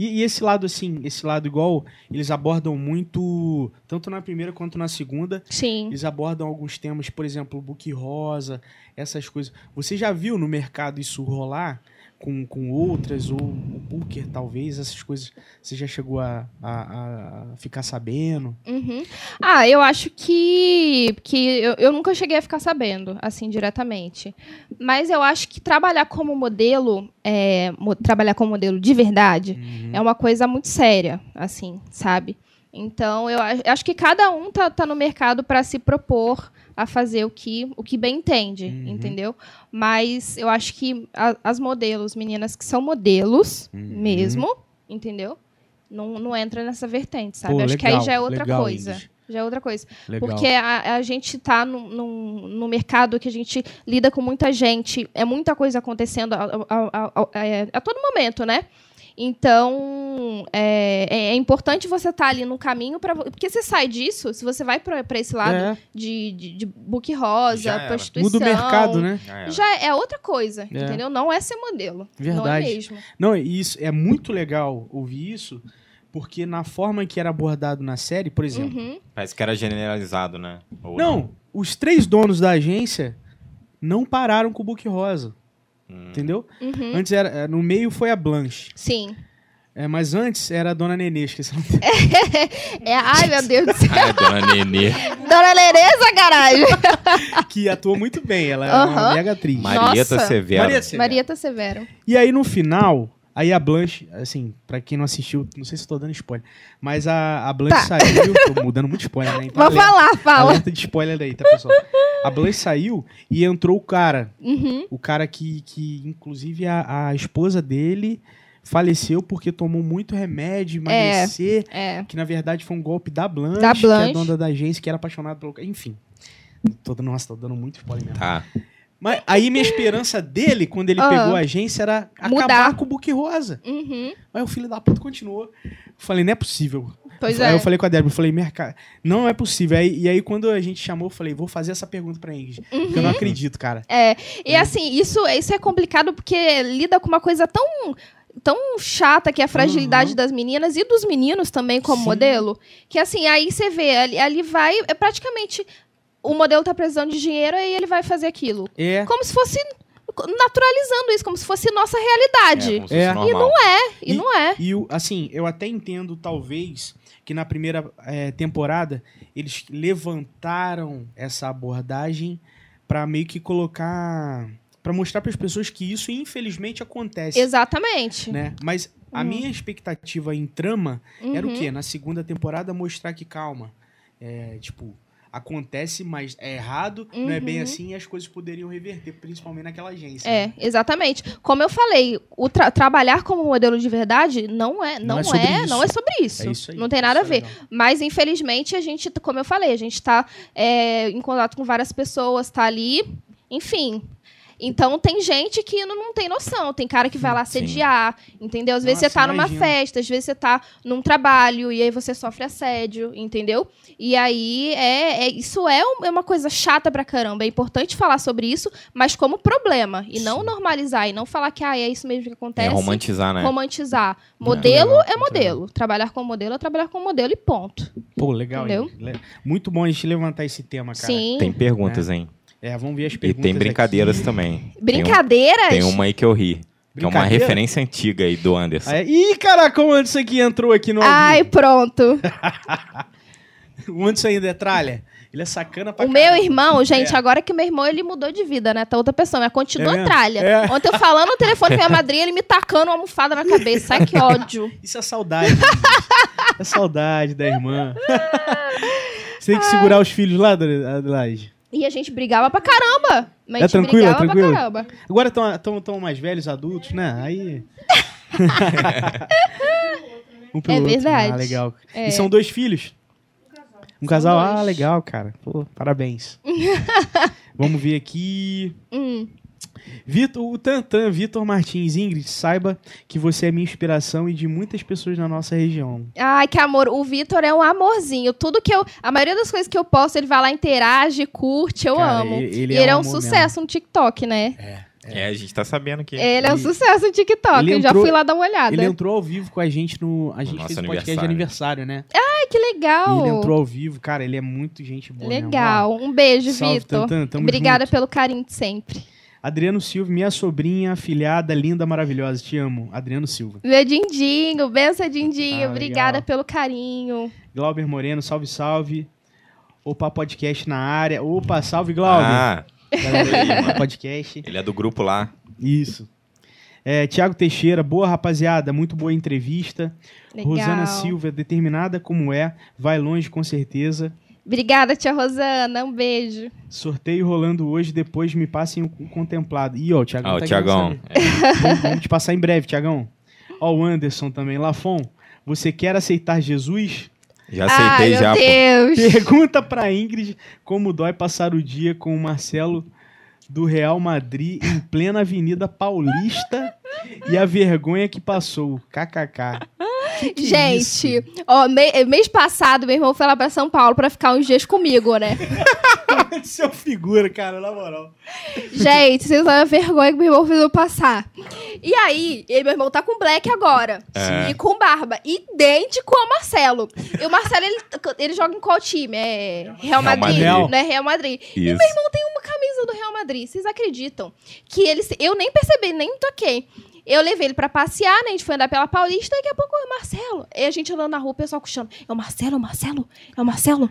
Speaker 2: E, e esse lado, assim, esse lado igual, eles abordam muito, tanto na primeira quanto na segunda,
Speaker 3: Sim.
Speaker 2: eles abordam alguns temas, por exemplo, book rosa, essas coisas. Você já viu no mercado isso rolar com, com outras, ou o booker, talvez, essas coisas, você já chegou a, a, a ficar sabendo?
Speaker 3: Uhum. Ah, eu acho que, que eu, eu nunca cheguei a ficar sabendo, assim, diretamente. Mas eu acho que trabalhar como modelo, é, mo- trabalhar como modelo de verdade,
Speaker 2: Uhum.
Speaker 3: é uma coisa muito séria, assim, sabe? Então, eu acho que cada um tá, tá no mercado para se propor a fazer o que, o que bem entende,
Speaker 2: Uhum.
Speaker 3: entendeu? Mas eu acho que a- as modelos, meninas que são modelos
Speaker 2: Uhum.
Speaker 3: mesmo, entendeu? Não, não entra nessa vertente, sabe?
Speaker 2: Pô,
Speaker 3: acho que
Speaker 2: legal,
Speaker 3: aí já é outra
Speaker 2: legal,
Speaker 3: coisa. Já é outra coisa.
Speaker 2: Legal.
Speaker 3: Porque a, a gente tá num, num, num mercado que a gente lida com muita gente, é muita coisa acontecendo a, a- a todo momento, né? Então, é, é- é importante você estar ali no caminho para porque você sai disso, se você vai para esse lado
Speaker 2: É,
Speaker 3: de, de, de book rosa, prostituição,
Speaker 2: muda o mercado, né?
Speaker 1: Já
Speaker 3: já é outra coisa,
Speaker 2: É.
Speaker 3: entendeu? Não é ser modelo, não é
Speaker 2: Verdade.
Speaker 3: mesmo.
Speaker 2: Não, e isso é muito legal ouvir isso, porque na forma que era abordado na série, por exemplo,
Speaker 3: Uhum.
Speaker 1: Parece que era generalizado, né? Ou
Speaker 2: não, os três donos da agência não pararam com o book rosa,
Speaker 1: Hum.
Speaker 2: entendeu?
Speaker 3: Uhum.
Speaker 2: Antes era, é, no meio foi a Blanche,
Speaker 3: Sim.
Speaker 2: é, mas antes era a Dona Nenê, esqueci o nome
Speaker 3: É, ai, meu Deus do céu.
Speaker 1: É dona Nenê.
Speaker 3: Dona caralho.
Speaker 2: dela, que atuou muito bem, ela é uma mega atriz.
Speaker 1: Marieta Severo.
Speaker 3: Marieta Severo.
Speaker 2: E aí no final, aí a Blanche, assim, pra quem não assistiu, não sei se eu tô dando spoiler, mas a, a Blanche
Speaker 3: Tá.
Speaker 2: saiu, tô mudando muito spoiler, né? Então,
Speaker 3: Vou
Speaker 2: alerta-
Speaker 3: falar, fala.
Speaker 2: Alerta de spoiler aí, tá, pessoal? A Blanche saiu e entrou o cara.
Speaker 3: Uhum.
Speaker 2: O cara que, que inclusive, a, a esposa dele faleceu porque tomou muito remédio, emagrecer.
Speaker 3: É.
Speaker 2: Que, na verdade, foi um golpe da Blanche,
Speaker 3: Da
Speaker 2: que é
Speaker 3: Blanche.
Speaker 2: a dona da agência, que era apaixonada pelo... Enfim. Tô dando, nossa, tô dando muito spoiler mesmo.
Speaker 1: Tá.
Speaker 2: Mas aí minha esperança dele, quando ele
Speaker 3: Ah.
Speaker 2: pegou a agência, era acabar
Speaker 3: Mudar.
Speaker 2: com o Book Rosa.
Speaker 3: Uhum.
Speaker 2: Mas o filho da puta continuou. Eu falei, não é possível.
Speaker 3: Pois
Speaker 2: aí
Speaker 3: é.
Speaker 2: eu falei com a Débora, eu falei, mercado, não é possível. Aí, e aí quando a gente chamou, eu falei, vou fazer essa pergunta pra Ingrid. Porque eu não acredito, cara.
Speaker 3: É, e assim, isso, isso é complicado porque lida com uma coisa tão tão chata que é a fragilidade
Speaker 2: Uhum.
Speaker 3: das meninas e dos meninos também como
Speaker 2: Sim.
Speaker 3: modelo, que assim, aí você vê, ali, ali vai, é praticamente o modelo tá precisando de dinheiro e ele vai fazer aquilo.
Speaker 2: É.
Speaker 3: Como se fosse naturalizando isso, como se fosse nossa realidade.
Speaker 2: É.
Speaker 1: fosse
Speaker 2: E
Speaker 1: normal.
Speaker 3: E,
Speaker 2: E-
Speaker 3: não é.
Speaker 2: E assim, eu até entendo, talvez, que na primeira eh, temporada eles levantaram essa abordagem pra meio que colocar. Pra mostrar para as pessoas que isso, infelizmente, acontece.
Speaker 3: Exatamente.
Speaker 2: Né? Mas a
Speaker 3: Hum.
Speaker 2: minha expectativa em trama era o
Speaker 3: Uhum.
Speaker 2: quê? Na segunda temporada mostrar que, calma, é, tipo, acontece, mas é errado, não é bem
Speaker 3: Uhum.
Speaker 2: assim e as coisas poderiam reverter, principalmente naquela agência.
Speaker 3: É, exatamente. Como eu falei, o tra- trabalhar como modelo de verdade não é, não,
Speaker 2: Não é
Speaker 3: é,
Speaker 2: sobre isso.
Speaker 3: não é sobre isso.
Speaker 2: É isso aí.
Speaker 3: não tem nada a
Speaker 2: é
Speaker 3: ver.
Speaker 2: legal.
Speaker 3: Mas infelizmente a gente, como eu falei, a gente está em contato com várias pessoas, tá ali, enfim. Então tem gente que não, não tem noção. Tem cara que vai lá
Speaker 1: Sim.
Speaker 3: assediar, entendeu? Às vezes
Speaker 2: Nossa,
Speaker 3: você tá numa
Speaker 2: imagino.
Speaker 3: festa, às vezes você tá num trabalho e aí você sofre assédio, entendeu? E aí é, é- isso é, um- é uma coisa chata pra caramba. É importante falar sobre isso, mas como problema e não normalizar e não falar que ah, é isso mesmo que
Speaker 1: É
Speaker 3: acontece.
Speaker 1: romantizar, né?
Speaker 3: Romantizar. Modelo
Speaker 2: legal,
Speaker 3: é
Speaker 2: muito
Speaker 3: modelo. Trabalhar com modelo é trabalhar com modelo e ponto.
Speaker 2: Pô, legal.
Speaker 3: Entendeu?
Speaker 2: hein? Muito bom a gente levantar esse tema, cara.
Speaker 3: Sim.
Speaker 1: Tem perguntas, hein?
Speaker 2: É, vamos ver as
Speaker 1: E
Speaker 2: perguntas.
Speaker 1: tem brincadeiras
Speaker 2: aqui.
Speaker 1: também. Tem um-
Speaker 3: Brincadeiras?
Speaker 1: Tem, uma aí que eu ri. Que é uma referência antiga aí do Anderson.
Speaker 2: Ah, é? Ih, caraca, o Anderson aqui entrou aqui no.
Speaker 3: Ai,
Speaker 2: vivo.
Speaker 3: pronto.
Speaker 2: O Anderson ainda é tralha. Ele é sacana pra
Speaker 3: O meu
Speaker 2: caramba.
Speaker 3: irmão, gente,
Speaker 2: É.
Speaker 3: agora que meu irmão ele mudou de vida, né? Tá outra pessoa, mas continua
Speaker 2: É
Speaker 3: tralha.
Speaker 2: É.
Speaker 3: Ontem eu falando no telefone com a minha madrinha, ele me tacando uma almofada na cabeça. Sai que ódio.
Speaker 2: Isso é saudade. gente. é saudade da irmã. Você tem que segurar os filhos lá, Adelaide?
Speaker 3: E a gente brigava pra caramba. Mas
Speaker 2: É
Speaker 3: a gente
Speaker 2: tranquilo, é
Speaker 3: brigava
Speaker 2: tranquilo?
Speaker 3: pra caramba.
Speaker 2: Agora estão tão mais velhos, adultos, né? Aí. um pelo
Speaker 3: É
Speaker 2: outro.
Speaker 3: verdade.
Speaker 2: Ah, legal.
Speaker 3: É.
Speaker 2: E são dois filhos? Um casal? Ah, legal, cara. Pô, parabéns. Vamos ver aqui.
Speaker 3: Hum.
Speaker 2: Vitor, o Tantan, Vitor Martins, Ingrid, saiba que você é minha inspiração e de muitas pessoas na nossa região.
Speaker 3: Ai, que amor. O Vitor é um amorzinho. Tudo que eu. A maioria das coisas que eu posto, ele vai lá, interage, curte, eu
Speaker 2: Cara,
Speaker 3: amo.
Speaker 2: ele- ele
Speaker 3: e
Speaker 2: é
Speaker 3: ele é
Speaker 2: um
Speaker 3: um sucesso no TikTok, né?
Speaker 1: É, a gente tá sabendo que.
Speaker 3: Ele é um sucesso no TikTok.
Speaker 2: ele
Speaker 3: eu já fui lá dar uma olhada.
Speaker 2: Ele entrou ao vivo com a gente no. A gente
Speaker 1: nosso
Speaker 2: fez um podcast de
Speaker 1: aniversário.
Speaker 2: né?
Speaker 3: Ai, que legal.
Speaker 2: E ele entrou ao vivo, cara, ele é muito gente boa. mesmo.
Speaker 3: Legal. Um beijo,
Speaker 2: Salve,
Speaker 3: Vitor. Obrigada
Speaker 2: junto.
Speaker 3: pelo carinho de sempre.
Speaker 2: Adriano Silva, minha sobrinha, afilhada, linda, maravilhosa. Te amo. Adriano Silva.
Speaker 3: Meu Dindinho, benção, Dindinho.
Speaker 2: Ah,
Speaker 3: Obrigada
Speaker 2: legal.
Speaker 3: pelo carinho.
Speaker 2: Glauber Moreno, salve, salve. Opa Podcast na área. Opa, salve, Glauber.
Speaker 1: Ah,
Speaker 2: Galera
Speaker 1: aí,
Speaker 2: podcast.
Speaker 1: ele é do grupo lá.
Speaker 2: Isso. É, Tiago Teixeira, boa rapaziada, muito boa entrevista.
Speaker 3: Legal.
Speaker 2: Rosana Silva, determinada como é, vai longe com certeza.
Speaker 3: Obrigada, tia Rosana. Um beijo.
Speaker 2: Sorteio rolando hoje, depois me passem o contemplado. Ih, ó, o Tiagão
Speaker 1: Ah, o
Speaker 2: tá
Speaker 1: Tiagão.
Speaker 2: saber. vamos, vamos te passar em breve, Tiagão. Ó, o Anderson também. Lafon, você quer aceitar Jesus?
Speaker 1: Já aceitei
Speaker 3: Ai,
Speaker 1: já,
Speaker 3: meu
Speaker 1: pô.
Speaker 3: Deus.
Speaker 2: Pergunta pra Ingrid como dói passar o dia com o Marcelo do Real Madrid em plena Avenida Paulista e a vergonha que passou. KKK. Que que é isso?
Speaker 3: Gente, ó, me- mês passado, meu irmão foi lá pra São Paulo pra ficar uns dias comigo, né?
Speaker 2: Seu figura, cara, na moral.
Speaker 3: Gente, vocês sabem a vergonha que meu irmão fez eu passar. E aí, e meu irmão tá com black agora.
Speaker 1: É.
Speaker 3: E com barba. Idêntico ao Marcelo. E o Marcelo, ele, ele joga em qual time? É Real Madrid,
Speaker 2: Madrid.
Speaker 3: né? Real Madrid.
Speaker 1: Isso.
Speaker 3: Meu irmão tem uma camisa do Real Madrid. Vocês acreditam? Que ele. Eu nem percebi, nem toquei. Eu levei ele pra passear, né? A gente foi andar pela Paulista, daqui a pouco é o Marcelo. E a gente andando na rua, o pessoal puxando. É o Marcelo, é o Marcelo, é o Marcelo.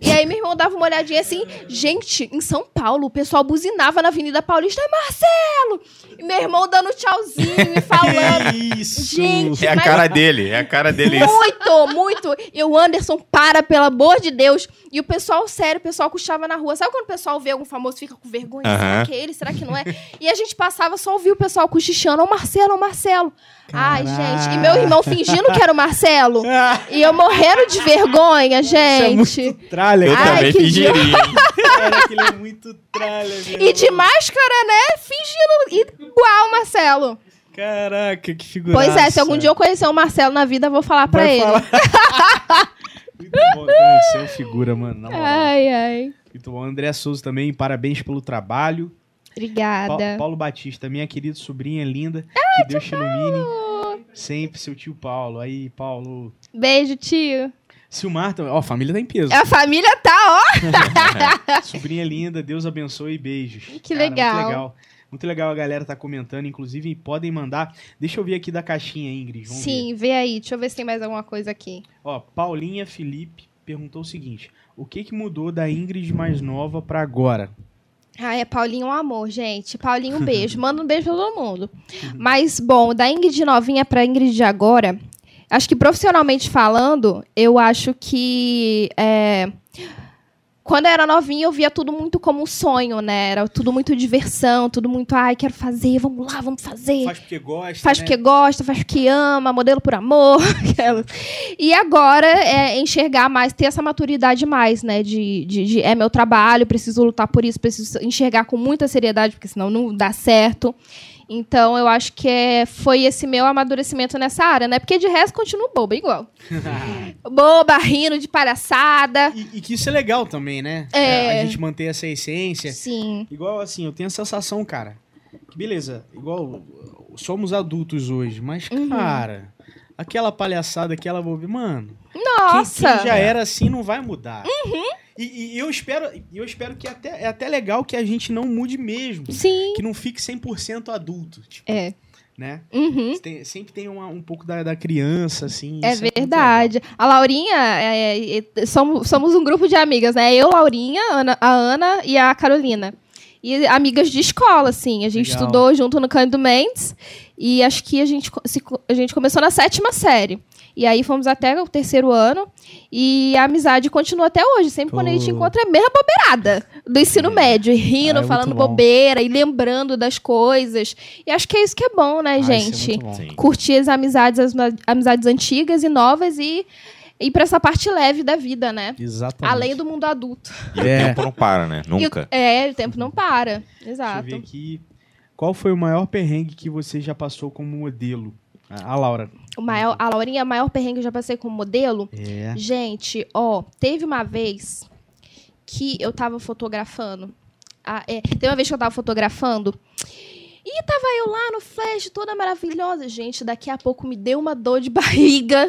Speaker 3: E aí meu irmão dava uma olhadinha assim. Gente, em São Paulo, o pessoal buzinava na Avenida Paulista, é Marcelo! E meu irmão dando tchauzinho e falando.
Speaker 2: Que isso?
Speaker 3: Gente,
Speaker 1: É a
Speaker 3: mas-
Speaker 1: cara dele, é a cara dele isso.
Speaker 3: Muito, muito. E o Anderson, para, pelo amor de Deus. E o pessoal, sério, o pessoal cochava na rua. Sabe quando o pessoal vê algum famoso e fica com vergonha? Será que é ele? Será que não é? E a gente passava, só ouvia o pessoal cochichando. Ô Marcelo, Marcelo. Ai,
Speaker 2: Caraca.
Speaker 3: gente. E meu irmão fingindo que era o Marcelo. E eu morrendo de vergonha,
Speaker 2: isso é
Speaker 3: gente.
Speaker 2: muito tralha,
Speaker 1: Eu.
Speaker 3: Ai,
Speaker 1: também
Speaker 3: que
Speaker 1: fingiria.
Speaker 2: Cara, aquilo é muito tralha.
Speaker 3: E de máscara, né? Fingindo igual o Marcelo.
Speaker 2: Caraca, que figuraça.
Speaker 3: Pois é, se algum dia eu conhecer o Marcelo na vida, eu vou falar pra
Speaker 2: Vai
Speaker 3: ele.
Speaker 2: falar. muito bom, cara. Você é uma figura, mano. Na moral.
Speaker 3: Ai, ai.
Speaker 2: Muito bom. André Souza também, parabéns pelo trabalho. Pa-
Speaker 3: Obrigada.
Speaker 2: Paulo Batista, minha querida sobrinha linda. que Deus te ilumine. Sempre seu tio Paulo. Aí, Paulo.
Speaker 3: Beijo, tio.
Speaker 2: Silmar. Ó, a família tá em peso.
Speaker 3: A família tá, ó.
Speaker 2: Sobrinha linda, Deus abençoe e beijos.
Speaker 3: Que
Speaker 2: Cara,
Speaker 3: legal.
Speaker 2: Muito legal. Muito legal a galera tá comentando, inclusive podem mandar. Deixa eu ver aqui da caixinha, Ingrid. Vamos ver.
Speaker 3: Sim, vê aí. Deixa eu ver se tem mais alguma coisa aqui.
Speaker 2: Ó, Paulinha Felipe perguntou o seguinte: o que que mudou da Ingrid mais nova pra agora?
Speaker 3: Ah, é Paulinho um amor, gente. Paulinho, um beijo. Manda um beijo pra todo mundo. Mas, bom, da Ingrid novinha pra Ingrid de agora, acho que profissionalmente falando, eu acho que. é, Quando eu era novinha, eu via tudo muito como um sonho, né? Era tudo muito diversão, tudo muito, ai, quero fazer, vamos lá, vamos fazer.
Speaker 2: Faz porque gosta.
Speaker 3: Faz
Speaker 2: né?
Speaker 3: porque gosta, faz porque ama, modelo por amor. e agora é enxergar mais, ter essa maturidade mais, né? De, de, de, é meu trabalho, preciso lutar por isso, preciso enxergar com muita seriedade, porque senão não dá certo. Então, eu acho que é, foi esse meu amadurecimento nessa área, né? Porque de resto, continuo boba, igual. boba, rindo de palhaçada.
Speaker 2: E, e que isso é legal também, né?
Speaker 3: É.
Speaker 2: A gente manter essa essência.
Speaker 3: Sim.
Speaker 2: Igual assim, eu tenho a sensação, cara, que beleza, igual somos adultos hoje, mas,
Speaker 3: Uhum.
Speaker 2: cara, aquela palhaçada, aquela bobe, mano, quem,
Speaker 3: Nossa!
Speaker 2: quem já era assim não vai mudar. E, e eu espero, eu espero que até, é até legal que a gente não mude mesmo.
Speaker 3: Sim.
Speaker 2: Que não fique 100% adulto, tipo,
Speaker 3: É.
Speaker 2: né?
Speaker 3: Uhum.
Speaker 2: Tem- sempre tem uma- um pouco da, da criança, assim.
Speaker 3: É
Speaker 2: muito
Speaker 3: verdade. A Laurinha, é, é, somos, somos um grupo de amigas, né? Eu, Laurinha, Ana- a Ana e a Carolina. E amigas de escola, assim. A gente
Speaker 2: Legal.
Speaker 3: estudou junto no Cândido Mendes. E acho que a gente, a gente começou na sétima série. E aí fomos até o terceiro ano. E a amizade continua até hoje. Sempre quando a gente
Speaker 2: Pô.
Speaker 3: encontra é a mesma bobeirada do ensino médio. e Rindo,
Speaker 2: Ah, é
Speaker 3: falando bobeira e lembrando das coisas. E acho que é isso que é bom, né,
Speaker 2: Ah, é
Speaker 3: gente?
Speaker 2: muito bom.
Speaker 3: Curtir as amizades, as amizades antigas e novas e ir pra essa parte leve da vida, né?
Speaker 2: Exatamente.
Speaker 3: Além do mundo adulto.
Speaker 1: E
Speaker 2: É.
Speaker 1: o tempo não para, né?
Speaker 3: E o-
Speaker 1: Nunca.
Speaker 3: é, o tempo não para.
Speaker 2: Deixa eu
Speaker 3: Exato.
Speaker 2: ver aqui. Qual foi o maior perrengue que você já passou como modelo? A a Laura.
Speaker 3: O maior, a Laurinha, o maior perrengue que eu já passei como modelo.
Speaker 2: É.
Speaker 3: Gente, ó, teve uma vez que eu tava fotografando. Ah, é, teve uma vez que eu tava fotografando. E tava eu lá no flash, toda maravilhosa. Gente, daqui a pouco me deu uma dor de barriga.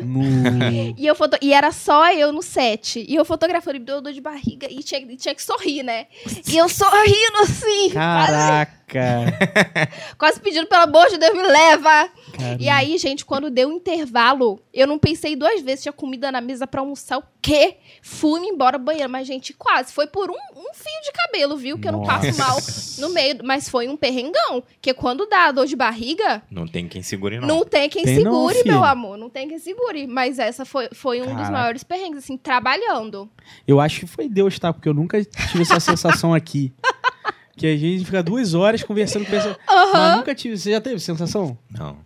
Speaker 3: E, eu foto... e era só eu no set. E eu fotografando, me deu dor de barriga. E tinha, e tinha que sorrir, né? E eu sorrindo assim.
Speaker 2: Caraca.
Speaker 3: Quase pedindo, pelo amor de Deus, me leva.
Speaker 2: Cara.
Speaker 3: E aí, gente, quando deu o intervalo, eu não pensei duas vezes. Tinha comida na mesa pra almoçar o quê? Fui embora banheiro. Mas, gente, quase. Foi por um, um fio de cabelo, viu? Que eu não passo mal no meio. Mas foi um perrengão. Que quando dá dor de barriga,
Speaker 1: Não tem quem segure, não.
Speaker 3: Não tem quem
Speaker 2: Tem não,
Speaker 3: segure,
Speaker 2: filho.
Speaker 3: meu amor. Não tem quem segure. Mas essa foi, foi um dos maiores perrengues, assim, trabalhando.
Speaker 2: Eu acho que foi Deus, tá? Porque eu nunca tive essa sensação aqui. Que a gente fica duas horas conversando com pessoas. Mas nunca tive. Você já teve sensação?
Speaker 1: Não.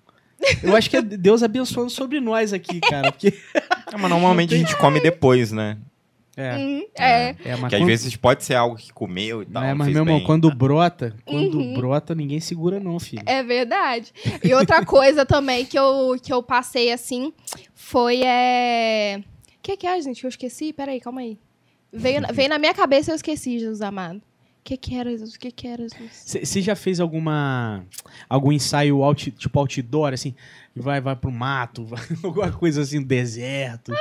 Speaker 2: Eu acho que é Deus abençoando sobre nós aqui, cara. Porque.
Speaker 1: É, mas normalmente a gente come depois, né?
Speaker 2: É.
Speaker 3: Hum, é.
Speaker 2: É, mas
Speaker 1: Porque às
Speaker 2: quando-
Speaker 1: vezes pode ser algo que comeu e tal.
Speaker 2: É, mas, meu irmão,
Speaker 1: bem.
Speaker 2: quando brota, quando
Speaker 3: Uhum.
Speaker 2: brota, ninguém segura, não, filho.
Speaker 3: É verdade. E outra coisa também que eu, que eu passei assim foi. É... O que, que é, gente? que Eu esqueci? Peraí, calma aí. Veio, na- veio na minha cabeça e eu esqueci, Jesus amado. Que, que era, Jesus? O que, que era, Jesus?
Speaker 2: Você já fez alguma algum ensaio out, tipo outdoor, assim? Vai, vai pro mato, vai, alguma coisa assim, deserto.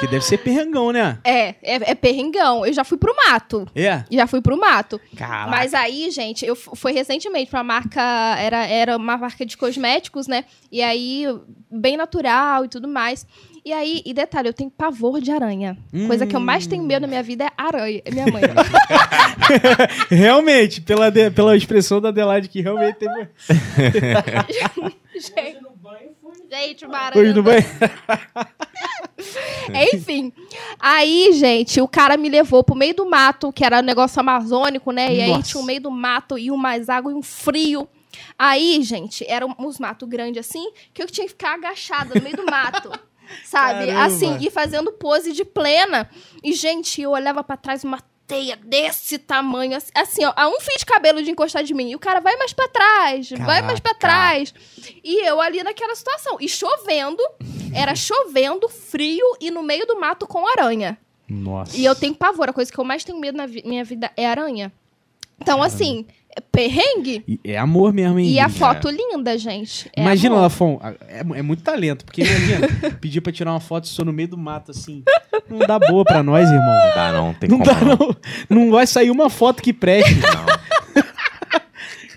Speaker 2: Que deve ser perrangão, né?
Speaker 3: É, é, é perrengão. Eu já fui pro mato.
Speaker 2: É?
Speaker 3: Já fui pro mato.
Speaker 2: Caraca.
Speaker 3: Mas aí, gente, eu f- foi recentemente pra marca. Era, era uma marca de cosméticos, né? E aí, bem natural e tudo mais. E aí, e detalhe, eu tenho pavor de aranha. Coisa que eu mais tenho medo na minha vida é aranha. É minha mãe.
Speaker 2: Realmente, pela, de- pela expressão da Adelaide, que realmente teve.
Speaker 3: gente,
Speaker 4: no banho foi.
Speaker 3: gente, uma aranha.
Speaker 2: Hoje não vai.
Speaker 3: Enfim. Aí, gente, o cara me levou pro meio do mato, que era um negócio amazônico, né? E aí
Speaker 2: Nossa.
Speaker 3: tinha um meio do mato e um mais água e um frio. Aí, gente, eram uns matos grandes assim, que eu tinha que ficar agachada no meio do mato. Sabe?
Speaker 2: Caramba.
Speaker 3: Assim, e fazendo pose de plena. E, gente, eu olhava pra trás, uma teia desse tamanho, assim, assim, ó, a um fio de cabelo de encostar de mim. E o cara vai mais pra trás, vai mais pra
Speaker 1: Caraca.
Speaker 3: trás. E eu ali naquela situação. E chovendo, era chovendo, frio e no meio do mato com aranha.
Speaker 2: Nossa.
Speaker 3: E eu tenho pavor, a coisa que eu mais tenho medo na vi- minha vida é aranha. Então, assim, é perrengue
Speaker 2: E É amor mesmo, hein?
Speaker 3: e a
Speaker 2: Ingrid?
Speaker 3: foto linda, gente. É
Speaker 2: Imagina,
Speaker 3: amor.
Speaker 2: Lafon, é, é muito talento, porque imagina, pedir pra tirar uma foto sua no meio do mato, assim. Não dá boa pra nós, irmão.
Speaker 1: Não dá, não. Tem
Speaker 2: Não
Speaker 1: como
Speaker 2: dá, não. Não vai sair uma foto que preste.
Speaker 1: Não.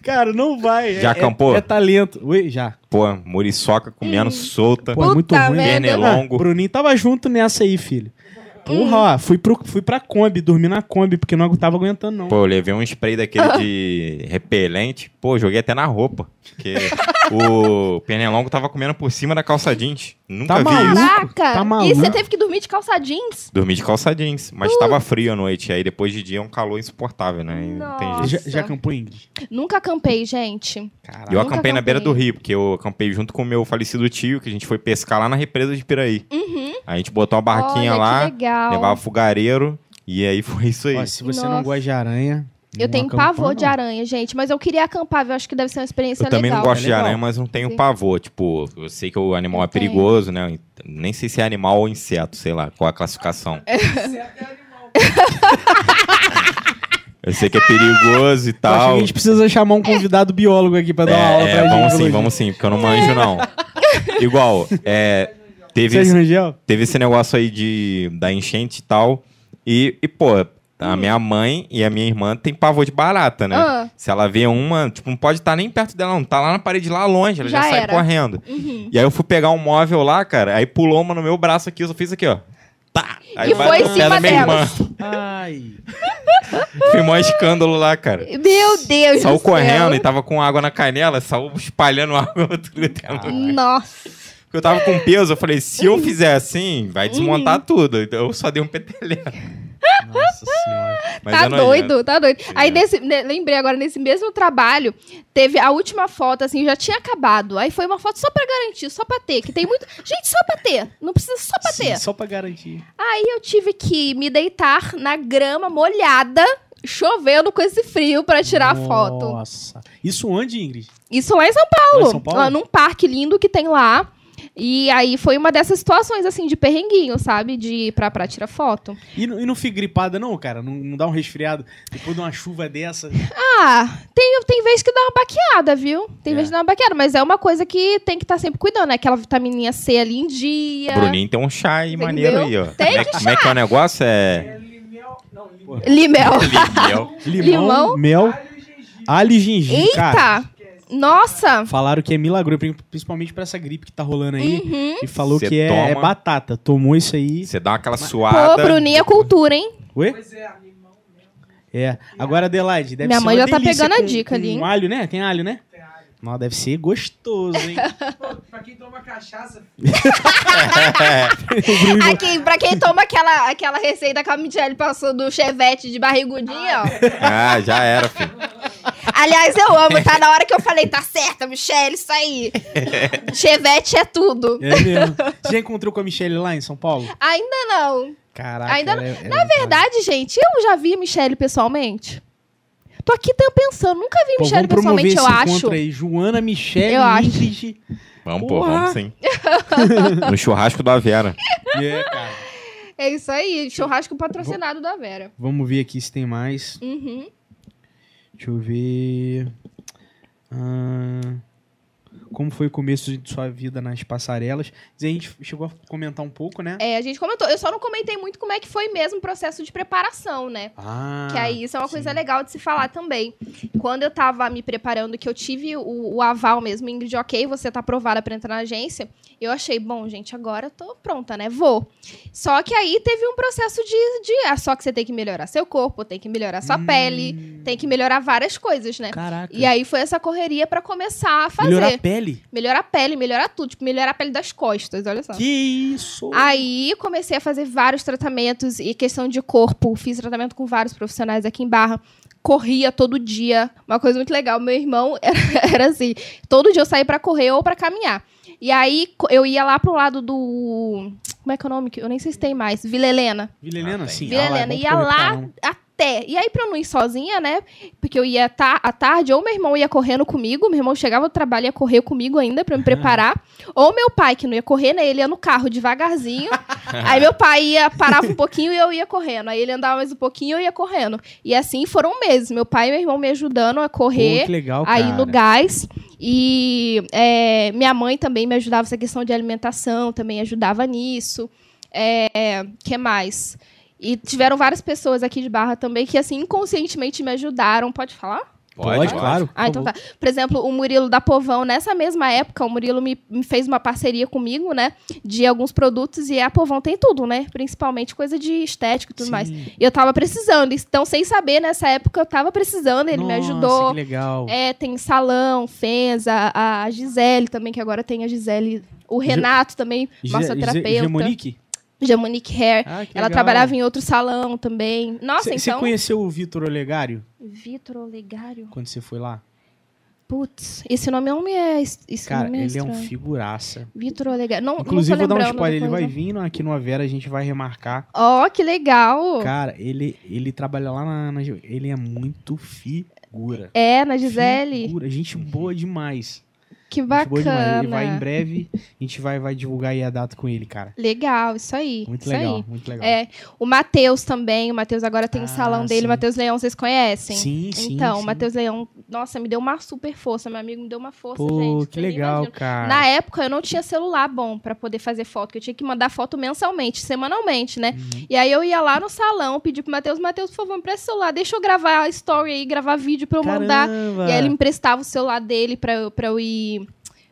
Speaker 2: Cara, não vai.
Speaker 1: Já
Speaker 2: é,
Speaker 1: acampou?
Speaker 2: É, é talento. Oi, já.
Speaker 1: Pô, muriçoca comendo solta.
Speaker 2: Pô, é muito
Speaker 3: Puta
Speaker 2: ruim.
Speaker 1: Pernilongo.
Speaker 2: Ah, Bruninho tava junto nessa aí, filho. Porra,
Speaker 3: Hum.
Speaker 2: fui, pro, fui pra Kombi, dormi na Kombi, porque não tava aguentando, não.
Speaker 1: Pô, eu levei um spray daquele de repelente. Pô, joguei até na roupa. Porque o pernilongo tava comendo por cima da calça jeans. Nunca
Speaker 2: Tá
Speaker 1: vi
Speaker 2: maluco?
Speaker 1: isso.
Speaker 3: Caraca!
Speaker 2: Tá
Speaker 3: e
Speaker 2: maluco?
Speaker 3: você teve que dormir de calça jeans?
Speaker 1: Dormi de calça jeans, mas tava frio à noite. Aí depois de dia é um calor insuportável, né? E Não tem jeito.
Speaker 2: Já, já acampou, Ingrid?
Speaker 3: Nunca acampei, gente.
Speaker 2: Caralho.
Speaker 1: E eu
Speaker 3: Nunca
Speaker 1: acampei na beira do
Speaker 3: acampei.
Speaker 1: rio, porque eu acampei junto com o meu falecido tio, que a gente foi pescar lá na represa de Piraí.
Speaker 3: Uhum.
Speaker 1: A gente botou uma barraquinha
Speaker 3: Olha,
Speaker 1: lá,
Speaker 3: que legal.
Speaker 1: levava fogareiro, e aí foi isso aí.
Speaker 2: Ó, se você
Speaker 3: Nossa.
Speaker 2: não gosta de aranha.
Speaker 3: Eu tenho
Speaker 2: acampa,
Speaker 3: pavor de
Speaker 2: não.
Speaker 3: aranha, gente. Mas eu queria acampar, eu acho que deve ser uma experiência
Speaker 1: Eu também
Speaker 3: legal.
Speaker 1: não gosto
Speaker 2: É
Speaker 1: de aranha, mas não tenho
Speaker 3: Sim.
Speaker 1: pavor. Tipo, eu sei que o animal
Speaker 3: Eu
Speaker 1: é
Speaker 3: tenho.
Speaker 1: perigoso, né? Nem sei se é animal ou inseto, sei lá, qual a classificação.
Speaker 4: É animal.
Speaker 1: Eu sei que é perigoso e
Speaker 2: Eu acho que
Speaker 1: tal.
Speaker 2: a gente precisa chamar um convidado biólogo aqui pra dar uma aula
Speaker 1: É,
Speaker 2: pra
Speaker 1: é,
Speaker 2: gente.
Speaker 1: vamos sim, vamos sim, porque eu não manjo, não. Igual, é, teve, esse, teve esse negócio aí de, da enchente e tal. E, e, pô, a minha mãe e a minha irmã tem pavor de barata, né?
Speaker 3: Ah.
Speaker 1: Se ela vê uma, tipo, não pode estar nem perto dela, não. Tá lá na parede, lá longe, ela já,
Speaker 3: Já
Speaker 1: sai correndo.
Speaker 3: Uhum.
Speaker 1: E aí eu fui pegar um móvel lá, cara, aí pulou uma no meu braço aqui, eu só fiz aqui, ó. Tá! Aí
Speaker 3: E foi em cima
Speaker 1: da minha irmã.
Speaker 2: Ai.
Speaker 1: Foi mó escândalo lá, cara.
Speaker 3: Meu Deus
Speaker 1: Saiu
Speaker 3: do
Speaker 1: correndo
Speaker 3: céu.
Speaker 1: e tava com água na canela, saiu espalhando água tudo lugar.
Speaker 3: Nossa.
Speaker 1: Porque eu tava com peso, eu falei, se eu fizer assim, vai desmontar
Speaker 3: Uhum.
Speaker 1: tudo. Então eu só dei um peteleco.
Speaker 2: Nossa senhora.
Speaker 1: Mas
Speaker 3: tá
Speaker 1: é
Speaker 3: doido, tá doido. Aí, nesse, ne- lembrei agora, nesse mesmo trabalho, teve a última foto, assim, já tinha acabado. Aí foi uma foto só pra garantir, só pra ter, que tem muito... Gente, só pra ter. Não precisa só pra
Speaker 2: Sim,
Speaker 3: ter.
Speaker 2: só pra garantir.
Speaker 3: Aí eu tive que me deitar na grama molhada, chovendo com esse frio pra tirar a foto.
Speaker 2: Nossa. Isso onde, Ingrid?
Speaker 3: Isso lá em São
Speaker 2: Lá
Speaker 3: Paulo.
Speaker 2: em São Paulo?
Speaker 3: Lá num parque lindo que tem lá. E aí foi uma dessas situações, assim, de perrenguinho, sabe? De pra, pra tirar foto.
Speaker 2: E, não- e não fica gripada, não, cara? Não, não dá um resfriado depois de uma chuva dessa?
Speaker 3: Ah, tem, tem vez que dá uma baqueada, viu? Tem
Speaker 2: É.
Speaker 3: vez que dá uma baqueada, mas é uma coisa que tem que estar sempre cuidando, né? Aquela vitamininha C ali em dia.
Speaker 1: Bruninho tem um chá aí
Speaker 3: Entendeu?
Speaker 1: maneiro aí, ó.
Speaker 3: Tem
Speaker 1: como, é, como é que é o negócio? É.
Speaker 4: É limel. Não, limel.
Speaker 3: Limel.
Speaker 1: Limel.
Speaker 2: Limão,
Speaker 3: Limão?
Speaker 2: mel,
Speaker 4: Alho e gengibre.
Speaker 2: alho e gengibre. Cara,
Speaker 3: Eita! Nossa!
Speaker 2: falaram que é milagroso, principalmente pra essa gripe que tá rolando aí.
Speaker 3: Uhum.
Speaker 2: E falou
Speaker 1: Cê
Speaker 2: que é, é
Speaker 1: toma.
Speaker 2: batata. Tomou isso aí.
Speaker 1: Você dá aquela
Speaker 3: Pô,
Speaker 1: suada.
Speaker 3: Bruninho é cultura, hein?
Speaker 2: Oi?
Speaker 4: Pois é, limão.
Speaker 2: É. Agora, Adelaide, deve
Speaker 3: Minha
Speaker 2: ser
Speaker 3: mãe
Speaker 2: uma
Speaker 3: já tá
Speaker 2: delícia
Speaker 3: pegando a
Speaker 2: com-
Speaker 3: dica
Speaker 2: com
Speaker 3: ali, hein?
Speaker 2: alho, né? Tem alho, né? Nossa, deve ser gostoso, hein?
Speaker 4: Pô, pra quem toma cachaça,
Speaker 3: Aqui, pra quem toma aquela, aquela receita que a Michelle passou do chevette de barrigudinha, ó.
Speaker 1: Ah, já era, filho.
Speaker 3: Aliás, eu amo, tá? Na hora que eu falei, tá certa, Michelle, isso aí. chevette é tudo.
Speaker 2: É mesmo. Você já encontrou com a Michelle lá em São Paulo?
Speaker 3: Ainda não.
Speaker 2: Caraca.
Speaker 3: Ainda
Speaker 2: ela é- ela
Speaker 3: Na
Speaker 2: é
Speaker 3: verdade, gente, eu já vi a Michelle pessoalmente. Tô aqui tão pensando, nunca vi
Speaker 2: Pô,
Speaker 3: Michelle pessoalmente, eu acho.
Speaker 2: aí. Joana, Michelle,
Speaker 3: Eu acho.
Speaker 2: Ingrid.
Speaker 1: Vamos, pô,
Speaker 2: Porra.
Speaker 1: vamos sim. No churrasco da Vera.
Speaker 2: É, cara.
Speaker 3: É isso aí, churrasco patrocinado da Vera.
Speaker 2: Vamos ver aqui se tem mais.
Speaker 3: Uhum.
Speaker 2: Deixa eu ver. Ah, como foi o começo de sua vida nas passarelas? A gente chegou a comentar um pouco, né?
Speaker 3: É, a gente comentou. Eu só não comentei muito como é que foi mesmo o processo de preparação, né?
Speaker 2: Ah,
Speaker 3: Que aí isso é uma
Speaker 2: sim.
Speaker 3: coisa legal de se falar também. Quando eu tava me preparando, que eu tive o, o aval mesmo, Ingrid, ok, você tá aprovada pra entrar na agência, eu achei, bom, gente, agora eu tô pronta, né? Vou. Só que aí teve um processo de, de. Ah, só que você tem que melhorar seu corpo, tem que melhorar sua
Speaker 2: Hum.
Speaker 3: pele, tem que melhorar várias coisas, né?
Speaker 2: Caraca.
Speaker 3: E aí foi essa correria pra começar a fazer.
Speaker 2: Melhorar a pele?
Speaker 3: Melhorar a pele, melhorar tudo. Tipo, melhorar a pele das costas, olha só.
Speaker 2: Que isso?
Speaker 3: Aí comecei a fazer vários tratamentos e questão de corpo. Fiz tratamento com vários profissionais aqui em Barra. Corria todo dia. Uma coisa muito legal. Meu irmão era, era assim: todo dia eu saía pra correr ou pra caminhar. E aí eu ia lá pro lado do. Como é que é o nome? Que Eu nem sei se tem mais. Vila Helena.
Speaker 2: Vila Helena,
Speaker 1: Ah,
Speaker 2: sim.
Speaker 3: Vila
Speaker 2: Ah, lá é
Speaker 3: Helena. Ia lá. Até. E aí, pra eu não ir sozinha, né? Porque eu ia ta à tarde, ou meu irmão ia correndo comigo, meu irmão chegava do trabalho e ia correr comigo ainda pra me preparar. Ou meu pai, que não ia correr, né? Ele ia no carro devagarzinho. aí meu pai ia, parava um pouquinho e eu ia correndo. Aí ele andava mais um pouquinho e eu ia correndo. E assim foram meses. Meu pai e meu irmão me ajudando a correr
Speaker 2: Pô, legal,
Speaker 3: aí
Speaker 2: cara.
Speaker 3: no gás. E é, minha mãe também me ajudava nessa questão de alimentação, também ajudava nisso. É, que mais? E tiveram várias pessoas aqui de Barra também que, assim, inconscientemente me ajudaram. Pode falar?
Speaker 2: Pode, claro.
Speaker 3: Ah, então tá. Por exemplo, o Murilo da Povão, nessa mesma época, o Murilo me, me fez uma parceria comigo, né? De alguns produtos e a Povão tem tudo, né? Principalmente coisa de estética e tudo
Speaker 2: Sim.
Speaker 3: mais. E eu tava precisando. Então, sem saber, nessa época eu tava precisando, ele me
Speaker 2: Nossa,
Speaker 3: ajudou.
Speaker 2: que legal.
Speaker 3: É, tem salão, Fenza, a Gisele também, que agora tem a Gisele. O Renato também,
Speaker 2: Ge-
Speaker 3: massoterapeuta.
Speaker 2: Ge- Gemonique?
Speaker 3: Gemonique Hair.
Speaker 2: Ah,
Speaker 3: Ela
Speaker 2: legal.
Speaker 3: trabalhava em outro salão também. Nossa,
Speaker 2: Você
Speaker 3: então.
Speaker 2: conheceu o Vitor Olegário
Speaker 3: Vitor Olegário.
Speaker 2: quando você foi lá?
Speaker 3: Putz, esse nome não me é. Esse
Speaker 2: Cara,
Speaker 3: é
Speaker 2: ele é um
Speaker 3: estranho.
Speaker 2: figuraça.
Speaker 3: Vitor Olegário. Não,
Speaker 2: Inclusive,
Speaker 3: não
Speaker 2: vou dar um spoiler. Ele vai vindo aqui no Avera, a gente vai remarcar.
Speaker 3: Ó, que legal.
Speaker 2: Cara, ele, ele trabalha lá na, na- Ele é muito figura.
Speaker 3: É, na Gisele.
Speaker 2: Figura, gente boa demais.
Speaker 3: Que bacana.
Speaker 2: Ele vai em breve, a gente vai, vai divulgar aí a data com ele, cara.
Speaker 3: Legal, isso aí.
Speaker 2: Muito
Speaker 3: isso
Speaker 2: legal,
Speaker 3: aí.
Speaker 2: muito legal.
Speaker 3: É, o Matheus também. O Matheus agora tem
Speaker 2: Ah,
Speaker 3: o salão dele.
Speaker 2: sim.
Speaker 3: O Matheus Leão, vocês conhecem?
Speaker 2: Sim, sim.
Speaker 3: Então,
Speaker 2: sim.
Speaker 3: o Matheus Leão, nossa, me deu uma super força. Meu amigo me deu uma força,
Speaker 2: Pô,
Speaker 3: gente.
Speaker 2: que legal, cara.
Speaker 3: Na época, eu não tinha celular bom pra poder fazer foto, que eu tinha que mandar foto mensalmente, semanalmente, né?
Speaker 2: Uhum.
Speaker 3: E aí eu ia lá no salão, pedir pro Matheus, Matheus, por favor, me presta o celular, deixa eu gravar a story aí, gravar vídeo pra eu mandar.
Speaker 2: Caramba.
Speaker 3: E aí ele emprestava o celular dele pra pra eu ir.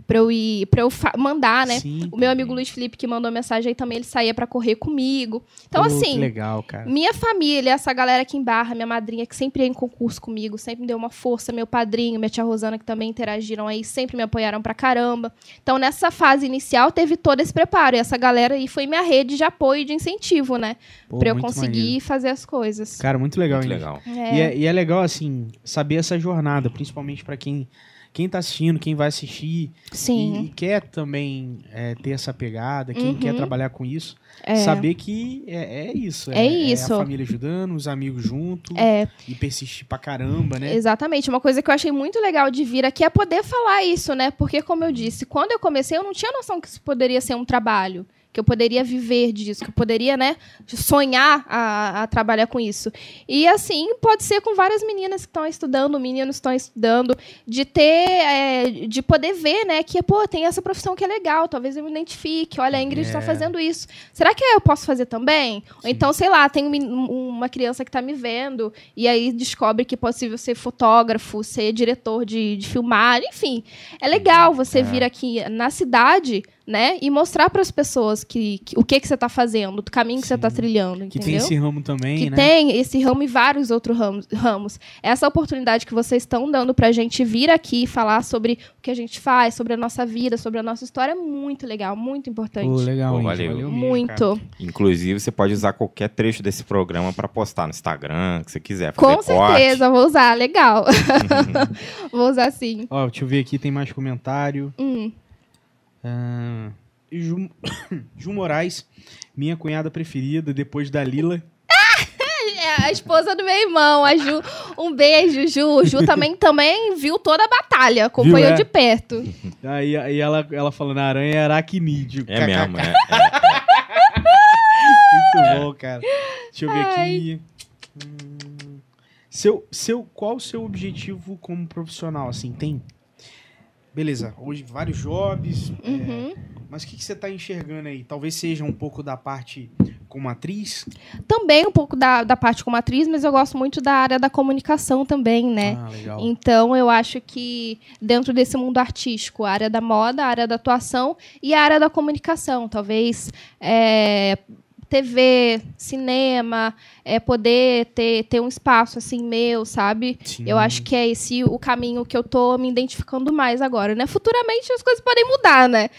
Speaker 3: Pra eu ir. Pra eu mandar, né?
Speaker 2: Sim.
Speaker 3: O meu amigo Luiz Felipe, que mandou mensagem aí também, ele saía pra correr comigo. Então,
Speaker 2: Pô,
Speaker 3: assim,
Speaker 2: Que legal, cara.
Speaker 3: minha família, essa galera aqui em Barra, minha madrinha que sempre ia em concurso comigo, sempre me deu uma força, meu padrinho, minha tia Rosana que também interagiram aí, sempre me apoiaram pra caramba. Então nessa fase inicial teve todo esse preparo e essa galera aí foi minha rede de apoio e de incentivo, né,
Speaker 2: Pô,
Speaker 3: Pra eu conseguir
Speaker 2: maneiro.
Speaker 3: fazer as coisas.
Speaker 2: Cara, muito legal,
Speaker 1: Muito
Speaker 2: hein?
Speaker 1: legal.
Speaker 3: É.
Speaker 2: E, é, e é legal, assim, saber essa jornada, principalmente pra quem, quem tá assistindo, quem vai assistir e,
Speaker 3: Sim.
Speaker 2: e quer também é, ter essa pegada, quem
Speaker 3: Uhum.
Speaker 2: quer trabalhar com isso,
Speaker 3: É.
Speaker 2: saber que é, é isso.
Speaker 3: É isso.
Speaker 2: a família ajudando, os amigos junto
Speaker 3: É,
Speaker 2: e persistir pra caramba, né?
Speaker 3: exatamente. Uma coisa que eu achei muito legal de vir aqui é poder falar isso, né? Porque, como eu disse, quando eu comecei, eu não tinha noção que isso poderia ser um trabalho. Que eu poderia viver disso, que eu poderia, né, sonhar a, a trabalhar com isso. E assim, pode ser com várias meninas que estão estudando, meninos que estão estudando, de ter, é, de poder ver, né, que, pô, tem essa profissão que é legal, talvez eu me identifique, olha, a Ingrid está
Speaker 2: É.
Speaker 3: fazendo isso. Será que eu posso fazer também? Ou então, sei lá, tem um um- uma criança que está me vendo e aí descobre que é possível ser fotógrafo, ser diretor de, de filmagem, enfim. É legal você vir aqui na cidade, né, e mostrar para as pessoas que, que- o que que você está fazendo, do caminho que você está trilhando,
Speaker 2: Que
Speaker 3: entendeu?
Speaker 2: tem esse ramo também,
Speaker 3: que
Speaker 2: né?
Speaker 3: tem esse ramo e vários outros ramos, ramos. Essa oportunidade que vocês estão dando pra gente vir aqui e falar sobre o que a gente faz, sobre a nossa vida, sobre a nossa história, é muito legal, muito importante.
Speaker 2: Pô, legal,
Speaker 1: Pô,
Speaker 2: Índio,
Speaker 1: valeu.
Speaker 2: mesmo, cara.
Speaker 3: muito.
Speaker 1: Inclusive, você pode usar qualquer trecho desse programa pra postar no Instagram, que você quiser.
Speaker 3: Com
Speaker 1: corte.
Speaker 3: certeza, vou usar, legal. vou usar sim.
Speaker 2: Ó, deixa eu ver aqui, tem mais comentário.
Speaker 3: Hum.
Speaker 2: Ah, Ju, Ju Moraes, minha cunhada preferida, depois da Lila.
Speaker 3: É a esposa do meu irmão, a Ju. Um beijo, Ju. Ju também, também viu toda a batalha, acompanhou
Speaker 2: Viu, é?
Speaker 3: de perto.
Speaker 2: Aí, aí ela, ela falando, a aranha é aracnídeo.
Speaker 1: É mesmo, né?
Speaker 2: Muito bom, cara. Deixa eu ver aqui. Hum, seu, seu, qual o seu objetivo como profissional? Assim, tem? Beleza, hoje vários jobs, é,
Speaker 3: Uhum.
Speaker 2: mas o que, que você tá enxergando aí? Talvez seja um pouco da parte como atriz?
Speaker 3: Também um pouco da, da parte como atriz, mas eu gosto muito da área da comunicação também, né?
Speaker 2: Ah, legal.
Speaker 3: Então, eu acho que dentro desse mundo artístico, a área da moda, a área da atuação e a área da comunicação, talvez é, TV, cinema, é, poder ter, ter um espaço assim meu, sabe?
Speaker 2: Sim.
Speaker 3: Eu acho que é esse o caminho que eu tô me identificando mais agora, né? Futuramente as coisas podem mudar, né?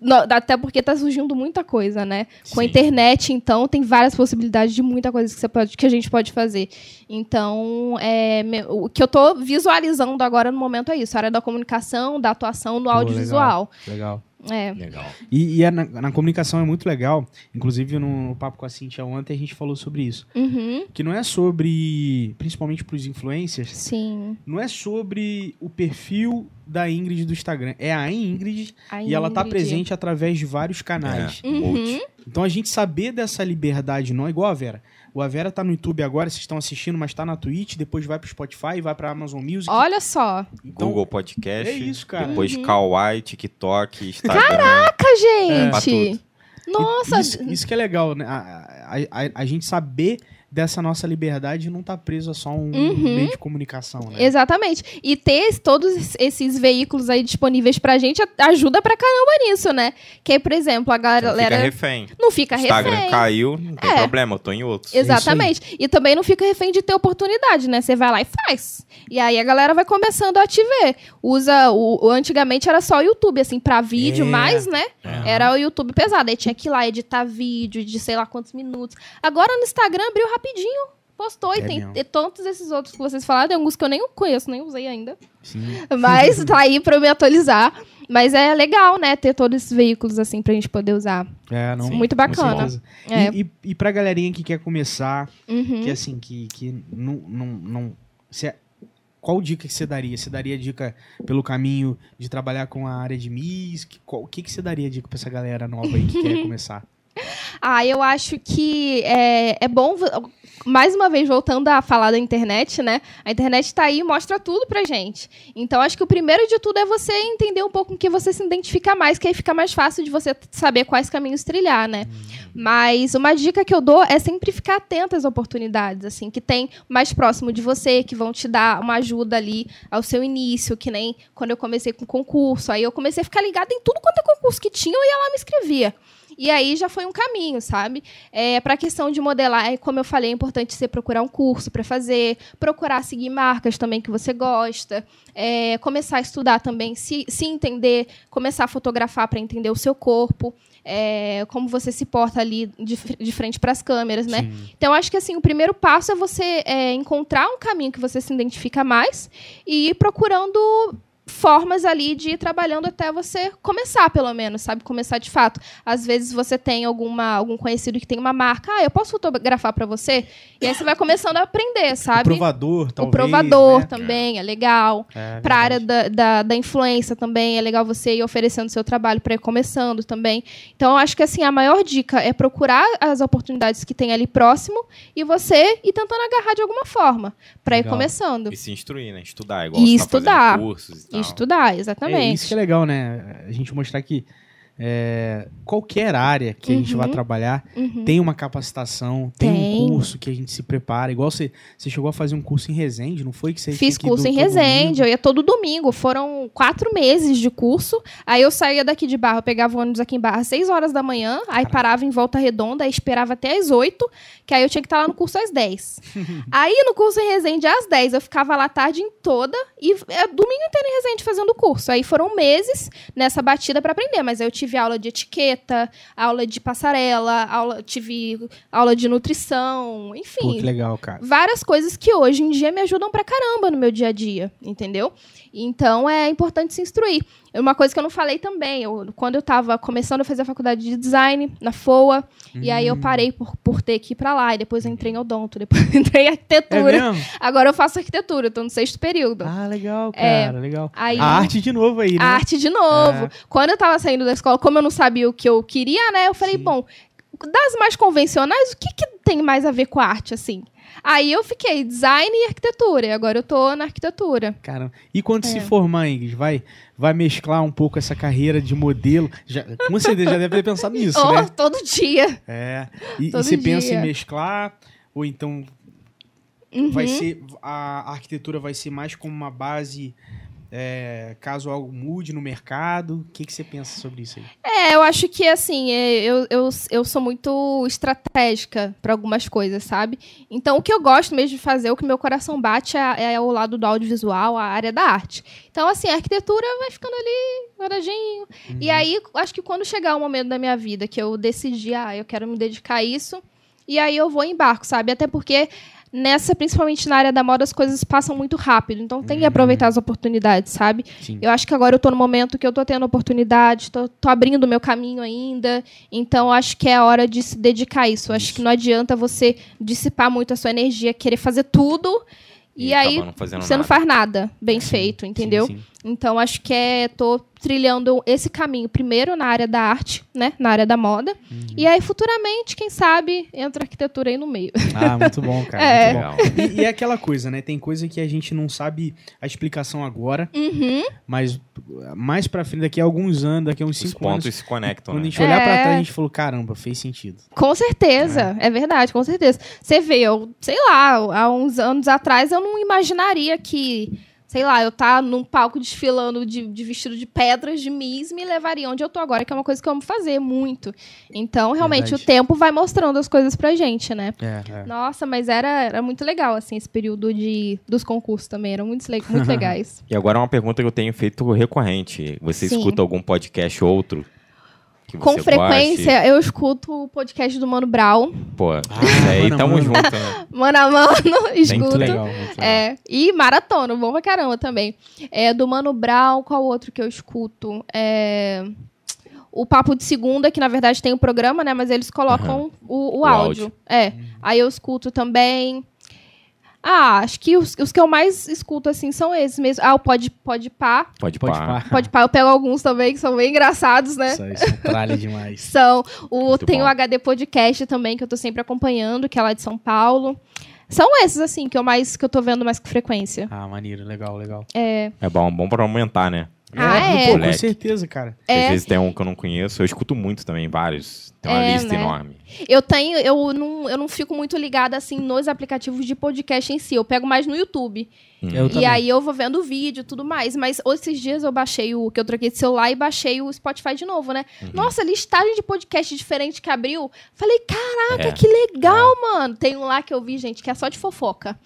Speaker 3: No- Até porque tá surgindo muita coisa, né? Com a
Speaker 1: Sim.
Speaker 3: internet, então, tem várias possibilidades de muita coisa que, você pode, que a gente pode fazer. Então, é, o que eu tô visualizando agora no momento é isso: a área da comunicação, da atuação no
Speaker 2: Pô,
Speaker 3: audiovisual.
Speaker 2: Legal.
Speaker 3: É.
Speaker 1: Legal.
Speaker 2: E, e é na, na comunicação é muito legal. Inclusive, no, papo com a Cintia ontem, a gente falou sobre isso.
Speaker 3: Uhum.
Speaker 2: Que não é sobre, principalmente pros influencers,
Speaker 3: Sim.
Speaker 2: não é sobre o perfil da Ingrid do Instagram. É a Ingrid
Speaker 3: A
Speaker 2: e ela tá presente através de vários canais.
Speaker 1: É,
Speaker 3: Uhum.
Speaker 2: Então a gente saber dessa liberdade não é igual a Vera. O a Vera tá no YouTube agora, vocês estão assistindo, mas tá na Twitch, depois vai pro Spotify, vai pra Amazon Music.
Speaker 3: Olha só.
Speaker 2: então,
Speaker 1: Google Podcast.
Speaker 2: é isso, cara.
Speaker 1: Depois
Speaker 3: Uhum.
Speaker 1: Kawaii, TikTok, Instagram.
Speaker 3: Caraca,
Speaker 1: Pra
Speaker 3: gente! Nossa,
Speaker 2: Isso, isso que é legal, né? A, a, a- a gente saber dessa nossa liberdade não tá preso a só um
Speaker 3: Uhum.
Speaker 2: meio de comunicação, né?
Speaker 3: Exatamente. E ter todos esses veículos aí disponíveis pra gente a- ajuda pra caramba nisso, né? Que por exemplo, a
Speaker 1: Não
Speaker 3: galera
Speaker 1: fica refém.
Speaker 3: não fica
Speaker 1: Instagram
Speaker 3: refém.
Speaker 1: caiu, não tem
Speaker 3: É.
Speaker 1: problema, eu tô em outros.
Speaker 3: Exatamente. E também não fica refém de ter oportunidade, né? Você vai lá e faz. E aí a galera vai começando a te ver. Usa o, o- antigamente era só o YouTube assim pra vídeo,
Speaker 2: É.
Speaker 3: mas, né?
Speaker 1: É.
Speaker 3: Era o YouTube pesado. Aí tinha que ir lá editar vídeo de sei lá quantos minutos. Agora no Instagram abriu rapidinho. Postou e
Speaker 2: É
Speaker 3: tem
Speaker 2: mesmo.
Speaker 3: e todos esses outros que vocês falaram, tem alguns que eu nem conheço, nem usei ainda.
Speaker 2: Sim.
Speaker 3: Mas tá aí pra eu me atualizar. Mas é legal, né, ter todos esses veículos assim pra gente poder usar.
Speaker 2: É, não.
Speaker 1: Sim,
Speaker 3: Muito bacana. É.
Speaker 2: E, e, e pra galerinha que quer começar,
Speaker 3: Uhum.
Speaker 2: que assim, que, que não. não, não se- qual dica que você daria? Você daria dica pelo caminho de trabalhar com a área de MIS? O que, que você daria dica pra essa galera nova aí que quer começar?
Speaker 3: Ah, eu acho que é, é bom, mais uma vez, voltando a falar da internet, né? A internet tá aí e mostra tudo pra gente. Então, acho que o primeiro de tudo é você entender um pouco com que você se identifica mais, que aí fica mais fácil de você saber quais caminhos trilhar, né? Mas uma dica que eu dou é sempre ficar atento às oportunidades, assim, que tem mais próximo de você, que vão te dar uma ajuda ali ao seu início, que nem quando eu comecei com concurso. Aí eu comecei a ficar ligada em tudo quanto é concurso que tinha, e me inscrevia. E aí já foi um caminho, sabe? É, para a questão de modelar, é, como eu falei, é importante você procurar um curso para fazer, procurar seguir marcas também que você gosta, é, começar a estudar também, se, se entender, começar a fotografar para entender o seu corpo, é, como você se porta ali de, de frente para as câmeras, né?
Speaker 2: Sim.
Speaker 3: Então, acho que assim, o primeiro passo é você é, encontrar um caminho que você se identifica mais e ir procurando formas ali de ir trabalhando até você começar, pelo menos, sabe? Começar de fato. Às vezes você tem alguma, algum conhecido que tem uma marca, ah, eu posso fotografar para você? E aí você vai começando a aprender,
Speaker 2: O
Speaker 3: sabe?
Speaker 2: provador,
Speaker 3: o
Speaker 2: talvez.
Speaker 3: provador
Speaker 2: né?
Speaker 3: também é legal.
Speaker 2: É,
Speaker 3: Para a área da, da, da influência também, é legal você ir oferecendo seu trabalho para ir começando também. Então, eu acho que assim, a maior dica é procurar as oportunidades que tem ali próximo e você ir tentando agarrar de alguma forma para ir começando.
Speaker 1: E se instruir, né? Estudar, igual
Speaker 3: E
Speaker 1: você tá
Speaker 3: estudar.
Speaker 1: fazendo cursos e tal.
Speaker 3: Estudar,
Speaker 2: É
Speaker 3: exatamente.
Speaker 2: isso que é legal, né? A gente mostrar que é, qualquer área que a gente
Speaker 3: Uhum.
Speaker 2: vai trabalhar
Speaker 3: Uhum.
Speaker 2: tem uma capacitação, tem,
Speaker 3: Tem.
Speaker 2: um curso que a gente se prepara. Igual você, você chegou a fazer um curso em Resende, não foi? Que você
Speaker 3: Fiz curso em Resende,
Speaker 2: domingo?
Speaker 3: eu ia todo domingo. Foram quatro meses de curso. Aí eu saía daqui de Barra, eu pegava o ônibus aqui em Barra às 6 horas da manhã, aí parava em Volta Redonda, aí esperava até às 8, que aí eu tinha que estar lá no curso às 10. aí no curso em Resende às 10, eu ficava lá a tarde em toda e é, domingo inteiro em Resende fazendo o curso. Aí foram meses nessa batida para aprender, mas aí eu tive aula de etiqueta, aula de passarela, aula, tive aula de nutrição, enfim
Speaker 2: Pô, que legal, cara.
Speaker 3: várias coisas que hoje em dia me ajudam pra caramba no meu dia a dia, entendeu? Então é importante se instruir. Uma coisa que eu não falei também, eu, quando eu tava começando a fazer a faculdade de design na FOA, e aí eu
Speaker 2: Hum.
Speaker 3: parei por, por ter que ir pra lá, e depois eu entrei em odonto, depois entrei em
Speaker 2: É
Speaker 3: arquitetura.
Speaker 2: mesmo?
Speaker 3: Agora eu faço arquitetura, tô no sexto período.
Speaker 2: Ah, legal,
Speaker 3: É,
Speaker 2: cara, legal.
Speaker 3: aí-
Speaker 2: A arte de novo aí, né?
Speaker 3: A arte de novo.
Speaker 2: É.
Speaker 3: Quando eu tava saindo da escola, como eu não sabia o que eu queria, né? Eu falei,
Speaker 2: Sim.
Speaker 3: bom, das mais convencionais, o que, que tem mais a ver com a arte, assim? Aí eu fiquei design e arquitetura, e agora eu tô na arquitetura.
Speaker 2: Caramba. E quando se
Speaker 3: É.
Speaker 2: formar, Ingrid, vai, vai mesclar um pouco essa carreira de modelo? Já, com certeza já deve ter pensado nisso,
Speaker 3: oh,
Speaker 2: né?
Speaker 3: todo dia.
Speaker 2: É. E, e
Speaker 3: todo
Speaker 2: você pensa em
Speaker 3: dia.
Speaker 2: mesclar? Ou então
Speaker 3: Uhum.
Speaker 2: vai ser a arquitetura vai ser mais como uma base é, caso algo mude no mercado? O que, que você pensa sobre isso aí?
Speaker 3: É, eu acho que assim, é, eu, eu, eu sou muito estratégica para algumas coisas, sabe? Então, o que eu gosto mesmo de fazer, o que meu coração bate é, é o lado do audiovisual, a área da arte. Então, assim, a arquitetura vai ficando ali, guardadinho. E aí, acho que quando chegar o momento da minha vida que eu decidi, ah, eu quero me dedicar a isso, e aí eu vou em barco, sabe? Até porque nessa, principalmente na área da moda, as coisas passam muito rápido. Então tem que aproveitar as oportunidades, sabe?
Speaker 2: Sim.
Speaker 3: Eu acho que agora eu tô no momento que eu tô tendo oportunidade, tô, tô abrindo o meu caminho ainda. Então acho que é a hora de se dedicar a isso. Eu Acho que não adianta você dissipar muito a sua energia, querer fazer tudo. E, aí
Speaker 1: acaba não
Speaker 3: você não
Speaker 1: nada.
Speaker 3: faz nada bem feito, entendeu?
Speaker 2: Sim, sim.
Speaker 3: Então acho que é tô trilhando esse caminho primeiro na área da arte, né, na área da moda.
Speaker 2: Uhum.
Speaker 3: E aí futuramente, quem sabe, entra a arquitetura aí no meio.
Speaker 2: Ah, muito bom, cara.
Speaker 3: É.
Speaker 2: Muito bom.
Speaker 1: Legal.
Speaker 2: E, e é aquela coisa, né? Tem coisa que a gente não sabe a explicação agora,
Speaker 3: Uhum.
Speaker 2: mas mais pra frente, daqui a alguns anos, daqui a uns
Speaker 1: Os
Speaker 2: cinco anos,
Speaker 1: pontos se conectam,
Speaker 2: quando a
Speaker 1: né?
Speaker 2: gente olhar pra
Speaker 3: É.
Speaker 2: trás, a gente falou, caramba, fez sentido.
Speaker 3: Com certeza, é. verdade, com certeza. Você vê, eu, sei lá, há uns anos atrás eu não imaginaria que, sei lá, eu tá num palco desfilando de, de vestido de pedras de Miss me levaria onde eu tô agora, que é uma coisa que eu amo fazer muito. Então, realmente,
Speaker 2: Verdade.
Speaker 3: o tempo vai mostrando as coisas pra gente, né?
Speaker 2: É, é.
Speaker 3: Nossa, mas era, era muito legal, assim, esse período de, dos concursos também. Eram muito, muito legais.
Speaker 1: E agora uma pergunta que eu tenho feito recorrente. Você
Speaker 3: Sim.
Speaker 1: escuta algum podcast ou outro? Que
Speaker 3: Com frequência, eu escuto o podcast do Mano Brown.
Speaker 1: goste? Pô,
Speaker 2: Ah,
Speaker 1: aí
Speaker 2: mano,
Speaker 1: tamo
Speaker 2: mano.
Speaker 1: junto, né?
Speaker 3: Mano a mano, escuto.
Speaker 2: Muito legal.
Speaker 3: É, e maratona, bom pra caramba também. É, do Mano Brown, qual outro que eu escuto? É, o Papo de Segunda, que na verdade tem o programa, né? Mas eles colocam o, o
Speaker 1: O
Speaker 3: áudio.
Speaker 1: áudio.
Speaker 3: É, aí eu escuto também. Ah, acho que os, os que eu mais escuto, assim, são esses mesmo. Ah, o Pode, pode Pá.
Speaker 1: Pode,
Speaker 2: Pode
Speaker 1: pá.
Speaker 3: Pode Pá, eu pego alguns também, que são bem engraçados, né?
Speaker 2: Isso, isso é tralha demais.
Speaker 3: São. O,
Speaker 1: Muito
Speaker 3: tem
Speaker 1: bom.
Speaker 3: o HD Podcast também, que eu tô sempre acompanhando, que é lá de São Paulo. São esses, assim, que eu mais que eu tô vendo mais com frequência.
Speaker 2: Ah, maneiro, legal, legal.
Speaker 3: É.
Speaker 1: É bom, bom pra aumentar, né?
Speaker 3: Ah, é?
Speaker 2: Pô, com certeza, cara.
Speaker 3: É.
Speaker 1: Às vezes tem um que eu não conheço. Eu escuto muito também, vários. Tem uma
Speaker 3: É,
Speaker 1: lista
Speaker 3: né?
Speaker 1: enorme.
Speaker 3: Eu tenho, eu não, eu não fico muito ligada assim nos aplicativos de podcast em si. Eu pego mais no YouTube.
Speaker 2: Eu
Speaker 3: e
Speaker 2: também.
Speaker 3: aí eu vou vendo o vídeo e tudo mais. Mas esses dias eu baixei o que eu troquei de celular e baixei o Spotify de novo, né?
Speaker 1: Uhum.
Speaker 3: Nossa, listagem de podcast diferente que abriu. Falei, caraca,
Speaker 1: É.
Speaker 3: que legal, mano. Tem um lá que eu vi, gente, que é só de fofoca.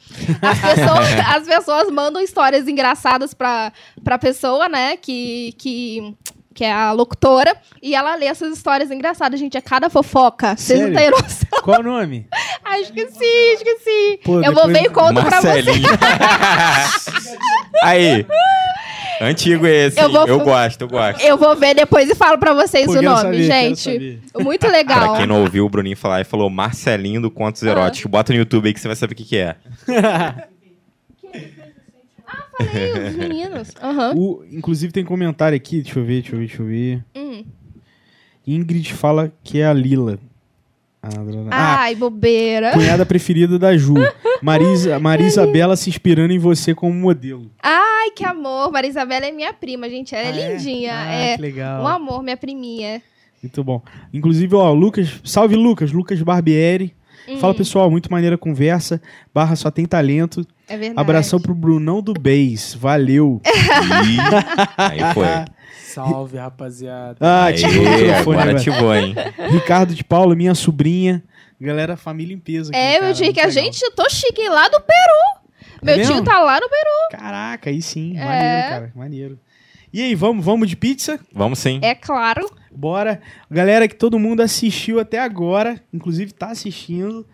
Speaker 3: As pessoas, as pessoas mandam histórias engraçadas pra, pra pessoa, né? Que. que que é a locutora, e ela lê essas histórias engraçadas, gente. É cada fofoca. Vocês não têm noção.
Speaker 2: Qual o nome?
Speaker 3: Ah, esqueci, esqueci.
Speaker 2: Pô,
Speaker 3: eu vou ver e conto pra você.
Speaker 1: Marcelinho. Aí. Antigo esse.
Speaker 3: Eu vou-
Speaker 1: Eu gosto, eu gosto.
Speaker 3: Eu vou ver depois e falo pra vocês
Speaker 2: Pô,
Speaker 3: o nome,
Speaker 2: quero
Speaker 3: gente. Muito legal.
Speaker 1: Pra quem não ouviu o Bruninho falar, ele falou Marcelinho do Contos Eróticos. Bota no YouTube aí que você vai saber o que, que é.
Speaker 3: Falei, os meninos. Aham.
Speaker 2: O- inclusive tem comentário aqui, deixa eu ver, deixa eu ver, deixa eu ver.
Speaker 3: Hum.
Speaker 2: Ingrid fala que é a Lila. Ah, ah,
Speaker 3: Ai, bobeira.
Speaker 2: cunhada preferida da Ju. Marisa, Marisabela se inspirando em você como modelo.
Speaker 3: Ai, que amor. Marisabela é minha prima, gente. Ela é
Speaker 2: Ah,
Speaker 3: lindinha.
Speaker 2: Ah,
Speaker 3: É,
Speaker 2: que legal.
Speaker 3: um amor, minha priminha.
Speaker 2: Muito bom. Inclusive, ó, Lucas, salve Lucas, Lucas Barbieri.
Speaker 3: Hum.
Speaker 2: Fala pessoal, muito maneira a conversa. Barra só tem talento.
Speaker 3: É verdade.
Speaker 2: Abração pro Brunão do Beis. Valeu.
Speaker 1: Ih, aí foi.
Speaker 4: Salve, rapaziada.
Speaker 2: Ah,
Speaker 1: Aí,
Speaker 2: ativou o microfone
Speaker 1: agora ativou, hein?
Speaker 2: Ricardo de Paula, minha sobrinha. Galera, família em peso aqui.
Speaker 3: É,
Speaker 2: cara,
Speaker 3: meu tio, que a
Speaker 2: legal.
Speaker 3: gente, eu tô chique lá do Peru. Meu
Speaker 2: mesmo?
Speaker 3: tio tá lá no Peru.
Speaker 2: Caraca, aí sim.
Speaker 3: É.
Speaker 2: Maneiro, cara. Maneiro. E aí, vamos, vamos de pizza?
Speaker 1: Vamos sim.
Speaker 3: É claro.
Speaker 2: Bora. Galera que todo mundo assistiu até agora, inclusive tá assistindo.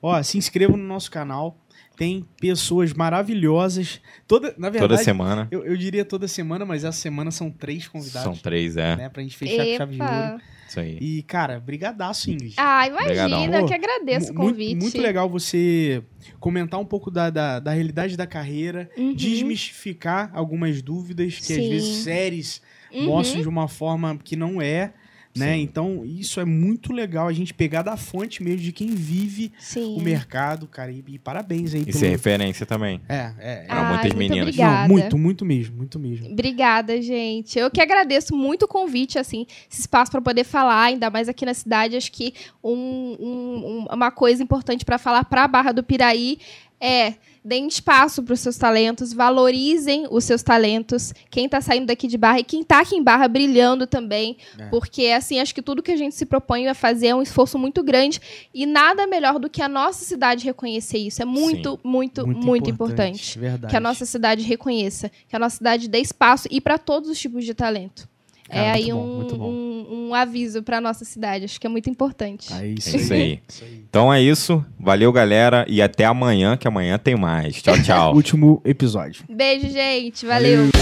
Speaker 2: Ó, se inscreva no nosso canal. Tem pessoas maravilhosas. Toda, na verdade,
Speaker 1: Toda semana.
Speaker 2: Eu, eu diria toda semana, mas essa semana são três convidados.
Speaker 1: São três, é.
Speaker 2: Né, pra gente fechar com chave de ouro.
Speaker 1: Isso aí.
Speaker 2: E, cara, brigadaço, Ingrid.
Speaker 3: Ah, imagina, eu que agradeço o
Speaker 2: Mu- muito-
Speaker 3: convite.
Speaker 2: Muito, legal você comentar um pouco da, da, da realidade da carreira,
Speaker 3: Uhum.
Speaker 2: desmistificar algumas dúvidas que às
Speaker 3: Sim.
Speaker 2: vezes séries
Speaker 3: Uhum.
Speaker 2: mostram de uma forma que não é. Né?
Speaker 1: Sim.
Speaker 2: Então, isso é muito legal a gente pegar da fonte mesmo de quem vive
Speaker 3: Sim.
Speaker 2: o mercado, cara. E, e parabéns aí
Speaker 1: Isso é referência também.
Speaker 2: É, é.
Speaker 1: Pra
Speaker 3: Ai,
Speaker 1: muitas
Speaker 3: muito
Speaker 1: meninas.
Speaker 3: Obrigada.
Speaker 2: Não, muito, muito mesmo, muito mesmo.
Speaker 3: Obrigada, gente. Eu que agradeço muito o convite, assim, esse espaço para poder falar, ainda mais aqui na cidade. Acho que um- um- uma coisa importante para falar para a Barra do Piraí é deem espaço para os seus talentos, valorizem os seus talentos. Quem está saindo daqui de Barra e quem está aqui em Barra brilhando também,
Speaker 2: É.
Speaker 3: porque assim acho que tudo que a gente se propõe a fazer é um esforço muito grande e nada melhor do que a nossa cidade reconhecer isso. É muito, muito, muito, importante
Speaker 2: Verdade.
Speaker 3: que a nossa cidade reconheça, que a nossa cidade dê espaço e para todos os tipos de talento.
Speaker 2: Cara,
Speaker 3: é aí
Speaker 2: bom,
Speaker 3: um, um, um aviso pra nossa cidade. Acho que é muito importante.
Speaker 2: É isso,
Speaker 1: É isso aí.
Speaker 2: Isso aí.
Speaker 1: Então é isso. Valeu, galera. E até amanhã, que amanhã tem mais. Tchau, tchau.
Speaker 2: Último episódio.
Speaker 3: Beijo, gente. Valeu.